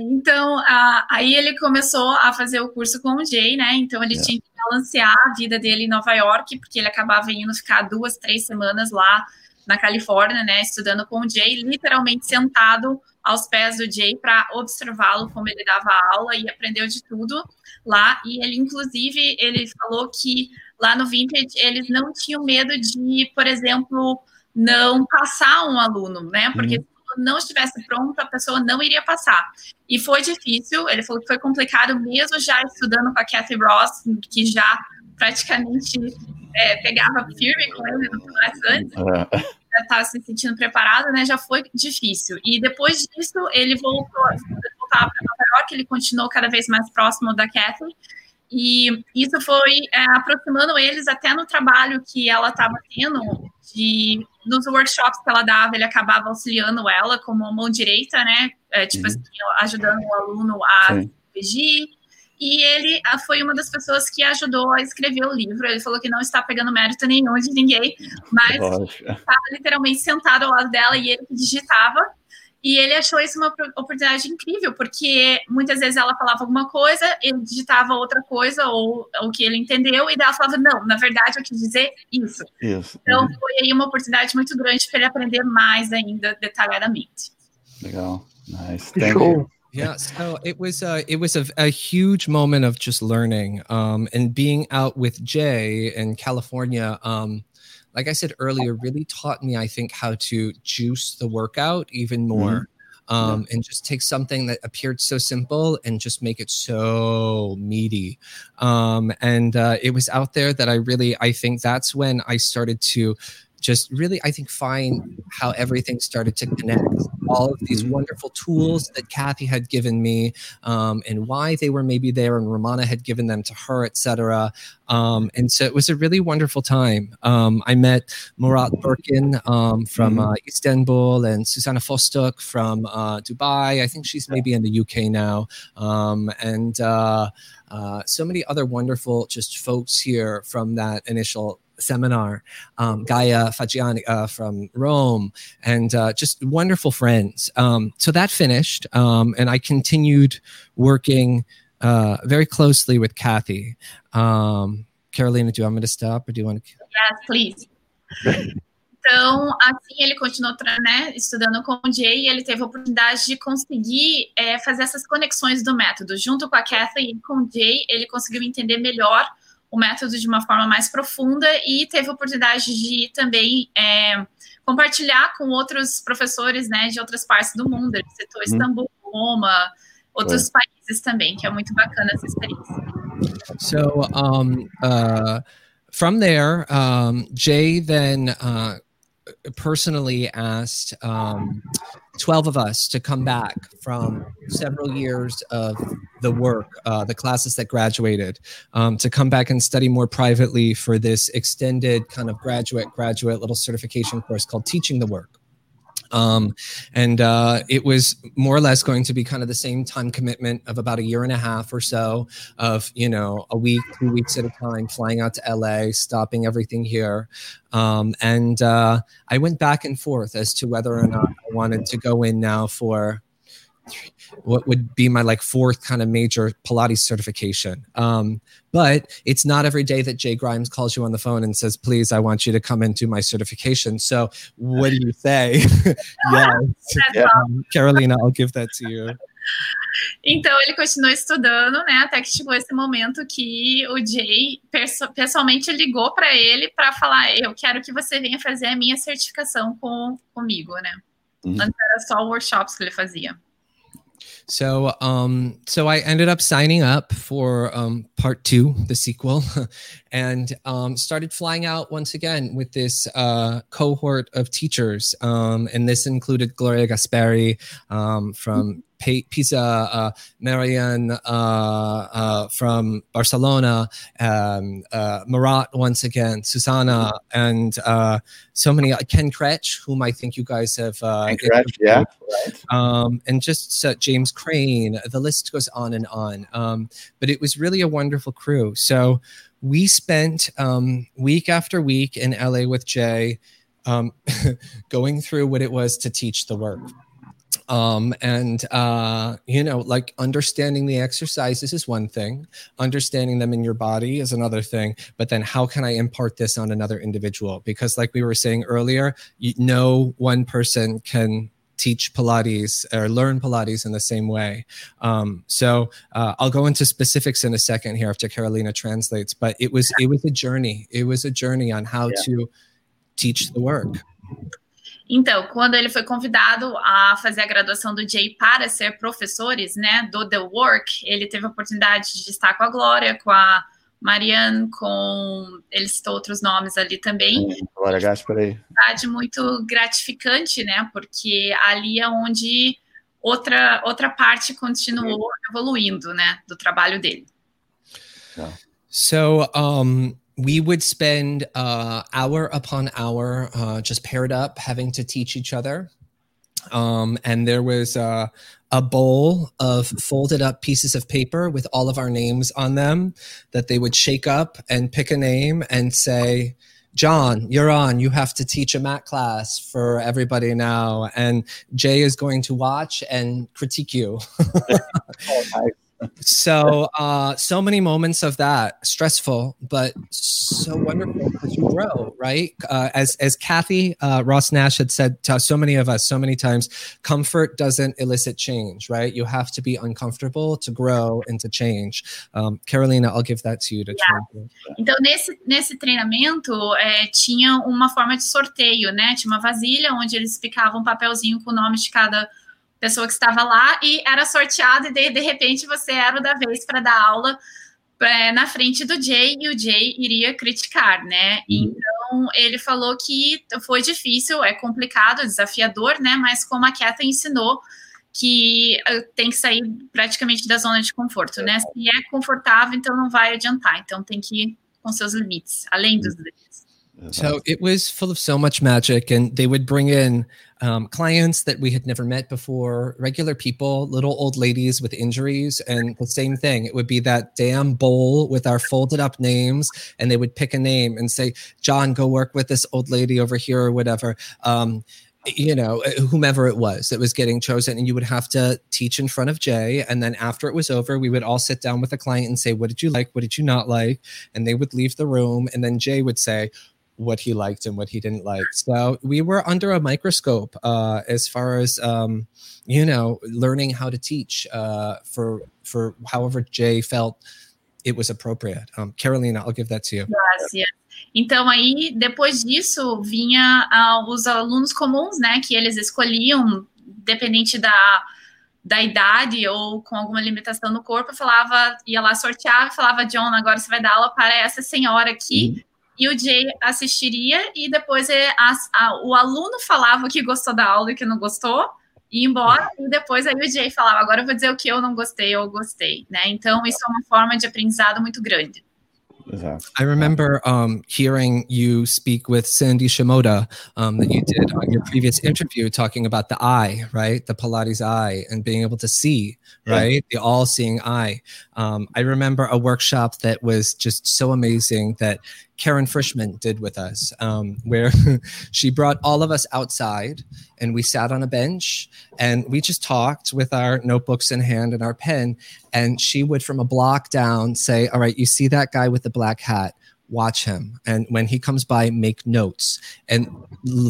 Então, uh, aí ele começou a fazer o curso com o Jay, né? Então ele yeah. tinha que balancear a vida dele em Nova York, porque ele acabava indo ficar duas, três semanas lá na Califórnia, né? Estudando com o Jay, literalmente sentado aos pés do Jay para observá-lo como ele dava aula e aprendeu de tudo lá. E ele, inclusive, ele falou que lá no Vintage eles não tinham medo de, por exemplo, não passar um aluno, né? Porque uhum. se não estivesse pronto, a pessoa não iria passar. E foi difícil, ele falou que foi complicado mesmo já estudando com a Kathy Ross, que já praticamente é, pegava firme com ele no antes. Uhum estava se sentindo preparado, né, já foi difícil. E depois disso, ele voltou, voltar para Nova York, ele continuou cada vez mais próximo da Kathleen, e isso foi é, aproximando eles até no trabalho que ela estava tendo, de, nos workshops que ela dava, ele acabava auxiliando ela como mão direita, né, é, tipo uhum. assim, ajudando o aluno a Sim. corrigir, e ele ah, foi uma das pessoas que ajudou a escrever o livro. Ele falou que não está pegando mérito nenhum de ninguém, mas estava literalmente sentado ao lado dela e ele digitava. E ele achou isso uma oportunidade incrível, porque muitas vezes ela falava alguma coisa, ele digitava outra coisa, ou o que ele entendeu, e ela falava, não, na verdade eu quis dizer isso. isso. Então uhum. foi aí uma oportunidade muito grande para ele aprender mais ainda detalhadamente. Legal. Nice. Thank Show. you. Yeah so it was uh it was a, a huge moment of just learning um and being out with jay in california um like i said earlier really taught me i think how to juice the workout even more um, yeah. and just take something that appeared so simple and just make it so meaty. Um, and uh, it was out there that I really, I think that's when I started to just really, I think, find how everything started to connect. All of these mm-hmm. wonderful tools that Kathy had given me, um, and why they were maybe there, and Romana had given them to her, etc. Um, and so it was a really wonderful time. Um, I met Murat Birkin um, from mm-hmm. uh, Istanbul and Susanna Fostuk from uh, Dubai. I think she's maybe in the UK now, um, and. Uh, uh, so many other wonderful just folks here from that initial seminar, um, Gaia Fagiani uh, from Rome, and uh, just wonderful friends. Um, so that finished, um, and I continued working uh, very closely with Kathy. Um, Carolina, do you want me to stop, or do you want to? Yes, please. Então, assim, ele continuou né, estudando com o Jay e ele teve a oportunidade de conseguir é, fazer essas conexões do método. Junto com a Kathy e com o Jay, ele conseguiu entender melhor o método de uma forma mais profunda e teve a oportunidade de também é, compartilhar com outros professores né, de outras partes do mundo. Ele citou uhum. Istambul, Roma, outros é. países também, que é muito bacana essa experiência. So, um, uh, from there, um, Jay then uh, personally asked um, 12 of us to come back from several years of the work, uh, the classes that graduated, um, to come back and study more privately for this extended kind of graduate, graduate little certification course called Teaching the Work. Um, and uh, it was more or less going to be kind of the same time commitment of about a year and a half or so of, you know, a week, two weeks at a time, flying out to LA, stopping everything here. Um, and uh, I went back and forth as to whether or not I wanted to go in now for what would be my like fourth kind of major Pilates certification. Um, but it's not every day that Jay Grimes calls you on the phone and says, "Please, I want you to come into my certification." So, what do you say? yes, um, Carolina, I'll give that to you. Então ele continuou estudando, né? Até que chegou esse momento que o Jay pessoalmente ligou para ele para falar: eu quero que você venha fazer a minha certificação com, comigo, né? Uhum. Antes era só workshops que ele fazia. So, um, so I ended up signing up for um, part two, the sequel, and um, started flying out once again with this uh, cohort of teachers. Um, and this included Gloria Gasperi um, from Pisa, uh, Marian uh, uh, from Barcelona, um, uh, Murat once again, Susanna, and uh, so many. Uh, Ken Kretsch, whom I think you guys have. Ken Kretsch, yeah. Um, and just James Crane. The list goes on and on. Um, but it was really a wonderful crew. So we spent um, week after week in LA with Jay. Um, going through what it was to teach the work um, and uh, you know like understanding the exercises is one thing understanding them in your body is another thing but then how can i impart this on another individual because like we were saying earlier you, no one person can teach Pilates or learn Pilates in the same way. Um, so uh, I'll go into specifics in a second here after Carolina translates. But it was it was a journey. It was a journey on how yeah. to teach the work. Então, quando ele foi convidado a fazer a graduação do Jay para ser professores, né, do The Work, ele teve a oportunidade de estar com a Glória, com a Marianne, com. Ele citou outros nomes ali também. Glória Gaspar aí. Muito gratificante, né, porque ali é onde outra, outra parte continuou evoluindo, né, do trabalho dele. So, um, we would spend uh, hour upon hour uh, just paired up having to teach each other um, and there was uh, a bowl of folded up pieces of paper with all of our names on them that they would shake up and pick a name and say John, you're on. You have to teach a mat class for everybody now. And Jay is going to watch and critique you. oh, nice so uh so many moments of that stressful but so wonderful because you grow right? Uh, as as kathy uh, ross nash had said to so many of us so many times comfort doesn't elicit change right? You have to be uncomfortable to grow and to change. Um, carolina i'll give that to you to yeah. então nesse nesse treinamento é, tinha uma forma de sorteio né? Tinha uma vasilha onde eles picavam um papelzinho com o nome de cada pessoa que estava lá e era sorteado e de, de repente você era o da vez para dar aula é, na frente do Jay e o Jay iria criticar, né? Uhum. Então ele falou que foi difícil, é complicado, desafiador, né? Mas como a Catherine ensinou que eh, tem que sair praticamente da zona de conforto, né? Se é confortável, então não vai adiantar. Então tem que ir com seus limites, além dos limites. So it was full of so much magic, and they would bring in um, clients that we had never met before, regular people, little old ladies with injuries, and the same thing. It would be that damn bowl with our folded up names, and they would pick a name and say, "John, go work with this old lady over here or whatever." Um, you know, whomever it was that was getting chosen, and you would have to teach in front of Jay. And then after it was over, we would all sit down with the client and say, What did you like? What did you not like? And they would leave the room. And then Jay would say, what he liked and what he didn't like. So we were under a microscope uh, as far as um, you know, learning how to teach uh, for for however Jay felt it was appropriate. Um, Carolina, I'll give that to you. Yes. Então aí depois disso vinha uh, os alunos comuns, né, que eles escolhiam dependente da da idade ou com alguma limitação no corpo, falava, ia lá sortear, falava, John, agora você vai dar aula para essa senhora aqui, uhum e o Jay assistiria e depois é, a, a, o aluno falava que gostou da aula e que não gostou, ia embora, e depois aí o Jay falava, agora eu vou dizer o que eu não gostei ou gostei, né? Então isso é uma forma de aprendizado muito grande. I remember um, hearing you speak with Sandy Shimoda um, that you did on your previous interview, talking about the eye, right? The Pilates eye and being able to see, right? Yeah. The all seeing eye. Um, I remember a workshop that was just so amazing that Karen Frischman did with us, um, where she brought all of us outside and we sat on a bench and we just talked with our notebooks in hand and our pen. And she would, from a block down, say, All right, you see that guy with the black hat? Watch him and when he comes by make notes and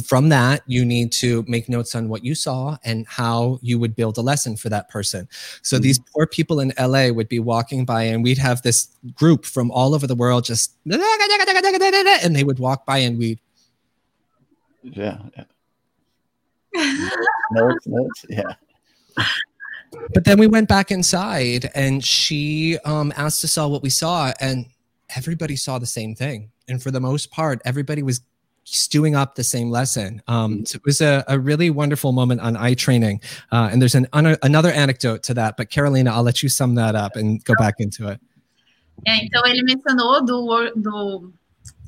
from that you need to make notes on what you saw and how you would build a lesson for that person so mm-hmm. these poor people in la would be walking by and we'd have this group from all over the world just and they would walk by and we'd yeah, yeah. notes notes yeah but then we went back inside and she um, asked us all what we saw and everybody saw the same thing. And for the most part, everybody was stewing up the same lesson. Um, mm-hmm. so it was a, a, really wonderful moment on eye training. Uh, and there's an, un- another anecdote to that, but Carolina, I'll let you sum that up and go back into it. É, então ele mencionou do, do,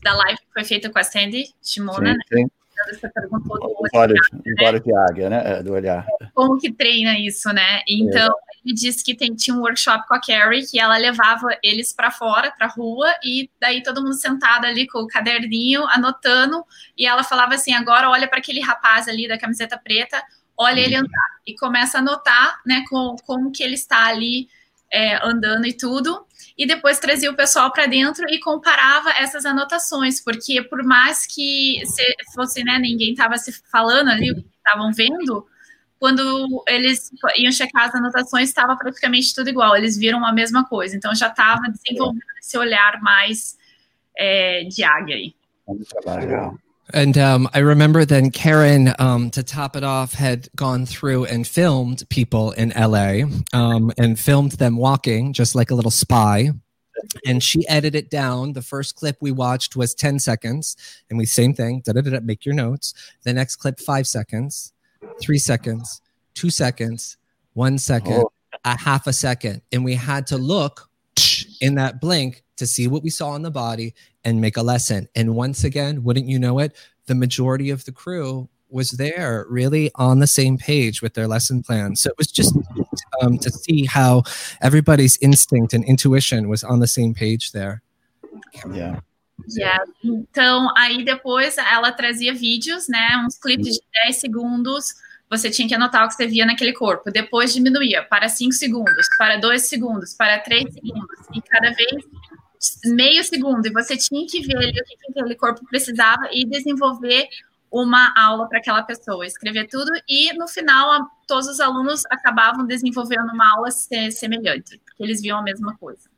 da live que foi feita com a Sandy Shimoda, sim, sim. né? Você perguntou do olhar, olhar de águia, né? É, do olhar. Como que treina isso, né? Então, é ele disse que tem, tinha um workshop com a Carrie, que ela levava eles para fora, para rua, e daí todo mundo sentado ali com o caderninho, anotando, e ela falava assim: agora olha para aquele rapaz ali da camiseta preta, olha ele andar, e começa a anotar, né, com, como que ele está ali é, andando e tudo. E depois trazia o pessoal para dentro e comparava essas anotações, porque por mais que se fosse, né, ninguém estava se falando ali, estavam vendo, quando eles iam checar as anotações, estava praticamente tudo igual, eles viram a mesma coisa, então já estava desenvolvendo esse olhar mais é, de águia aí. And um, I remember then Karen, um, to top it off, had gone through and filmed people in LA um, and filmed them walking just like a little spy. And she edited it down. The first clip we watched was 10 seconds. And we, same thing, da da da, make your notes. The next clip, five seconds three seconds, two seconds, one second, oh. a half a second. And we had to look in that blink to see what we saw in the body and make a lesson. And once again, wouldn't you know it, the majority of the crew was there really on the same page with their lesson plan. So it was just um, to see how everybody's instinct and intuition was on the same page there. Yeah. Yeah. Então, aí depois ela trazia vídeos, né? Uns clipes de 10 segundos. Você tinha que anotar o que você via naquele corpo. Depois diminuía para 5 segundos, para 2 segundos, para 3 segundos. E cada vez meio segundo. E você tinha que ver o que aquele corpo precisava e desenvolver uma aula para aquela pessoa, escrever tudo. E no final, todos os alunos acabavam desenvolvendo uma aula semelhante, porque eles viam a mesma coisa.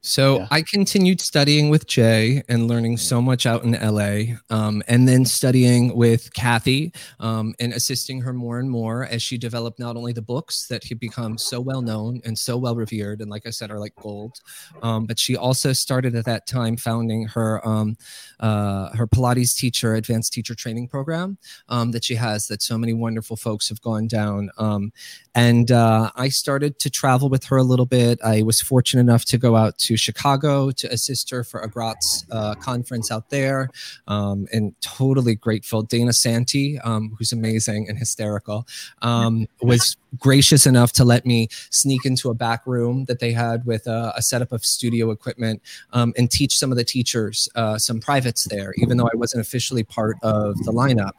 So yeah. I continued studying with Jay and learning so much out in LA, um, and then studying with Kathy um, and assisting her more and more as she developed not only the books that had become so well known and so well revered, and like I said, are like gold, um, but she also started at that time founding her um, uh, her Pilates teacher advanced teacher training program um, that she has that so many wonderful folks have gone down. Um, and uh, I started to travel with her a little bit. I was fortunate enough to go out to Chicago to assist her for a Graz uh, conference out there, um, and totally grateful. Dana Santi, um, who's amazing and hysterical, um, was gracious enough to let me sneak into a back room that they had with a, a setup of studio equipment um, and teach some of the teachers uh, some privates there, even though I wasn't officially part of the lineup.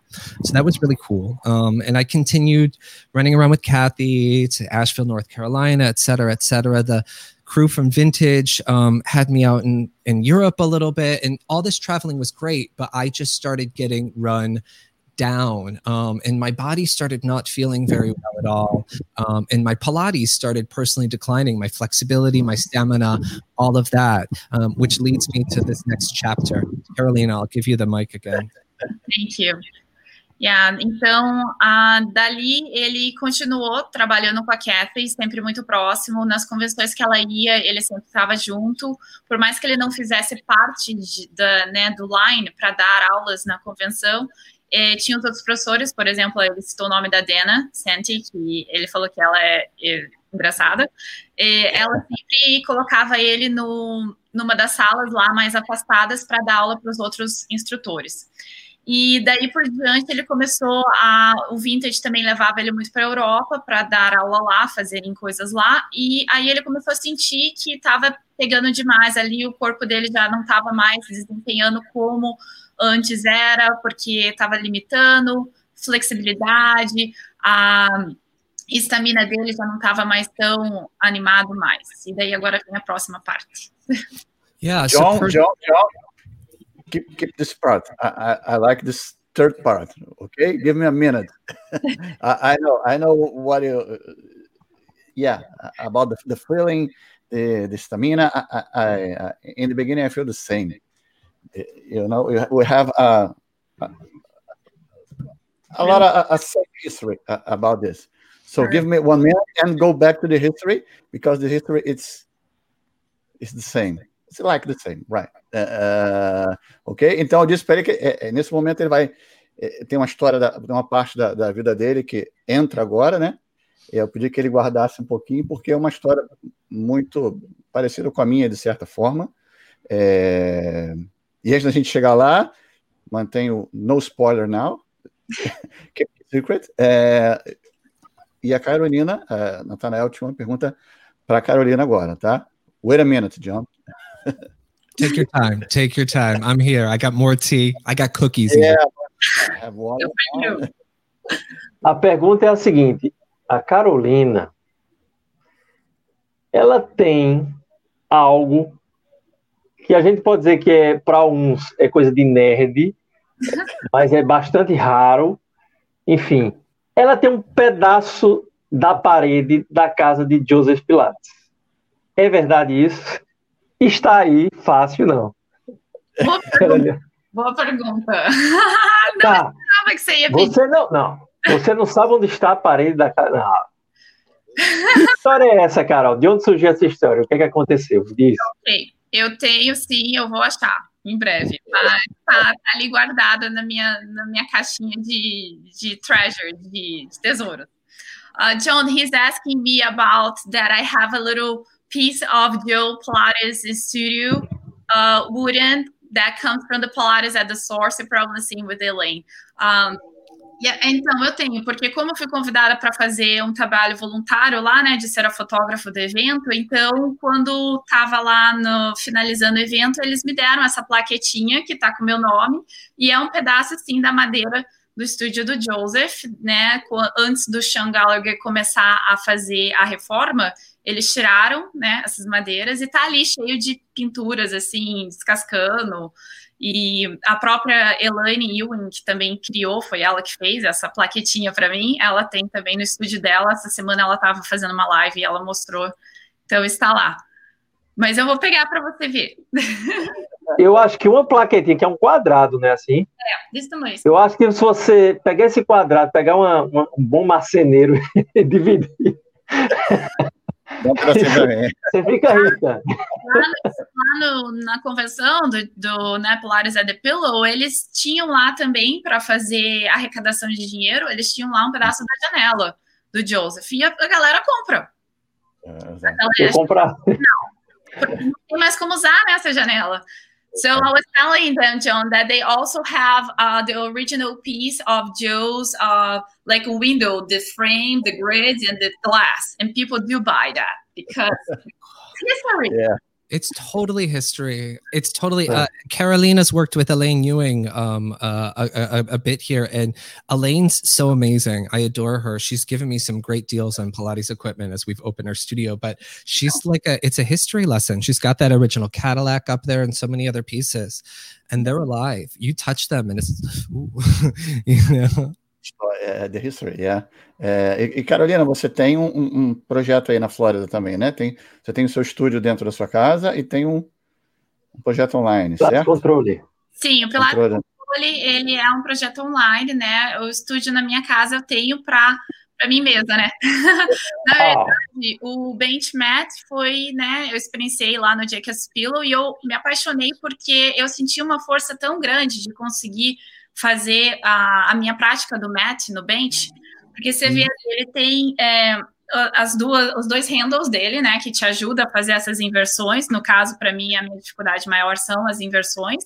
So that was really cool. Um, and I continued running around with Kathy to Asheville, North Carolina, et cetera, et cetera. The crew from Vintage um, had me out in, in Europe a little bit, and all this traveling was great, but I just started getting run down. Um, and my body started not feeling very well at all. Um, and my pilates started personally declining my flexibility my stamina all of that um, which leads me to this next chapter. Carolina i'll give you the mic again. Thank you Yeah, então, a, dali ele continuou trabalhando com a Kathy, sempre muito próximo. Nas convenções que ela ia, ele sempre estava junto. Por mais que ele não fizesse parte de, da, né, do line para dar aulas na convenção, é, tinha os outros professores, por exemplo, ele citou o nome da Dana Santi, que ele falou que ela é, é engraçada. É, ela sempre colocava ele no, numa das salas lá mais afastadas para dar aula para os outros instrutores. E daí por diante ele começou a. O Vintage também levava ele muito para a Europa para dar aula lá, fazerem coisas lá. E aí ele começou a sentir que estava pegando demais ali, o corpo dele já não estava mais desempenhando como antes era, porque estava limitando flexibilidade, a estamina dele já não estava mais tão animado mais. E daí agora vem a próxima parte. Yeah, John, John, John, keep keep this part. I, I, I like this third part. Okay, give me a minute. I, I, know I know what you. Yeah, about the, the feeling, the the stamina. I, I, I in the beginning I feel the same. Eh, you know, we have a, a, a lot of a, a history uh, about this. So give me one minute and go back to the history because the history it's it's the same. It's like the same, right? Uh, ok? Então eu disse para ele que é, é, nesse momento ele vai é, tem uma história da, uma parte da, da, vida dele que entra agora, né? Eu pedi que ele guardasse um pouquinho porque é uma história muito parecida com a minha de certa forma. É, e antes da gente chegar lá, mantenho no spoiler now, secret. É, e a Carolina, a Natanael tinha uma pergunta para a Carolina agora, tá? Wait a minute, John. Take your time. Take your time. I'm here. I got more tea. I got cookies. Yeah. A pergunta é a seguinte: a Carolina, ela tem algo que a gente pode dizer que é para uns é coisa de nerd, mas é bastante raro. Enfim, ela tem um pedaço da parede da casa de Joseph Pilates. É verdade isso? Está aí, fácil não. Boa pergunta. Boa pergunta. não tá. que você ia pedir. Você não, não. Você não sabe onde está a parede da casa. Que história é essa, Carol? De onde surgiu essa história? O que, é que aconteceu? Diz. Ok. Eu tenho sim, eu vou achar em breve. Mas tá, tá ali guardada na minha, na minha caixinha de, de treasure, de, de tesouro. Uh, John, he's asking me about that I have a little piece of Joe Pilates studio uh, wooden that comes from the Pilates at the source, probably seeing with Elaine. Um, então, eu tenho, porque como eu fui convidada para fazer um trabalho voluntário lá, né, de ser a fotógrafa do evento, então, quando estava lá no, finalizando o evento, eles me deram essa plaquetinha que está com o meu nome, e é um pedaço, assim, da madeira do estúdio do Joseph, né, antes do Sean Gallagher começar a fazer a reforma, eles tiraram, né, essas madeiras, e tá ali cheio de pinturas, assim, descascando, e a própria Elaine Ewing, que também criou, foi ela que fez essa plaquetinha para mim, ela tem também no estúdio dela. Essa semana ela estava fazendo uma live e ela mostrou, então está lá. Mas eu vou pegar para você ver. Eu acho que uma plaquetinha, que é um quadrado, né? Assim. É, desse tamanho. Eu acho que se você pegar esse quadrado, pegar uma, uma, um bom marceneiro e dividir. Você fica rica. Lá, lá no, na convenção do, do né, Polaris at the Pillow, eles tinham lá também, para fazer arrecadação de dinheiro, eles tinham lá um pedaço da janela do Joseph. E a, a galera compra. É, galera, comprar. Não, não tem mais como usar né, essa janela. So I was telling them, John, that they also have uh, the original piece of Joe's uh, like window, the frame, the grids, and the glass, and people do buy that because history. Yeah. It's totally history. It's totally. Uh, Carolina's worked with Elaine Ewing um, uh, a, a, a, bit here, and Elaine's so amazing. I adore her. She's given me some great deals on Pilates equipment as we've opened our studio. But she's like a. It's a history lesson. She's got that original Cadillac up there and so many other pieces, and they're alive. You touch them, and it's, ooh, you know. É, The History, yeah. É, e, e, Carolina, você tem um, um, projeto aí na Flórida também, né? Tem, você tem o seu estúdio dentro da sua casa e tem um, um projeto online, Pilates certo? Controle. Sim, o Pilates Controle. Controle, ele é um projeto online, né? O estúdio na minha casa eu tenho para para mim mesma, né? Na verdade, o Benchmat foi, né? Eu experienciei lá no Jacobs Pillow e eu me apaixonei porque eu senti uma força tão grande de conseguir fazer a, a minha prática do mat no bench, porque você vê, uhum. ele tem é, as duas, os dois handles dele, né, que te ajuda a fazer essas inversões. No caso, para mim, a minha dificuldade maior são as inversões.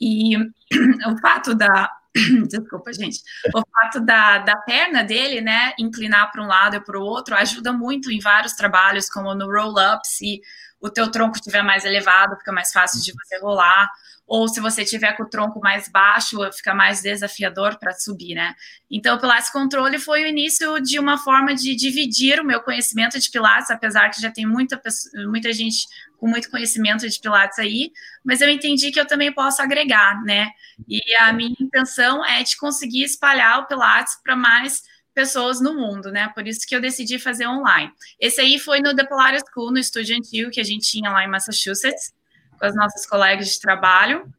E o fato da. Desculpa, gente. O fato da, da perna dele, né, inclinar para um lado e para o outro, ajuda muito em vários trabalhos, como no roll-up, se o teu tronco estiver mais elevado, fica mais fácil de você rolar ou se você tiver com o tronco mais baixo, fica mais desafiador para subir, né? Então, o Pilates Controle foi o início de uma forma de dividir o meu conhecimento de Pilates, apesar que já tem muita, muita gente com muito conhecimento de Pilates aí, mas eu entendi que eu também posso agregar, né? E a minha intenção é de conseguir espalhar o Pilates para mais pessoas no mundo, né? Por isso que eu decidi fazer online. Esse aí foi no The Pilates School, no estúdio antigo que a gente tinha lá em Massachusetts com as nossas colegas de trabalho.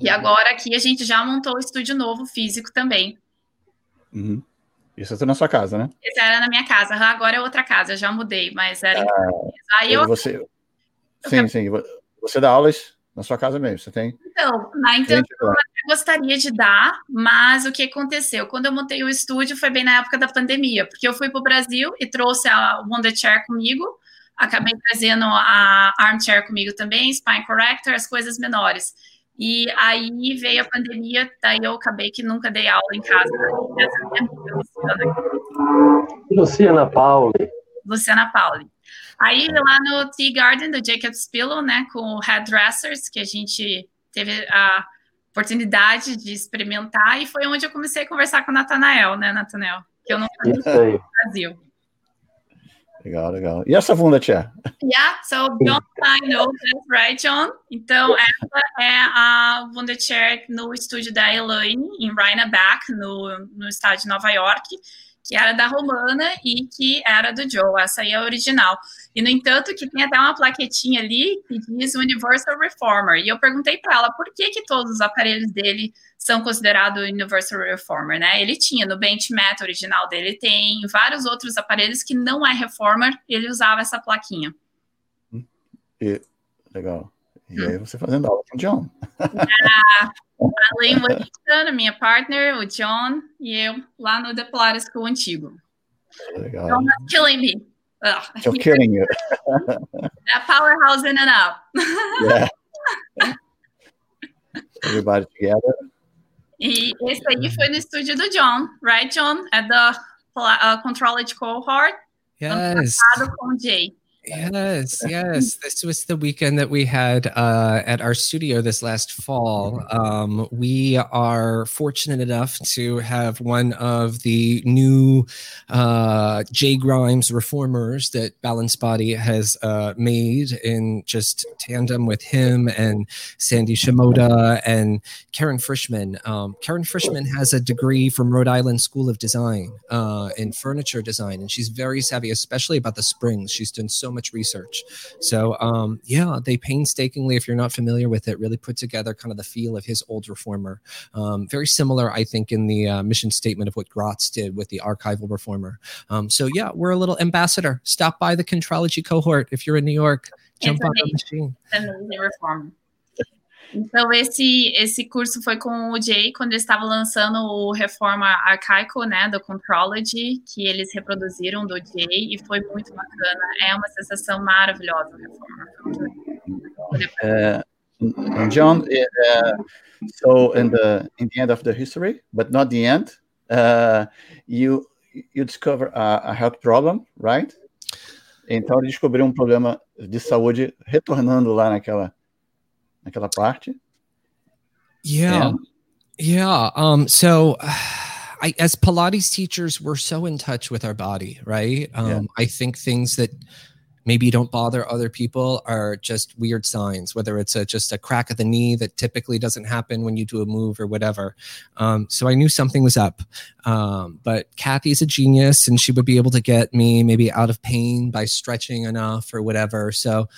E agora aqui a gente já montou o estúdio novo físico também. Uhum. Isso é na sua casa, né? Isso era na minha casa. Agora é outra casa, já mudei, mas era. Ah, Aí eu. Você... Sim, eu... sim. Você dá aulas na sua casa mesmo, você tem? Então, na intenção eu gostaria de dar, mas o que aconteceu? Quando eu montei o estúdio foi bem na época da pandemia, porque eu fui para o Brasil e trouxe a Wonder Chair comigo, acabei trazendo a armchair comigo também, spine corrector, as coisas menores. E aí veio a pandemia, daí eu acabei que nunca dei aula em casa. Luciana Pauli. Luciana Pauli. Aí lá no Tea Garden do Jacob's Pillow, né, com o Hairdressers, que a gente teve a oportunidade de experimentar, e foi onde eu comecei a conversar com o Natanael, né, Natanael? Que eu não sabia no Brasil. Legal, legal. E essa funda, tia? Yeah, so John I know right, John? Então, essa é a Wonder Chair no estúdio da Elaine, em Rhinebeck, no, no estado de Nova York, que era da Romana e que era do Joe. Essa aí é a original. E, no entanto, que tem até uma plaquetinha ali que diz Universal Reformer. E eu perguntei para ela por que, que todos os aparelhos dele são considerados Universal Reformer, né? Ele tinha no Benchmat original dele, tem vários outros aparelhos que não é Reformer, ele usava essa plaquinha. E, legal. E aí você fazendo aula com o John. Ah, além do a minha partner, o John, e eu lá no The Pilates School antigo. Legal. John is killing me. Ugh. You're killing you. that powerhouse in and out. yeah. Everybody together. E esse aí foi no estúdio do John, right, John? At the uh, Controlled Cohort. Yes. com o Jay. Yes, yes. This was the weekend that we had uh, at our studio this last fall. Um, we are fortunate enough to have one of the new uh, Jay Grimes reformers that Balanced Body has uh, made in just tandem with him and Sandy Shimoda and Karen Frischman. Um, Karen Frischman has a degree from Rhode Island School of Design uh, in furniture design, and she's very savvy, especially about the springs. She's done so much research. So um, yeah, they painstakingly, if you're not familiar with it, really put together kind of the feel of his old reformer. Um, very similar, I think, in the uh, mission statement of what Gratz did with the archival reformer. Um, so yeah, we're a little ambassador. Stop by the Contrology cohort if you're in New York. Jump on the machine. reformer. Então, esse, esse curso foi com o Jay, quando ele estava lançando o Reforma Arcaico, né, do Contrology, que eles reproduziram do Jay, e foi muito bacana. É uma sensação maravilhosa o Reforma. Uh, John, uh, so in the in the end of the history, but not the end, uh, you you discover a, a health problem, right? Então descobriu um problema de saúde retornando lá naquela naquela parte. Yeah. And, yeah. Um, so I, as Pilates teachers, we're so in touch with our body, right? Um, yeah. I think things that maybe don't bother other people are just weird signs whether it's a, just a crack of the knee that typically doesn't happen when you do a move or whatever um, so i knew something was up um, but kathy's a genius and she would be able to get me maybe out of pain by stretching enough or whatever so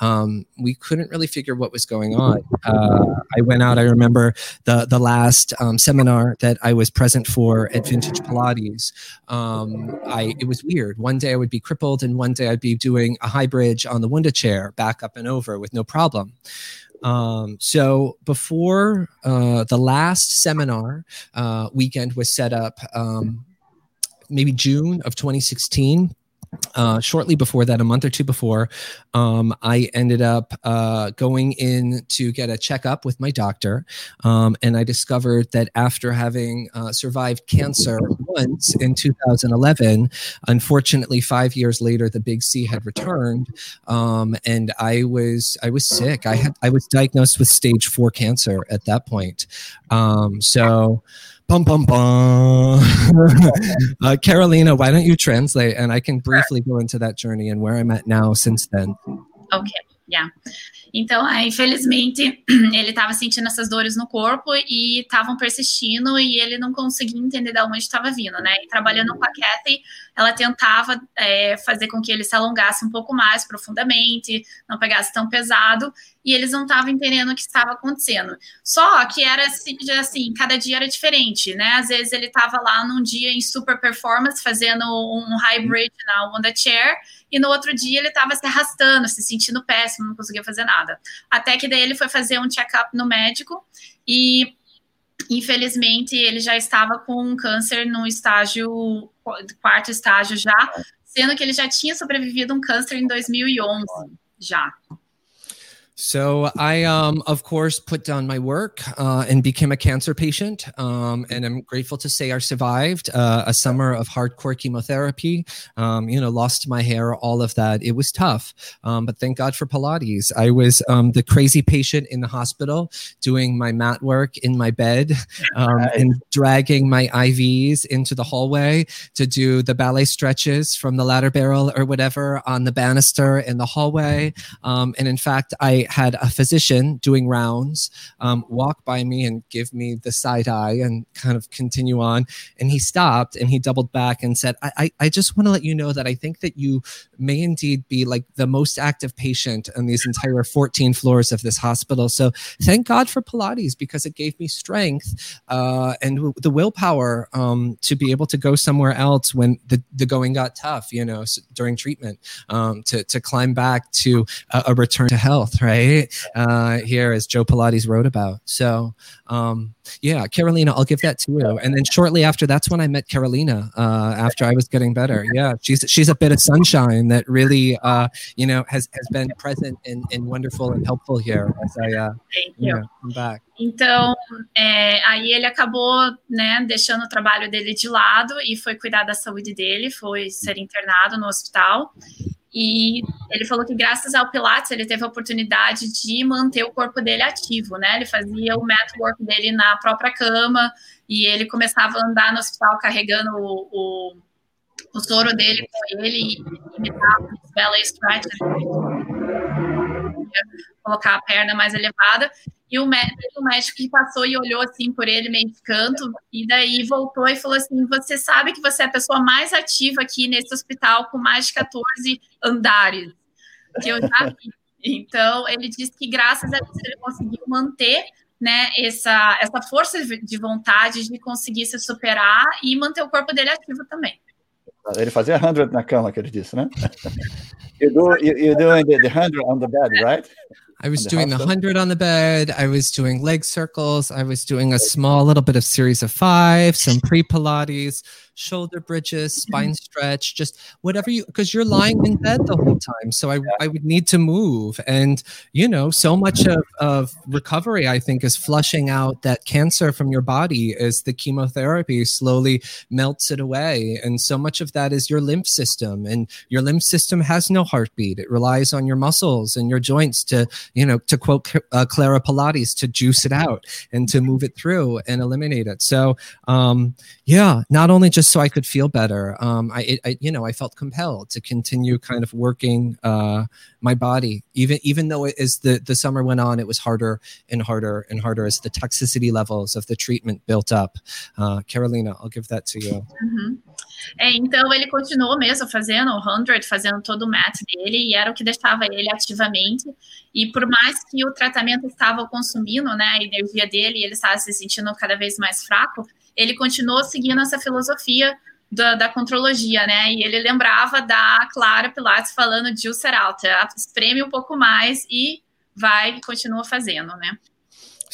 um, we couldn't really figure what was going on. Uh, I went out. I remember the the last um, seminar that I was present for at Vintage Pilates. Um, I it was weird. One day I would be crippled, and one day I'd be doing a high bridge on the Wunda chair, back up and over with no problem. Um, so before uh, the last seminar uh, weekend was set up, um, maybe June of 2016 uh, shortly before that, a month or two before, um, I ended up uh, going in to get a checkup with my doctor. Um, and I discovered that after having uh, survived cancer once in 2011, unfortunately, five years later, the big C had returned. Um, and I was, I was sick. I had, I was diagnosed with stage four cancer at that point. Um, so, Bum bum bum. uh, Carolina, why don't you translate and I can briefly go into that journey and where I'm at now since then. Okay, yeah. Então, é, infelizmente, ele estava sentindo essas dores no corpo e estavam persistindo e ele não conseguia entender de onde estava vindo, né? E trabalhando com a Kathy, ela tentava é, fazer com que ele se alongasse um pouco mais profundamente, não pegasse tão pesado, e eles não estavam entendendo o que estava acontecendo. Só que era assim, assim, cada dia era diferente, né? Às vezes ele estava lá num dia em super performance, fazendo um hybrid na Wanda Chair, e no outro dia ele estava se arrastando, se sentindo péssimo, não conseguia fazer nada. Até que daí ele foi fazer um check-up no médico e infelizmente ele já estava com um câncer no estágio quarto estágio já, sendo que ele já tinha sobrevivido um câncer em 2011 já. So I, um, of course, put down my work uh, and became a cancer patient. Um, and I'm grateful to say I survived uh, a summer of hardcore chemotherapy. Um, you know, lost my hair, all of that. It was tough, um, but thank God for Pilates. I was um, the crazy patient in the hospital doing my mat work in my bed um, and dragging my IVs into the hallway to do the ballet stretches from the ladder barrel or whatever on the banister in the hallway. and in fact, I had a physician doing rounds um, walk by me and give me the side eye and kind of continue on. And he stopped and he doubled back and said, I, I, I just want to let you know that I think that you may indeed be like the most active patient on these entire 14 floors of this hospital. So thank God for Pilates because it gave me strength uh, and w- the willpower um, to be able to go somewhere else when the, the going got tough, you know, during treatment, um, to, to climb back to a, a return to health, right? Right? Uh, here, as Joe Pilates wrote about. So, um, yeah, Carolina, I'll give that to you. And then shortly after, that's when I met Carolina. Uh, after I was getting better, yeah, she's she's a bit of sunshine that really, uh, you know, has has been present and, and wonderful and helpful here as I, uh, Thank you. Know, come back. Então, é, aí ele acabou, né, deixando o trabalho dele de lado e foi cuidar da saúde dele, foi ser internado no hospital. E ele falou que graças ao Pilates ele teve a oportunidade de manter o corpo dele ativo, né? Ele fazia o mat work dele na própria cama e ele começava a andar no hospital carregando o, o, o soro dele com ele e imitava os belly stretches, colocar a perna mais elevada. E o médico, o médico que passou e olhou assim por ele meio de canto, e daí voltou e falou assim: Você sabe que você é a pessoa mais ativa aqui nesse hospital com mais de 14 andares. que eu já vi. Então, ele disse que graças a isso ele conseguiu manter né, essa, essa força de vontade de conseguir se superar e manter o corpo dele ativo também. Ele fazia 100 na cama, que ele disse, né? you do, you, doing the, the 100 on the bed, right? I was doing the 100 on the bed. I was doing leg circles. I was doing a small little bit of series of five, some pre Pilates, shoulder bridges, spine stretch, just whatever you, because you're lying in bed the whole time. So I, I would need to move. And, you know, so much of, of recovery, I think, is flushing out that cancer from your body as the chemotherapy slowly melts it away. And so much of that is your lymph system. And your lymph system has no heartbeat, it relies on your muscles and your joints to, you know, to quote uh, Clara Pilates, to juice it out and to move it through and eliminate it. So, um, yeah, not only just so I could feel better, um, I, I, you know, I felt compelled to continue kind of working uh, my body, even even though as the the summer went on, it was harder and harder and harder as the toxicity levels of the treatment built up. Uh, Carolina, I'll give that to you. Uhum. É, então ele continuou mesmo fazendo o 100, fazendo todo o mat dele, e era o que deixava ele ativamente. E por mais que o tratamento estava consumindo né, a energia dele e ele estava se sentindo cada vez mais fraco, ele continuou seguindo essa filosofia da, da contrologia, né? E ele lembrava da Clara Pilates falando de ulcer alta, espreme um pouco mais e vai e continua fazendo, né?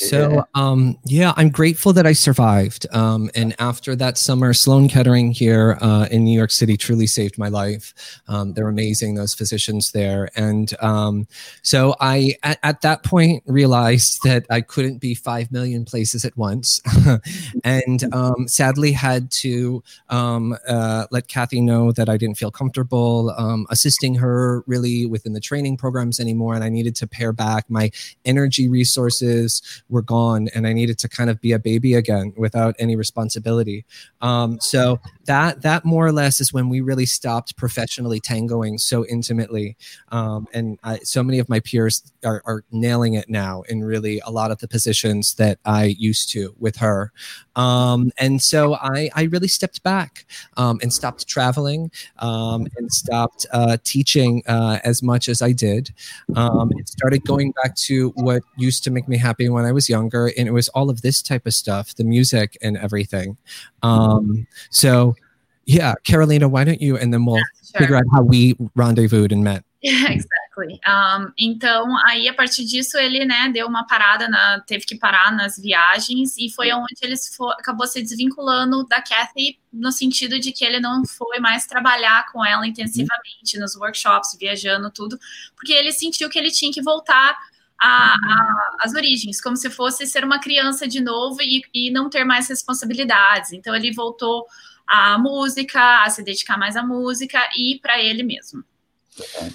So, um, yeah, I'm grateful that I survived. Um, and after that summer, Sloan Kettering here uh, in New York City truly saved my life. Um, they're amazing, those physicians there. And um, so I, at, at, that point, realized that I couldn't be 5 million places at once. and um, sadly, had to um, uh, let Kathy know that I didn't feel comfortable um, assisting her really within the training programs anymore. And I needed to pare back my energy resources were gone and I needed to kind of be a baby again without any responsibility. Um, so that that more or less is when we really stopped professionally tangoing so intimately. Um, and I, so many of my peers are, are, nailing it now in really a lot of the positions that I used to with her. Um, and so I, I really stepped back um, and stopped traveling um, and stopped uh, teaching uh, as much as I did. Um, and started going back to what used to make me happy when I was younger. And it was all of this type of stuff, the music and everything. Um, so, yeah, Carolina, why don't you, and then we'll sure. figure out how we rendezvoused and met. exactly. Um, então, aí a partir disso ele, né, deu uma parada, na, teve que parar nas viagens e foi onde ele acabou se desvinculando da Kathy no sentido de que ele não foi mais trabalhar com ela intensivamente nos workshops, viajando tudo, porque ele sentiu que ele tinha que voltar às origens, como se fosse ser uma criança de novo e, e não ter mais responsabilidades. Então ele voltou à música, a se dedicar mais à música e para ele mesmo.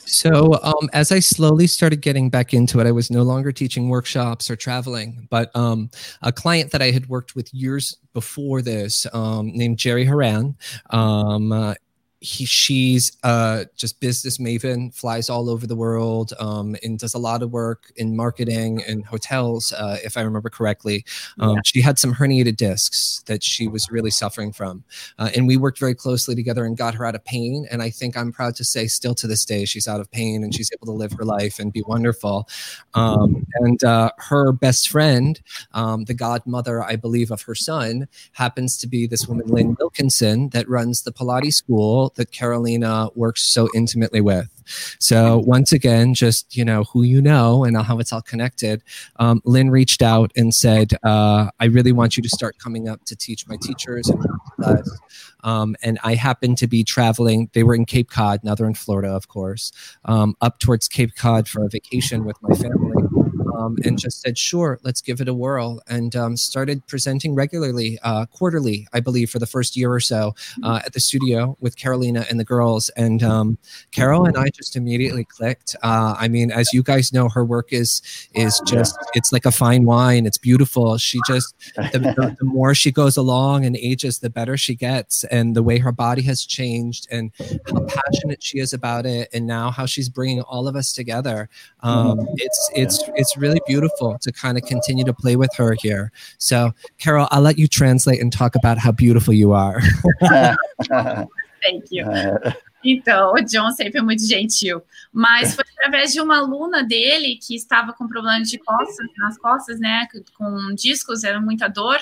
So, um, as I slowly started getting back into it, I was no longer teaching workshops or traveling, but um, a client that I had worked with years before this, um, named Jerry Haran, um, uh, he she's uh just business maven flies all over the world um and does a lot of work in marketing and hotels uh, if i remember correctly um, yeah. she had some herniated discs that she was really suffering from uh, and we worked very closely together and got her out of pain and i think i'm proud to say still to this day she's out of pain and she's able to live her life and be wonderful um, and uh, her best friend um, the godmother i believe of her son happens to be this woman lynn wilkinson that runs the pilates school that Carolina works so intimately with. So once again, just you know who you know and how it's all connected. Um, Lynn reached out and said, uh, "I really want you to start coming up to teach my teachers." And, um, and I happened to be traveling. They were in Cape Cod, now they're in Florida, of course, um, up towards Cape Cod for a vacation with my family um, and just said, sure, let's give it a whirl, and um, started presenting regularly, uh, quarterly, I believe, for the first year or so uh, at the studio with Carolina and the girls. And um, Carol and I just immediately clicked. Uh, I mean, as you guys know, her work is is just it's like a fine wine. It's beautiful. She just the, the, more she goes along and ages, the better she gets, and the way her body has changed, and how passionate she is about it, and now how she's bringing all of us together. Um, it's it's it's really really beautiful to kind of continue to play with her here. So, Carol, I'll let you translate and talk about how beautiful you are. Thank you. Então, o John sempre é muito gentil. Mas foi através de uma aluna dele que estava com problemas de costas, nas costas, né? Com discos, era muita dor.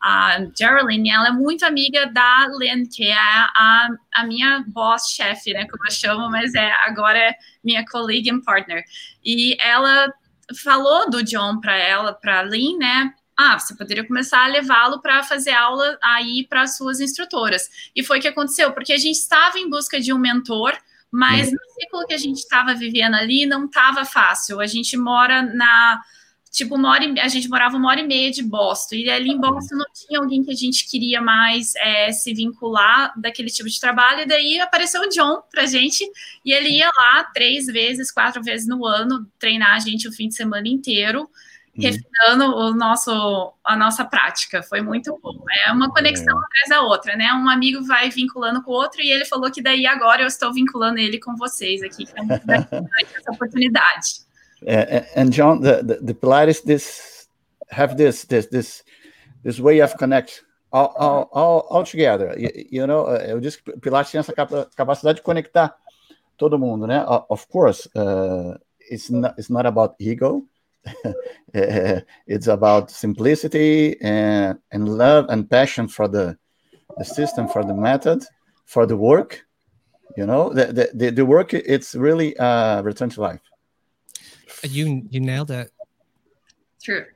A Geraldine, ela é muito amiga da Lynn, que é a, a minha boss-chefe, né? Como eu chamo, mas é agora é minha colleague and partner. E ela falou do John para ela, para Lynn, né? ah, você poderia começar a levá-lo para fazer aula aí para suas instrutoras. E foi o que aconteceu, porque a gente estava em busca de um mentor, mas uhum. no ciclo que a gente estava vivendo ali não estava fácil. A gente mora na tipo uma hora e, a gente morava uma hora e meia de Boston e ali em uhum. Boston não tinha alguém que a gente queria mais é, se vincular daquele tipo de trabalho e daí apareceu o John para gente e ele ia lá três vezes quatro vezes no ano treinar a gente o fim de semana inteiro Uhum. refinando o nosso, a nossa prática. Foi muito bom. É uma conexão é. atrás da outra, né? Um amigo vai vinculando com o outro e ele falou que daí agora eu estou vinculando ele com vocês aqui, que é muito essa oportunidade. Uh, and John, the, the, the Pilates this have this this this this way of connect all, all, all, all together. You, you know, uh, eu disse que Pilates tem essa capacidade de conectar todo mundo, né? Of course, uh, it's not it's not about ego. it's about simplicity and, and love and passion for the, the system, for the method, for the work. You know, the, the, the work, it's really uh, return to life. You, you nailed it. True.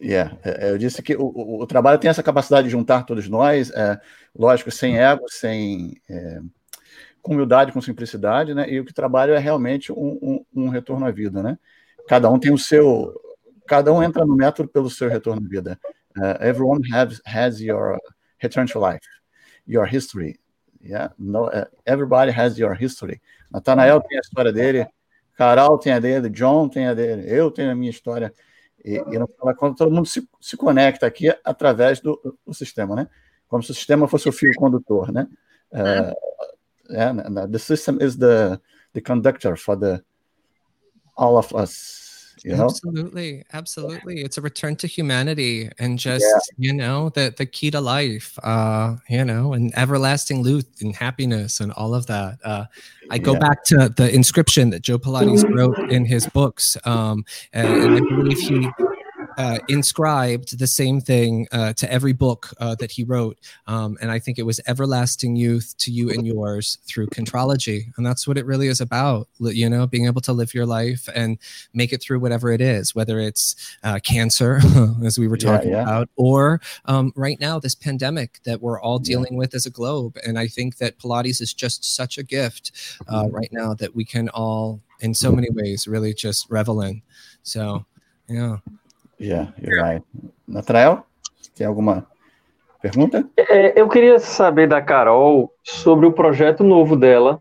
Yeah, eu disse que o, o, trabalho tem essa capacidade de juntar todos nós, é, lógico, sem ego, sem é, com humildade, com simplicidade, né? E o que trabalho é realmente um, um, um retorno à vida, né? cada um tem o seu, cada um entra no método pelo seu retorno à vida. Uh, everyone has has your return to life, your history. Yeah, no, uh, everybody has your history. Nathanael tem a história dele, Carol tem a dele, John tem a dele, eu tenho a minha história. E, e no final conta, todo mundo se, se conecta aqui através do, do, sistema, né? Como se o sistema fosse o fio condutor, né? Uh, yeah, the system is the the conductor for the all of us you know? absolutely absolutely it's a return to humanity and just yeah. you know the the key to life uh you know and everlasting loot and happiness and all of that uh i go yeah. back to the inscription that joe pilates wrote in his books um and, and i believe he uh, inscribed the same thing uh, to every book uh, that he wrote. Um, and I think it was everlasting youth to you and yours through contrology. And that's what it really is about, you know, being able to live your life and make it through whatever it is, whether it's uh, cancer, as we were talking yeah, yeah. about, or um, right now, this pandemic that we're all dealing yeah. with as a globe. And I think that Pilates is just such a gift uh, right now that we can all, in so many ways, really just revel in. So, yeah. Yeah, you're right. Natrael, tem alguma pergunta? É, eu queria saber da Carol sobre o projeto novo dela,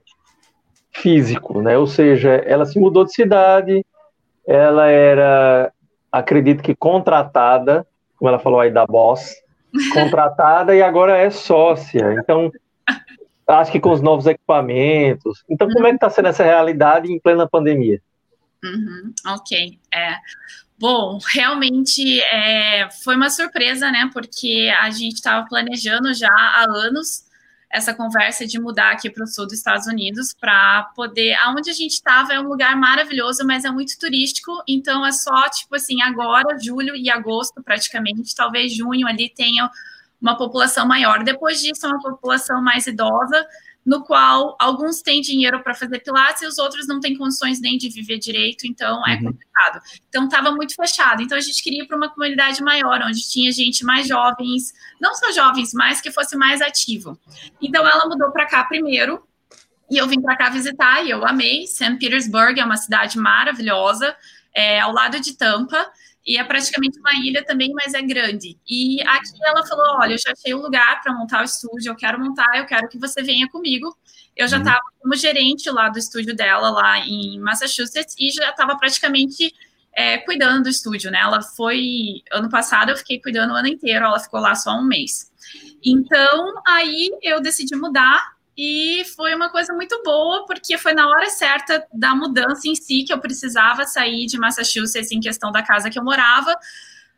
físico, né? Ou seja, ela se mudou de cidade, ela era, acredito que contratada, como ela falou aí da Boss, contratada e agora é sócia. Então, acho que com os novos equipamentos. Então, como é que está sendo essa realidade em plena pandemia? Uhum, ok. É. Bom, realmente é, foi uma surpresa, né? Porque a gente estava planejando já há anos essa conversa de mudar aqui para o sul dos Estados Unidos para poder. Aonde a gente estava é um lugar maravilhoso, mas é muito turístico, então é só tipo assim, agora, julho e agosto, praticamente, talvez junho ali tenha uma população maior. Depois disso, é uma população mais idosa no qual alguns têm dinheiro para fazer pilates e os outros não têm condições nem de viver direito, então é uhum. complicado. Então estava muito fechado. Então a gente queria ir para uma comunidade maior, onde tinha gente mais jovens, não só jovens, mas que fosse mais ativo. Então ela mudou para cá primeiro. E eu vim para cá visitar e eu amei. St. Petersburg é uma cidade maravilhosa, é, ao lado de Tampa e é praticamente uma ilha também, mas é grande. E aqui ela falou: Olha, eu já achei um lugar para montar o estúdio, eu quero montar, eu quero que você venha comigo. Eu já estava uhum. como gerente lá do estúdio dela, lá em Massachusetts, e já estava praticamente é, cuidando do estúdio, né? Ela foi. Ano passado eu fiquei cuidando o ano inteiro, ela ficou lá só um mês. Então, aí eu decidi mudar e foi uma coisa muito boa, porque foi na hora certa da mudança em si que eu precisava sair de Massachusetts em questão da casa que eu morava.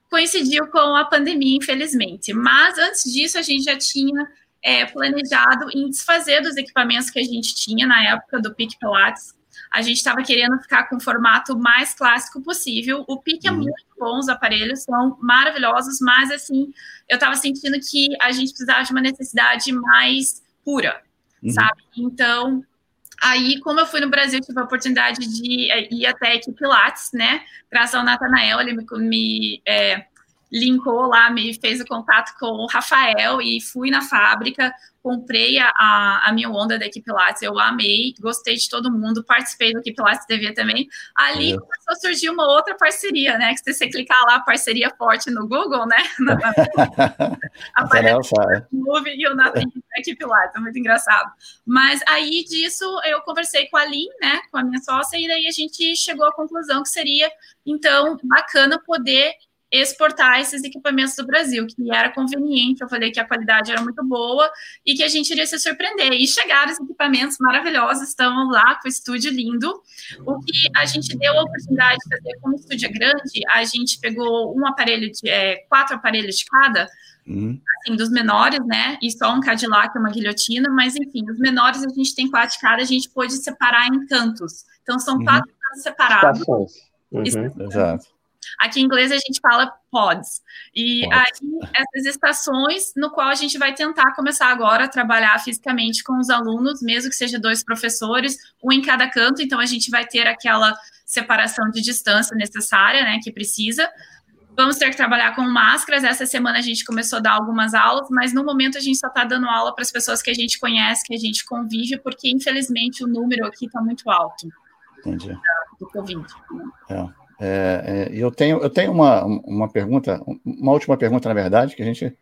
Coincidiu com a pandemia, infelizmente. Mas antes disso, a gente já tinha é, planejado em desfazer dos equipamentos que a gente tinha na época do Pique Pilates. A gente estava querendo ficar com o formato mais clássico possível. O Pique é uhum. é muito bom, os aparelhos são maravilhosos, mas assim, eu estava sentindo que a gente precisava de uma necessidade mais pura, uhum. sabe? Então, Aí, como eu fui no Brasil, tive a oportunidade de é, ir até a equipe Pilates, né? Graças ao Natanael, ele me, me é, linkou lá, me fez o contato com o Rafael e fui na fábrica comprei a, a, minha onda da Equipe Lattes, eu amei, gostei de todo mundo, participei do Equipe Lattes TV também. Ali é. começou a surgir uma outra parceria, né? Que se você clicar lá, parceria forte no Google, né? Aparece o Move e o da Equipe Lattes, é muito engraçado. Mas aí disso eu conversei com a Lin, né? Com a minha sócia, e daí a gente chegou à conclusão que seria, então, bacana poder exportar esses equipamentos do Brasil, que era conveniente, eu falei que a qualidade era muito boa e que a gente iria se surpreender. E chegaram os equipamentos maravilhosos, estão lá com o estúdio lindo. O que a gente deu a oportunidade de fazer, como o estúdio é grande, a gente pegou um aparelho, de, é, quatro aparelhos de cada, Uhum. Assim, dos menores, né? E só um Cadillac, uma guilhotina, mas enfim, os menores a gente tem quatro de cada, a gente pôde separar em cantos. Então são uhum. quatro cantos separados. Uhum. Exato. Aqui em inglês a gente fala pods. E pods. aí, essas estações, no qual a gente vai tentar começar agora a trabalhar fisicamente com os alunos, mesmo que seja dois professores, um em cada canto, então a gente vai ter aquela separação de distância necessária, né, que precisa. Vamos ter que trabalhar com máscaras. Essa semana a gente começou a dar algumas aulas, mas no momento a gente só está dando aula para as pessoas que a gente conhece, que a gente convive, porque infelizmente o número aqui está muito alto. Entendi. Do Covid. Né? É. É, é, eu tenho, eu tenho uma, uma pergunta, uma última pergunta, na verdade, que a gente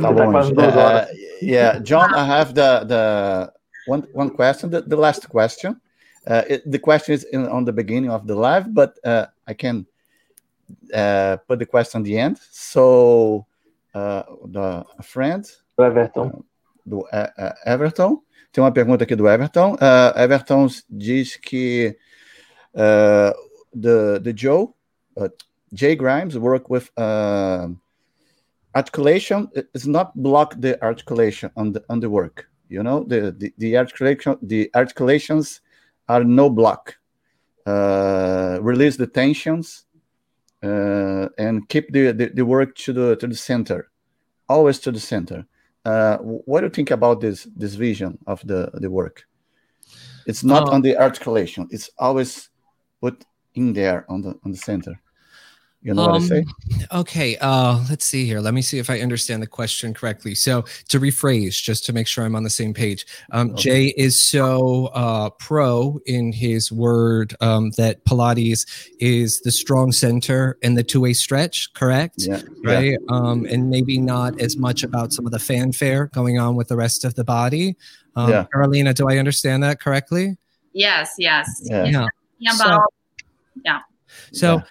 tá longe. Uh, yeah, John, I have the, the one, one question, the, the last question. Uh, it, the question is in, on the beginning of the live, but uh, I can uh, put the question at the end. So, uh, the a friend do Everton, uh, do Everton, tem uma pergunta aqui do Everton. Everton diz que the the Joe uh, Jay Grimes work with uh, articulation. It's not block the articulation on the on the work. You know the the, the articulation the articulations are no block. Uh, release the tensions uh, and keep the, the, the work to the to the center, always to the center. Uh, what do you think about this this vision of the the work? It's not uh, on the articulation. It's always put in there on the on the center. You know um, what I say? Um, okay, uh, let's see here. Let me see if I understand the question correctly. So, to rephrase, just to make sure I'm on the same page, um, okay. Jay is so uh, pro in his word um, that Pilates is the strong center and the two way stretch, correct? Yeah. Right. Yeah. Um, and maybe not as much about some of the fanfare going on with the rest of the body. Um, yeah. Carolina, do I understand that correctly? Yes, yes. Yeah. yeah. About so, yeah. So yeah.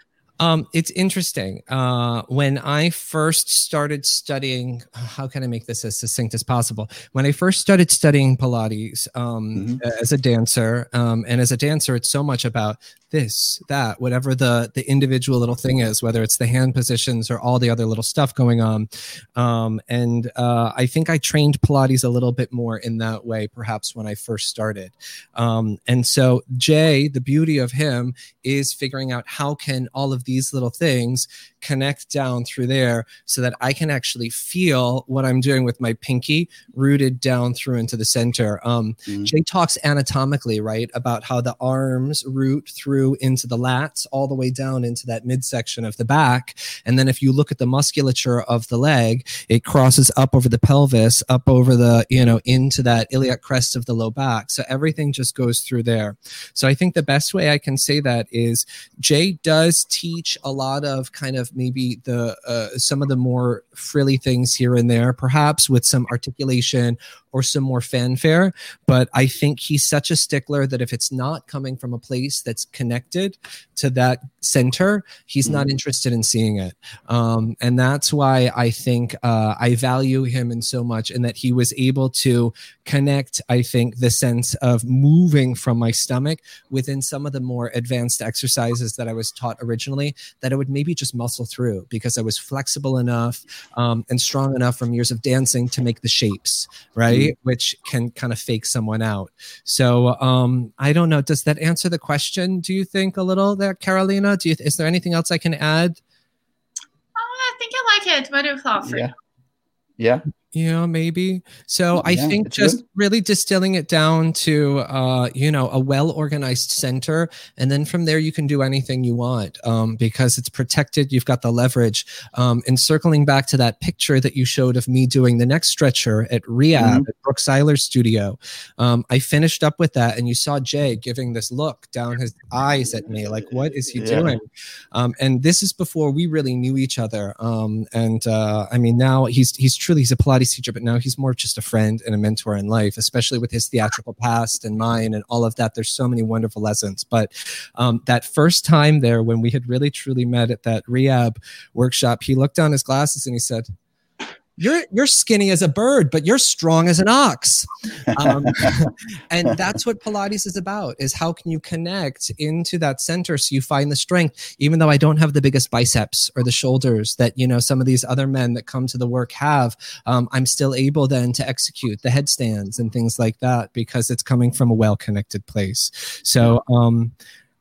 Um, it's interesting. Uh, when I first started studying, how can I make this as succinct as possible? When I first started studying Pilates um, mm-hmm. as a dancer, um, and as a dancer, it's so much about this, that, whatever the the individual little thing is, whether it's the hand positions or all the other little stuff going on. Um, and uh, I think I trained Pilates a little bit more in that way, perhaps when I first started. Um, and so Jay, the beauty of him is figuring out how can all of these little things connect down through there so that I can actually feel what I'm doing with my pinky rooted down through into the center. Um, mm-hmm. Jay talks anatomically, right, about how the arms root through into the lats all the way down into that midsection of the back. And then if you look at the musculature of the leg, it crosses up over the pelvis, up over the, you know, into that iliac crest of the low back. So everything just goes through there. So I think the best way I can say that is Jay does teach a lot of kind of maybe the uh, some of the more frilly things here and there, perhaps with some articulation or some more fanfare. But I think he's such a stickler that if it's not coming from a place that's connected to that center, he's not interested in seeing it. Um, and that's why I think uh, I value him in so much, and that he was able to connect, I think, the sense of moving from my stomach within some of the more advanced exercises that I was taught originally that I would maybe just muscle through because I was flexible enough um, and strong enough from years of dancing to make the shapes, right? Mm-hmm. Which can kind of fake someone out. So um, I don't know. Does that answer the question? Do you think a little there, Carolina? Do you, is there anything else I can add? Oh, I think I like it. What do you thought? Yeah. Yeah maybe so i think just good. really distilling it down to uh you know a well organized center and then from there you can do anything you want um because it's protected you've got the leverage um and circling back to that picture that you showed of me doing the next stretcher at re:AB mm-hmm. at Brooke Siler's studio um i finished up with that and you saw jay giving this look down his eyes at me like what is he yeah. doing um and this is before we really knew each other um and uh i mean now he's he's truly he's a Pilates teacher, but now he's more just a friend and a mentor in life, especially with his theatrical past and mine and all of that. There's so many wonderful lessons. But um, that first time there, when we had really truly met at that re:AB workshop, he looked down his glasses and he said, you're you're skinny as a bird, but you're strong as an ox. Um, and that's what Pilates is about: is how can you connect into that center so you find the strength. Even though I don't have the biggest biceps or the shoulders that you know some of these other men that come to the work have, um, I'm still able then to execute the headstands and things like that because it's coming from a well-connected place. So. Um,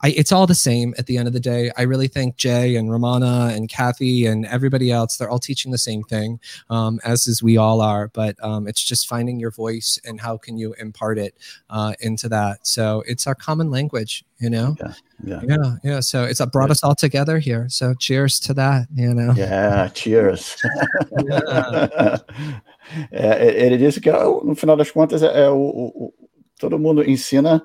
I, it's all the same at the end of the day. I really think Jay and Romana and Kathy and everybody else, they're all teaching the same thing, um, as is we all are. But um, it's just finding your voice and how can you impart it uh, into that. So it's our common language, you know? Yeah. Yeah. Yeah. yeah. So it's brought us all together here. So cheers to that, you know? Yeah. Cheers. yeah. ele disse que no final das contas é, é o, o, todo mundo ensina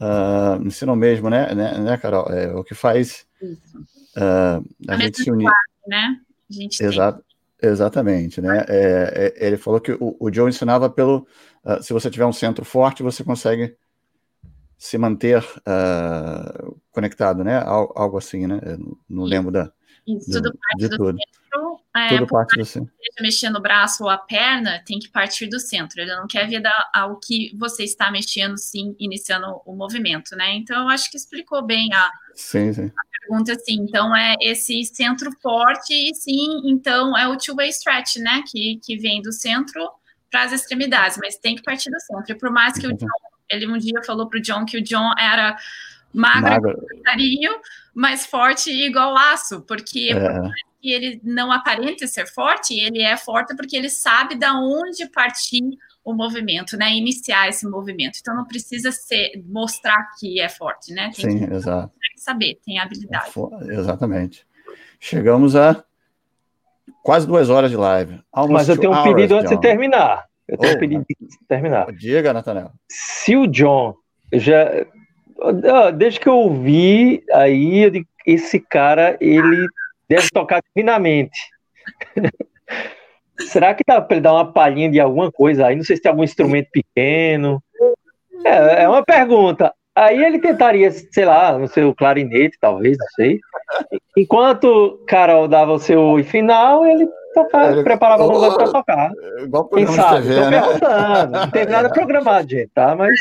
uh, ensino mesmo, né, né, né, Carol? É o que faz uh, a, a gente se unir. Né? A gente Exato, exatamente, né? É, é, ele falou que o, o Joe ensinava pelo uh, se você tiver um centro forte, você consegue se manter uh, conectado, né? Algo, algo assim, né? Eu não lembro da, Isso, do, tudo parte de do tudo. centro. É, tudo parte do centro. mexendo o braço ou a perna, tem que partir do centro. Ele não quer ver ao que você está mexendo, sim, iniciando o movimento, né? Então, eu acho que explicou bem a, sim, sim. a pergunta, assim. Então, é esse centro forte e, sim, então, é o two-way stretch, né? Que, que vem do centro para as extremidades, mas tem que partir do centro. E por mais que o John, ele um dia falou para o John que o John era magro, magro. mas forte igual laço, porque é. Que ele não aparente ser forte, ele é forte porque ele sabe da onde partir o movimento, né? Iniciar esse movimento. Então não precisa ser mostrar que é forte, né? Tem Sim, que, exato. Tem que saber, tem habilidade. É exatamente. Chegamos a quase duas horas de live. Almost Mas eu tenho um pedido antes John. de terminar. Eu tenho oh, um pedido antes de terminar. Diga, Nathaniel. Se o John já Desde que eu vi aí, eu digo, esse cara, ele deve tocar divinamente. Será que dá para ele dar uma palhinha de alguma coisa aí? Não sei se tem algum instrumento pequeno. É, é uma pergunta. Aí ele tentaria, sei lá, no seu clarinete, talvez, não sei. Enquanto Carol dava o seu final, ele tocava, ele... preparava alguma coisa para tocar. Igual Quem sabe? TV, né? perguntando. Não teve nada programado, gente, tá? Mas.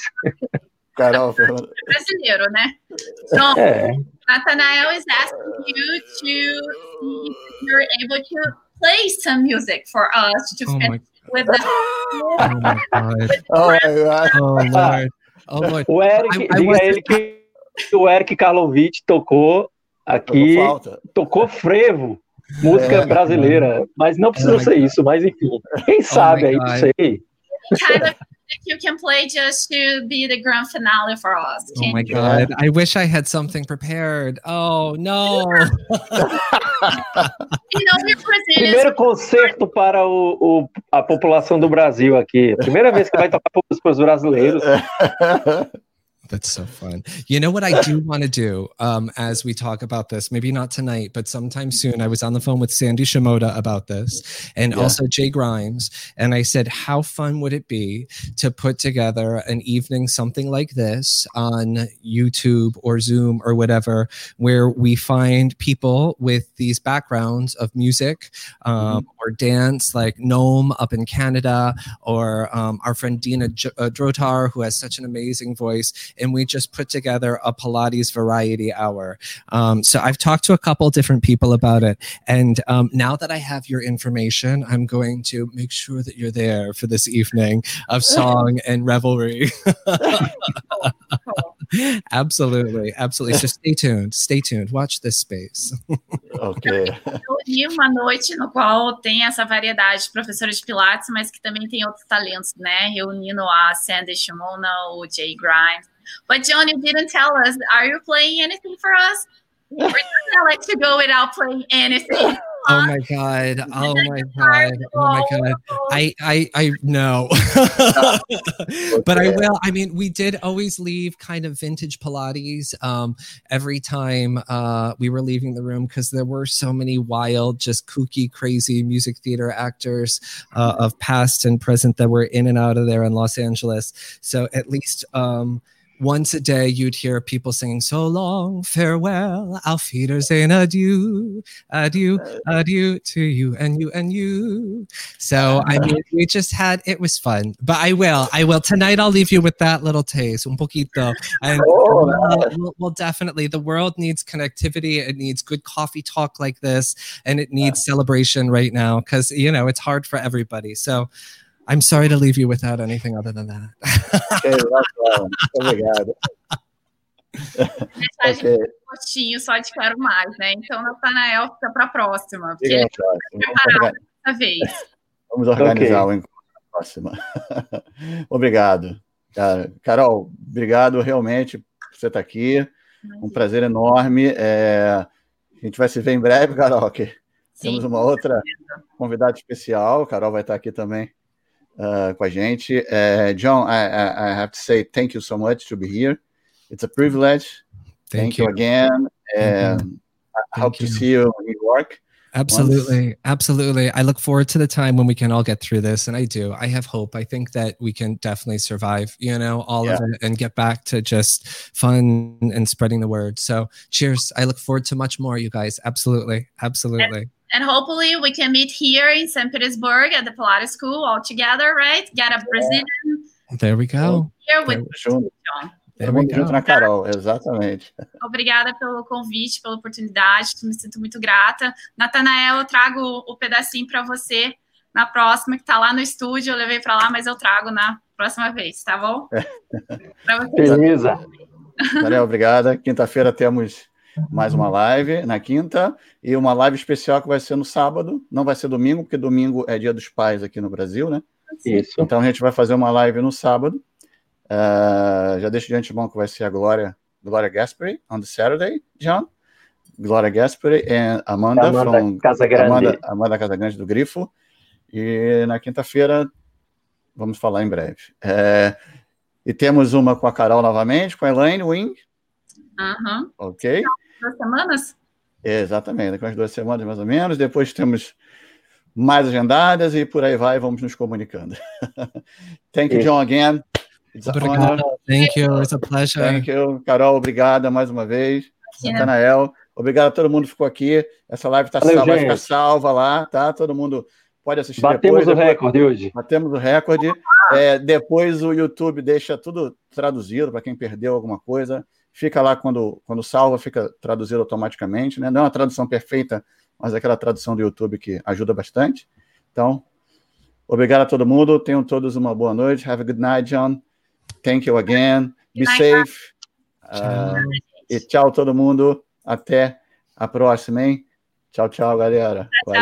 Carol, brasileiro, né? Então, é. Nathanael is asking you to see if you're able to play some music for us to oh finish with the. Oh my god! oh my god! Oh Lord! Oh Lord! O Eric, I, ele que o Eric Karlovich tocou aqui, tocou, tocou frevo música é, brasileira, mas não precisa oh ser isso, mas enfim, quem oh sabe aí, não sei. Kind of you can play just to be the grand finale for us. oh my god! I wish I had something prepared. Oh no! Primeiro concerto para o, o, a população do Brasil aqui. Primeira vez que vai tocar para os brasileiros. That's so fun. You know what I do want to do um, as we talk about this? Maybe not tonight, but sometime soon. I was on the phone with Sandy Shimoda about this and yeah. also Jay Grimes. And I said, How fun would it be to put together an evening, something like this on YouTube or Zoom or whatever, where we find people with these backgrounds of music um, mm-hmm. Or dance, like Gnome up in Canada, or um, our friend Dina J- uh, Drotar, who has such an amazing voice and we just put together a Pilates variety hour. Um, so I've talked to a couple different people about it. And um, now that I have your information, I'm going to make sure that you're there for this evening of song and revelry. absolutely, absolutely. So stay tuned, stay tuned. Watch this space. ok. E uma noite no qual tem essa variedade de professores de Pilates, mas que também tem outros talentos, né? Reunindo a Sandy Shimoda, o Jay Grimes, But John, you didn't tell us. Are you playing anything for us? We're not gonna let you go without playing anything. Oh my god! Oh my god! Oh my god! I I I know, but I will. I mean, we did always leave kind of vintage Pilates um, every time uh, we were leaving the room because there were so many wild, just kooky, crazy music theater actors uh, of past and present that were in and out of there in Los Angeles. So at least. Um, once a day you'd hear people singing so long farewell auf wiedersehen adieu adieu adieu to you and you and you. So i mean we just had it was fun. But i will i will. Tonight i'll leave you with that little taste un poquito. And oh, we'll, we'll, definitely the world needs connectivity. It needs good coffee talk like this and it needs celebration right now because you know it's hard for everybody. So I'm sorry to leave you without anything other than that. okay, obrigado. okay. um postinho só de quero mais, né? Então, Natanael fica para a próxima. Porque ele preparado dessa vez. Vamos organizar okay. o encontro na próxima. obrigado. Carol, obrigado realmente por você estar aqui. Um prazer enorme. É... A gente vai se ver em breve, Carol. Que Sim, temos uma outra convidada especial. Carol vai estar aqui também uh, com a gente. Uh, John, I, I, have to say thank you so much to be here. It's a privilege. Thank, thank you. you. again. And I hope to see you in New York. Absolutely. Once. Absolutely. I look forward to the time when we can all get through this. And I do. I have hope. I think that we can definitely survive, you know, all yeah. of it and get back to just fun and spreading the word. So cheers. I look forward to much more, you guys. Absolutely. Absolutely. And- hopefully we can meet here in St. Petersburg at the Pilates School all together, right? Get a Brazilian. There we go. Here with junto na Carol, exatamente. Obrigada pelo convite, pela oportunidade, me sinto muito grata. Natanael, eu trago o pedacinho para você na próxima, que está lá no estúdio, eu levei para lá, mas eu trago na próxima vez, tá bom? Beleza. Daniel, obrigada. Quinta-feira temos mais uma live na quinta e uma live especial que vai ser no sábado. Não vai ser domingo, porque domingo é dia dos pais aqui no Brasil, né? Isso. Então a gente vai fazer uma live no sábado. Uh, já deixo de antemão que vai ser a Glória, Glória Gasperi on the Saturday, John. Glória Gasperi e Amanda, Amanda from Casa Grande. Amanda, Amanda Casa Grande do Grifo. E na quinta-feira vamos falar em breve. É, e temos uma com a Carol novamente, com a Elaine Wing. Uhum. Ok? Duas semanas? Exatamente, daqui umas duas semanas mais ou menos. Depois temos mais agendadas e por aí vai, vamos nos comunicando. Thank you, John, again. It's a honor. Thank you, it's a pleasure. Thank you, Carol, obrigada mais uma vez. Natanael, obrigado a todo mundo que ficou aqui. Essa live está salva, vai ficar salva lá, tá? Todo mundo pode assistir Batemos depois. o recorde hoje. Batemos o recorde. É, depois o YouTube deixa tudo traduzido para quem perdeu alguma coisa fica lá quando, quando salva, fica traduzido automaticamente, né? Não é uma tradução perfeita, mas é aquela tradução do YouTube que ajuda bastante. Então, obrigado a todo mundo. Tenham todos uma boa noite. Have a good night, John. Thank you again. Be safe. Uh, e tchau todo mundo. Até a próxima, hein? Tchau, tchau, galera. Valeu.